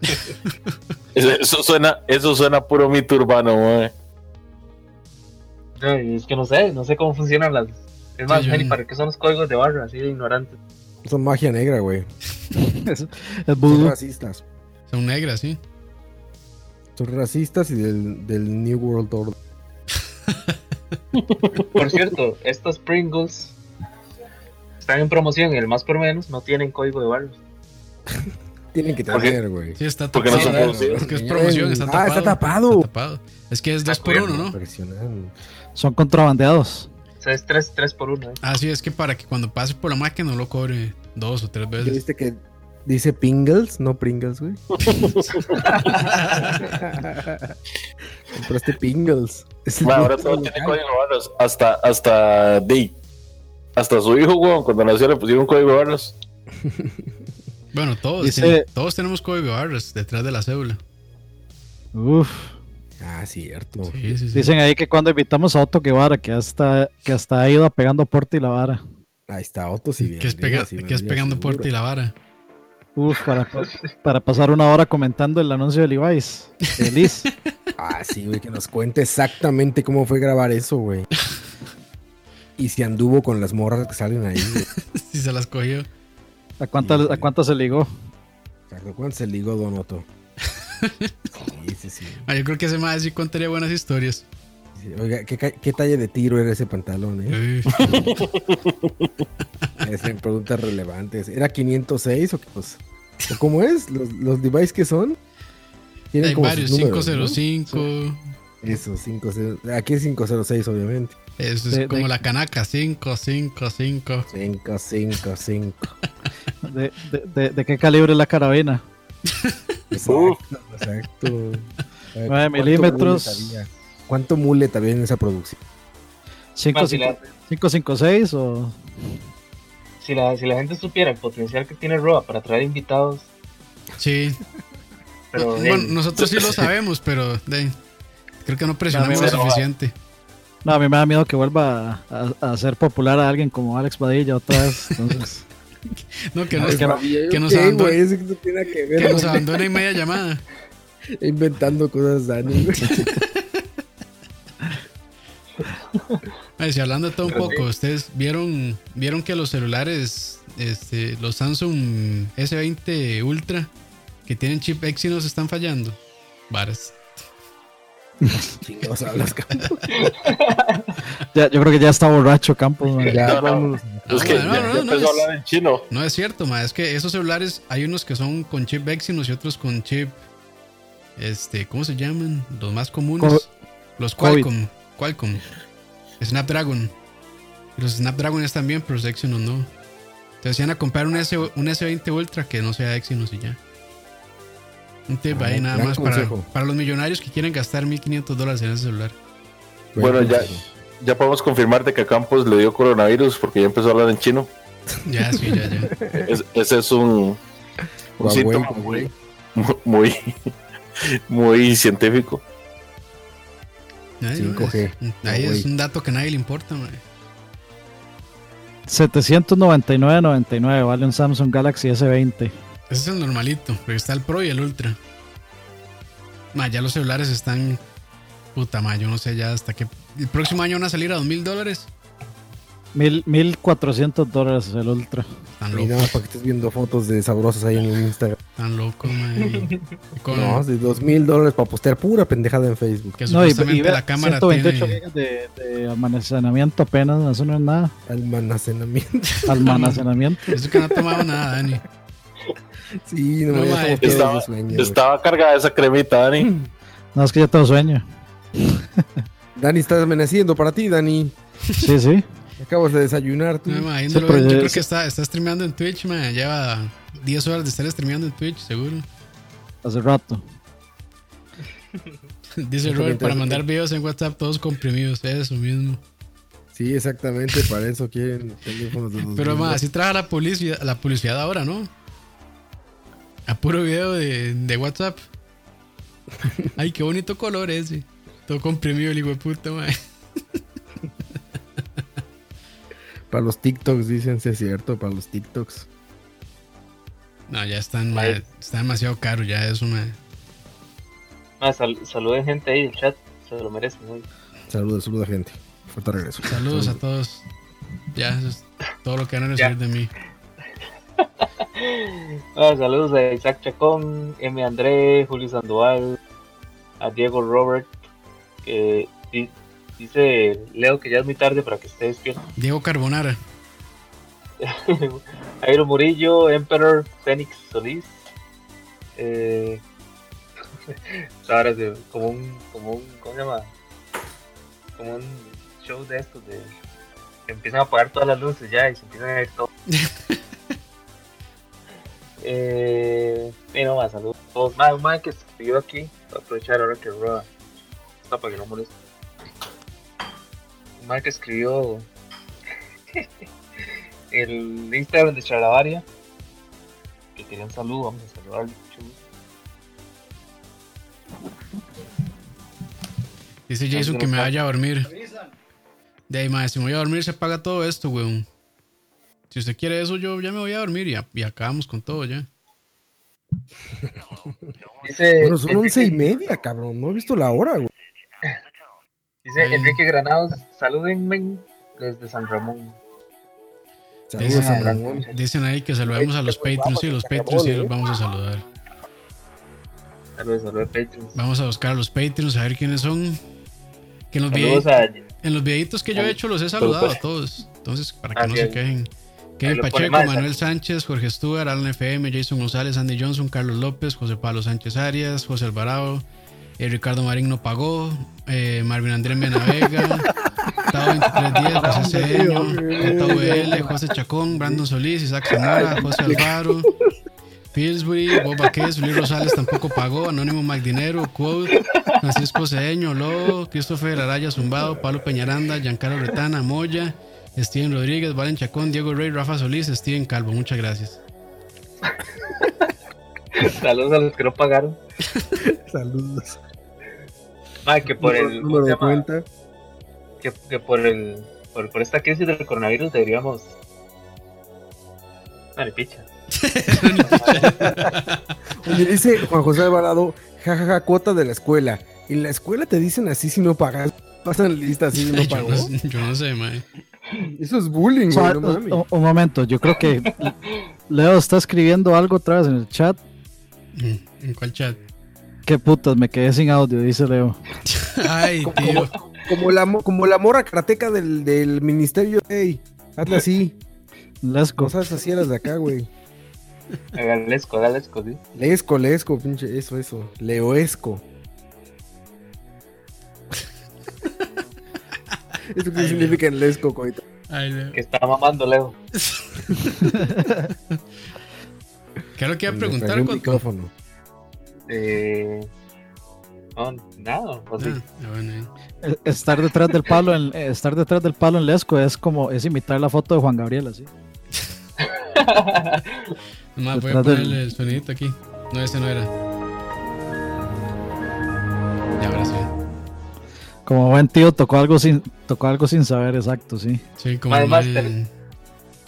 Eso, eso suena, eso suena puro mito urbano, mae. No, y es que no sé, no sé cómo funcionan las Es más, Jenny, ¿para qué son los códigos de barra así de ignorantes? Son magia negra, güey. Es, es Son racistas. Son negras, sí. Son racistas y del, del New World Order. Por cierto, estos Pringles están en promoción y el más por menos no tienen código de barra. Tienen que tener, güey. Sí, está Porque no tapado. son producidos. Porque es promoción, está Ah, tapado. está tapado. Está tapado. Es que es dos por uno, ¿no? Impresionante. Son contrabandeados. O sea, es 3, tres por 1. Ah, sí, es que para que cuando pase por la máquina no lo cobre dos o tres ¿Ya veces. viste que dice Pringles, no Pringles, güey? Compraste Pringles. Ma, ahora todo local. tiene código de barras. Hasta, hasta Day. Hasta su hijo, weón, cuando nació le pusieron código de barras. Bueno, todos, Dice- tienen- todos tenemos código de barras detrás de la cédula. Uf. Ah, cierto. Sí, sí, sí. Dicen ahí que cuando invitamos a Otto Guevara, que hasta, que hasta ha ido pegando porte y la vara. Ahí está Otto, si que es, pega- que es pegando puerta y la vara. Uf, para, para pasar una hora comentando el anuncio de Levi's. De Liz. Ah, sí, güey, que nos cuente exactamente cómo fue grabar eso, güey. Y si anduvo con las morras que salen ahí, güey. si se las cogió. ¿A cuántas, ¿A cuántas se ligó? Exacto, ¿Cuándo se ligó Don Otto? Sí, sí, sí. Ah, yo creo que ese más sí contaría buenas historias. Oiga, ¿qué, qué talla de tiro era ese pantalón, eh? Es en preguntas relevantes. ¿Era 506 o qué pues? ¿O cómo es? ¿Los, los devices que son? Tienen Hay como varios, números, ¿no? 505. Eso, 50, aquí es 506, obviamente. Eso es De- como de- la canaca, 555. 555. ¿De, de, de, de qué calibre es la carabina? Exacto, exacto. A ver, 9 ¿cuánto milímetros. ¿Cuánto mullet había en esa producción? ¿Cinco, Más, si, cinco, la, cinco, cinco, seis o...? si, la, si la gente supiera el potencial que tiene Roa para traer invitados, Sí. pero bueno, bien, nosotros sí lo sabemos, pero de- creo que no presionamos lo suficiente. No, a mí me da miedo que vuelva a, a, a ser popular a alguien como Alex Badilla otra vez. Entonces, No, que nos, que no- que nos ¿Qué, abandone? Eso que no tiene que ver. que nos abandone en media llamada. Inventando cosas, Dani. si hablando de todo un poco, ustedes vieron vieron que los celulares, este, los Samsung S20 Ultra que tienen chip Exynos están fallando. Varas. Chingados hablas, cabrón. ya, yo creo que ya está borracho Campos. Ya, No, no. Es que no, no, ya, no, ya no, empezó a es- hablar en chino. No es cierto, ma, es que esos celulares hay unos que son con chip Exynos y otros con chip este, ¿cómo se llaman? Los más comunes. Co- los COVID. Qualcomm, Qualcomm. Snapdragon. Los Snapdragon están bien, pero los Exynos no. Entonces iban a comprar un, S, un S20 Ultra que no sea Exynos y ya. Un tip Ah, ahí nada más para, para los millonarios que quieren gastar 1500 dólares en ese celular. Bueno, ya. Ya podemos confirmarte que a Campos le dio coronavirus porque ya empezó a hablar en chino. Ya, sí, ya, ya. Es- ese es un, un síntoma muy, muy, muy científico. Ay, 5G. es- ahí es un dato que a nadie le importa, ma. 799.99 vale un Samsung Galaxy S20. Ese es el normalito, pero está el Pro y el Ultra. Ma, ya los celulares están. Puta ma, yo no sé ya hasta qué. El próximo año van a salir a dos mil dólares. Mil, 1400 dólares el Ultra. Tan Y loco, nada más para que estés viendo fotos de sabrosas ahí en el Instagram. tan loco, ma. Y- y con- No, de dos mil dólares para postear pura pendejada en Facebook. que No, y, y la cámara 128 tiene. gigas de, de almacenamiento apenas, eso no es nada. Almacenamiento. Almacenamiento. Eso que no ha tomado nada, Dani. Sí, no, No, mae. estamos todos Estaba, sueño, estaba cargada esa cremita, Dani. No, es que ya tengo sueño. Dani, estás amaneciendo para ti, Dani. Sí, sí. Acabas de desayunar tú. No, ma, ahí Sí. Yo creo que está, está streameando en Twitch, ma. Lleva 10 horas de estar streameando en Twitch, seguro. Hace rato. Dice Robert, para mandar videos en WhatsApp todos comprimidos. Eso mismo. Sí, exactamente, para eso quieren teléfonos de 2000 Pero más, así trabaja la publicidad, la publicidad ahora, ¿no? A puro video de, de WhatsApp. Ay, qué bonito color ese. Todo comprimido el hijo de puta. Para los TikToks, dicen, sí es cierto, para los TikToks. No, ya están, mae, está demasiado caro ya eso, mae. Ah, sal- saluden gente ahí del chat, se lo merecen. güey. Saludos, saludos, gente. Fuerte regreso. Saludos a todos. Ya, eso es todo lo que van a recibir de mí. Ah, saludos a Isaac Chacón, M. André, Julio Sandoval, a Diego Robert, que di- dice Leo que ya es muy tarde para que esté despierto. Diego Carbonara. Jairo Murillo, Emperor, Fénix Solís. Eh, ahora es como un, como un, ¿cómo se llama? Como un show de estos de que empiezan a apagar todas las luces ya y se empiezan a ir todo. eh, y no más, saludos a todos. Más, mae que escribió aquí, voy a aprovechar ahora que está para que no moleste. Que escribió el Instagram de Charlavaria. Que quería un saludo, vamos a saludarle. Dice Jason que me vaya a dormir. De ahí, madre, si me voy a dormir se paga todo esto, weón. Si usted quiere eso, yo ya me voy a dormir y, a- y acabamos con todo ya. Dice, Bueno, son once y media, cabrón. No he visto la hora, güey. Dice Enrique Granados, salúdenme desde San Ramón. Saludos Dicen, a San Ramón. dicen ahí que saludemos a los Patreons. Sí, los Patreons sí los vamos a saludar. Saludos, saludos, Patreons. Vamos a buscar a los Patreons, a ver quiénes son. Que en los, a en los videitos que yo he hecho los he saludado a todos. Entonces, para que no se quejen. Kevin Pacheco, más, Manuel Sánchez, Jorge Stuart, Alan FM, Jason González, Andy Johnson, Carlos López, José Pablo Sánchez Arias, José Alvarado, eh, Ricardo Marín no pagó, eh, Marvin Andrés Menavega, Tao 2310, José Cedeño, JVL, José Chacón, Brandon Solís, Isaac Zamora, José Alvaro, Pillsbury, Bob Baquez, Luis Rosales tampoco pagó, Anónimo Magdinero, Quote, Francisco Cedeño, Lobo, Christopher Araya Zumbado, Pablo Peñaranda, Giancarlo Retana, Moya, Steven Rodríguez, Valen Chacón, Diego Rey, Rafa Solís, Steven Calvo, muchas gracias. Saludos a los que no pagaron. Saludos. Ah, que por el. ¿cómo Número de cuenta. Que, que por el. Por, por esta crisis del coronavirus deberíamos. Vale, picha. Oye, dice Juan José Alvarado, jajaja, cuota de la escuela. En la escuela te dicen así si no pagas. Pasan lista así si no yo, pagó. no, yo no sé, mae. Eso es bullying, O sea, güey, no un, un momento, yo creo que Leo está escribiendo algo otra vez en el chat. Mm, ¿En cuál chat? Qué putas, me quedé sin audio, dice Leo. Ay, tío. Como la, mo- como la mora karateca del, del ministerio. Ey, hazle así. Go. Cosas así a las de acá, güey. Galesco, galesco, sí. Lesco, lesco, pinche, eso, eso. Leoesco. ¿Eso qué significa en lesco, coito? Ay, Leo. Que está mamando Leo. ¿Qué es lo que iba a preguntar, Coto? micrófono. Eh. No, nada. O sí. Ah, ahí. Eh, Estar detrás del palo en, eh, estar detrás del palo en Lesco es como es imitar la foto de Juan Gabriel así. Nomás voy a Detrás del- ponerle el sonidito aquí. No, ese no era. Ya, ahora sí. Como buen tío tocó algo sin tocó algo sin saber exacto, sí. Sí, como el Master. mae-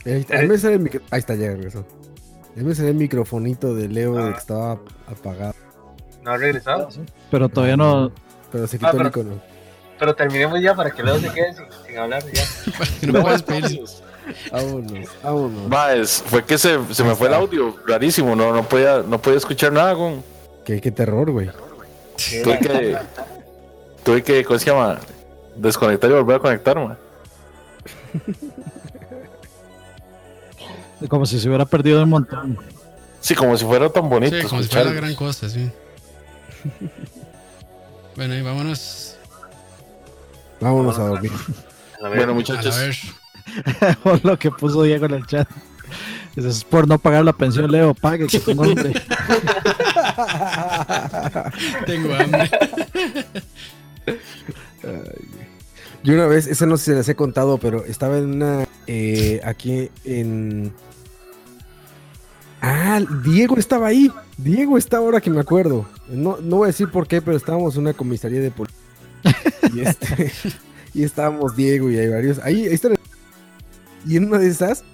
Ahí, está, ahí me sale el micro... Ahí está, ya regresó. Ahí me sale el microfonito de Leo de que estaba apagado. No ha regresado. Pero todavía no Pero se quitó Ah, el pero- icono. Pero terminemos ya para que Leo se quede sin, sin hablar. Ya. no puedes pedir. Vámonos, vámonos. Maes, fue que se, se me fue el audio, rarísimo, no, no podía, no podía escuchar nada, con Qué, qué terror, güey. tuve que, tuve que, ¿cómo se llama? Desconectar y volver a conectar, man. como si se hubiera perdido un montón. Sí, como si fuera tan bonito Sí, como si fuera gran cosa, sí. Bueno, y vámonos. Vámonos a dormir. A ver, Bueno, A muchachos, ver. O lo que puso Diego en el chat. Eso es por no pagar la pensión, Leo, pague que tengo hambre. Tengo hambre. Yo una vez, ese no sé si les he contado, pero estaba en una. eh, aquí en. Ah, Diego estaba ahí. Diego está ahora que me acuerdo. No, no voy a decir por qué, pero estábamos en una comisaría de policía. y, este, y estábamos Diego y hay varios. Ahí, ahí están. Y en una de esas,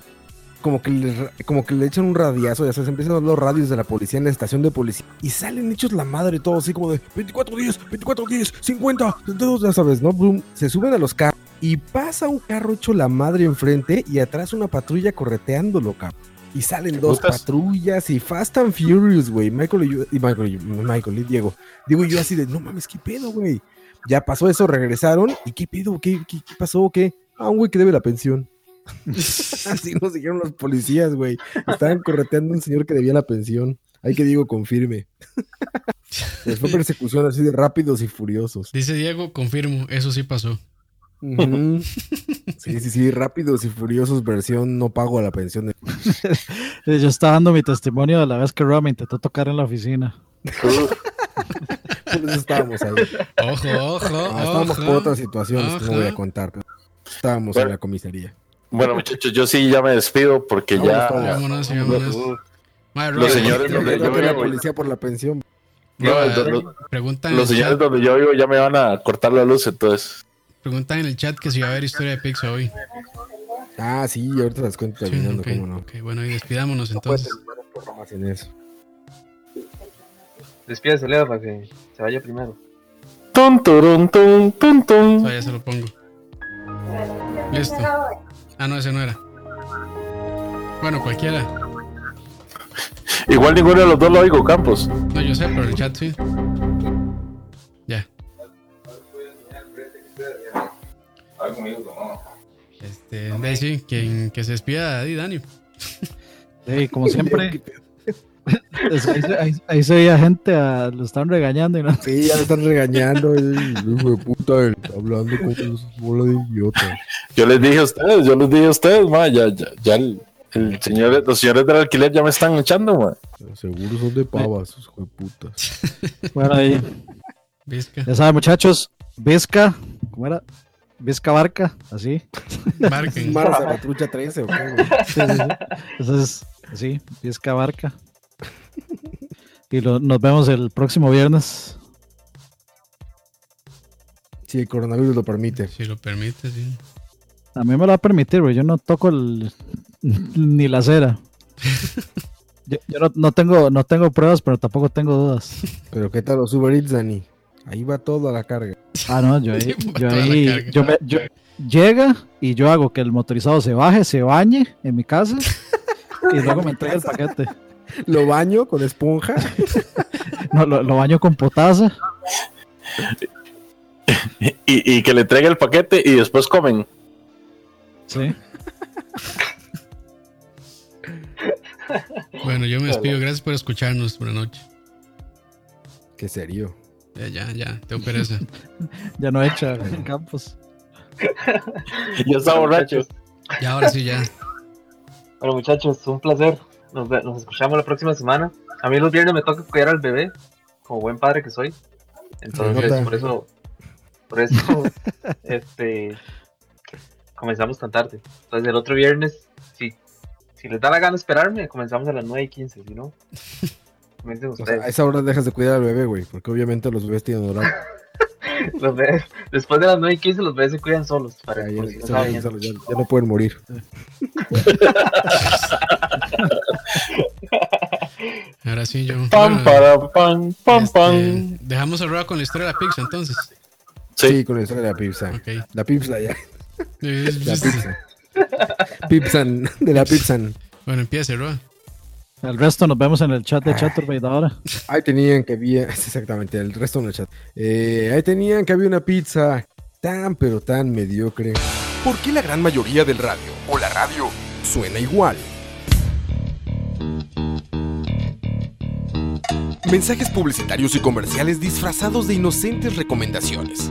como que, le, como que le echan un radiazo, ya sabes, empiezan los radios de la policía en la estación de policía. Y salen hechos la madre todo, así como de 24 días, 24 días, 50, 32, ya sabes, ¿no? Boom, se suben a los carros y pasa un carro hecho la madre enfrente y atrás una patrulla correteándolo, cabrón. Y salen dos Putas. patrullas y Fast and Furious, güey. Michael y, yo- y Michael, y- Michael y Diego. Digo yo así de, no mames, ¿qué pedo, güey? Ya pasó eso, regresaron. ¿Y qué pedo? ¿Qué, qué, qué pasó? ¿Qué? Ah, un güey que debe la pensión. así nos dijeron los policías, güey. Estaban correteando a un señor que debía la pensión. Hay que Diego confirme. Les fue persecución así de rápidos y furiosos. Dice Diego, confirmo, eso sí pasó. Sí, sí, sí, rápidos y furiosos versión no pago a la pensión. de- Yo estaba dando mi testimonio de la vez que Roa me intentó tocar en la oficina. Por eso estábamos ahí. Ojo, ojo, Ah, estábamos ojo. por otras situaciones que no voy a contar. pero estábamos Bueno. en la comisaría. Bueno, muchachos, yo sí ya me despido porque ya. Vámonos. Vámonos, Los señores donde yo la policía por la pensión. No, los el señores donde yo vivo ya me van a cortar la luz, entonces. Preguntan en el chat que si va a haber historia de Pixar hoy. Ah, sí, ahorita las cuento Sí, terminando, ok, cómo no. ok, bueno, y despidámonos No puede entonces. programa sin eso. Leo, para que se vaya primero. Tun, turun, tun, tun, tun. Ah, ya se lo pongo. Listo. Ah, no, ese no era. Bueno, cualquiera. Igual ninguno de los dos lo oigo, Campos. No, yo sé, pero el chat sí. Este, de ahí sí, quien que se despida de Dani. Sí, como siempre. es- ahí, se- ahí- ahí se veía gente, a- lo están regañando y no. Sí, ya le están regañando. hijo de puta, hablando con esos bola de idiotas. Yo les dije a ustedes, yo les dije a ustedes, ma, ya, ya, ya el, el señor, los señores del alquiler ya me están echando, ma. Seguro son de pavas, esos hijo de putas. Bueno, ahí. Vizca. Ya saben, muchachos. Vizca. ¿Cómo era? Vizca Barca, así. Marquen. Maras de la trucha 13, ¿o qué, güey? Sí, sí, sí. Entonces, sí, Vizca Barca. Y lo- nos vemos el próximo viernes. Si el coronavirus lo permite. Si lo permite, sí. A mí me lo va a permitir, güey. Yo no toco el, ni la cera. Yo, yo no, no tengo, no tengo pruebas, pero tampoco tengo dudas. Pero ¿qué tal los Uber Eats, Dani? Ahí va todo a la carga. Ah, no, yo ahí, Sí, yo ahí, yo me- yo- llega y yo hago que el motorizado se baje, se bañe en mi casa y luego me entrega el paquete. Lo baño con esponja. No, lo, lo baño con potasa. Y, y que le entregue el paquete y después comen. Sí. Bueno, yo me despido. Gracias por escucharnos. Buenas noches. Qué serio. Ya, ya, ya. Tengo pereza. Ya no echa en campos. Ya está borracho. Y ahora sí, ya. Bueno, muchachos, un placer. Nos, escuchamos la próxima semana. A mí los viernes me toca cuidar al bebé, como buen padre que soy. Entonces, por eso, por eso, este, comenzamos tan tarde. Entonces, el otro viernes, si, si les da la gana esperarme, comenzamos a las 9 y 15, si no, O sea, ustedes. a esa hora dejas de cuidar al bebé, güey. Porque obviamente los bebés tienen horario. Los bebés- después de las 9 y 15, los bebés se cuidan solos. Para, Ya, ya- no ya- saben ya- eso. ya- ya no pueden morir. Ahora sí, yo. Pam, para, pam, pam, este, pam. dejamos a Roa con la historia de la pizza, entonces. Sí, Sí. con la historia de la pizza. La pizza ya. Eh, La pizza. Pipsan, de la Pipsan. Bueno, empiece, Roa. El resto nos vemos en el chat de Chaturbate ahora. Ahí tenían que había, exactamente, el resto en el chat. Eh, ahí tenían que había una pizza tan pero tan mediocre. ¿Por qué la gran mayoría del radio o la radio suena igual? Mensajes publicitarios y comerciales disfrazados de inocentes recomendaciones.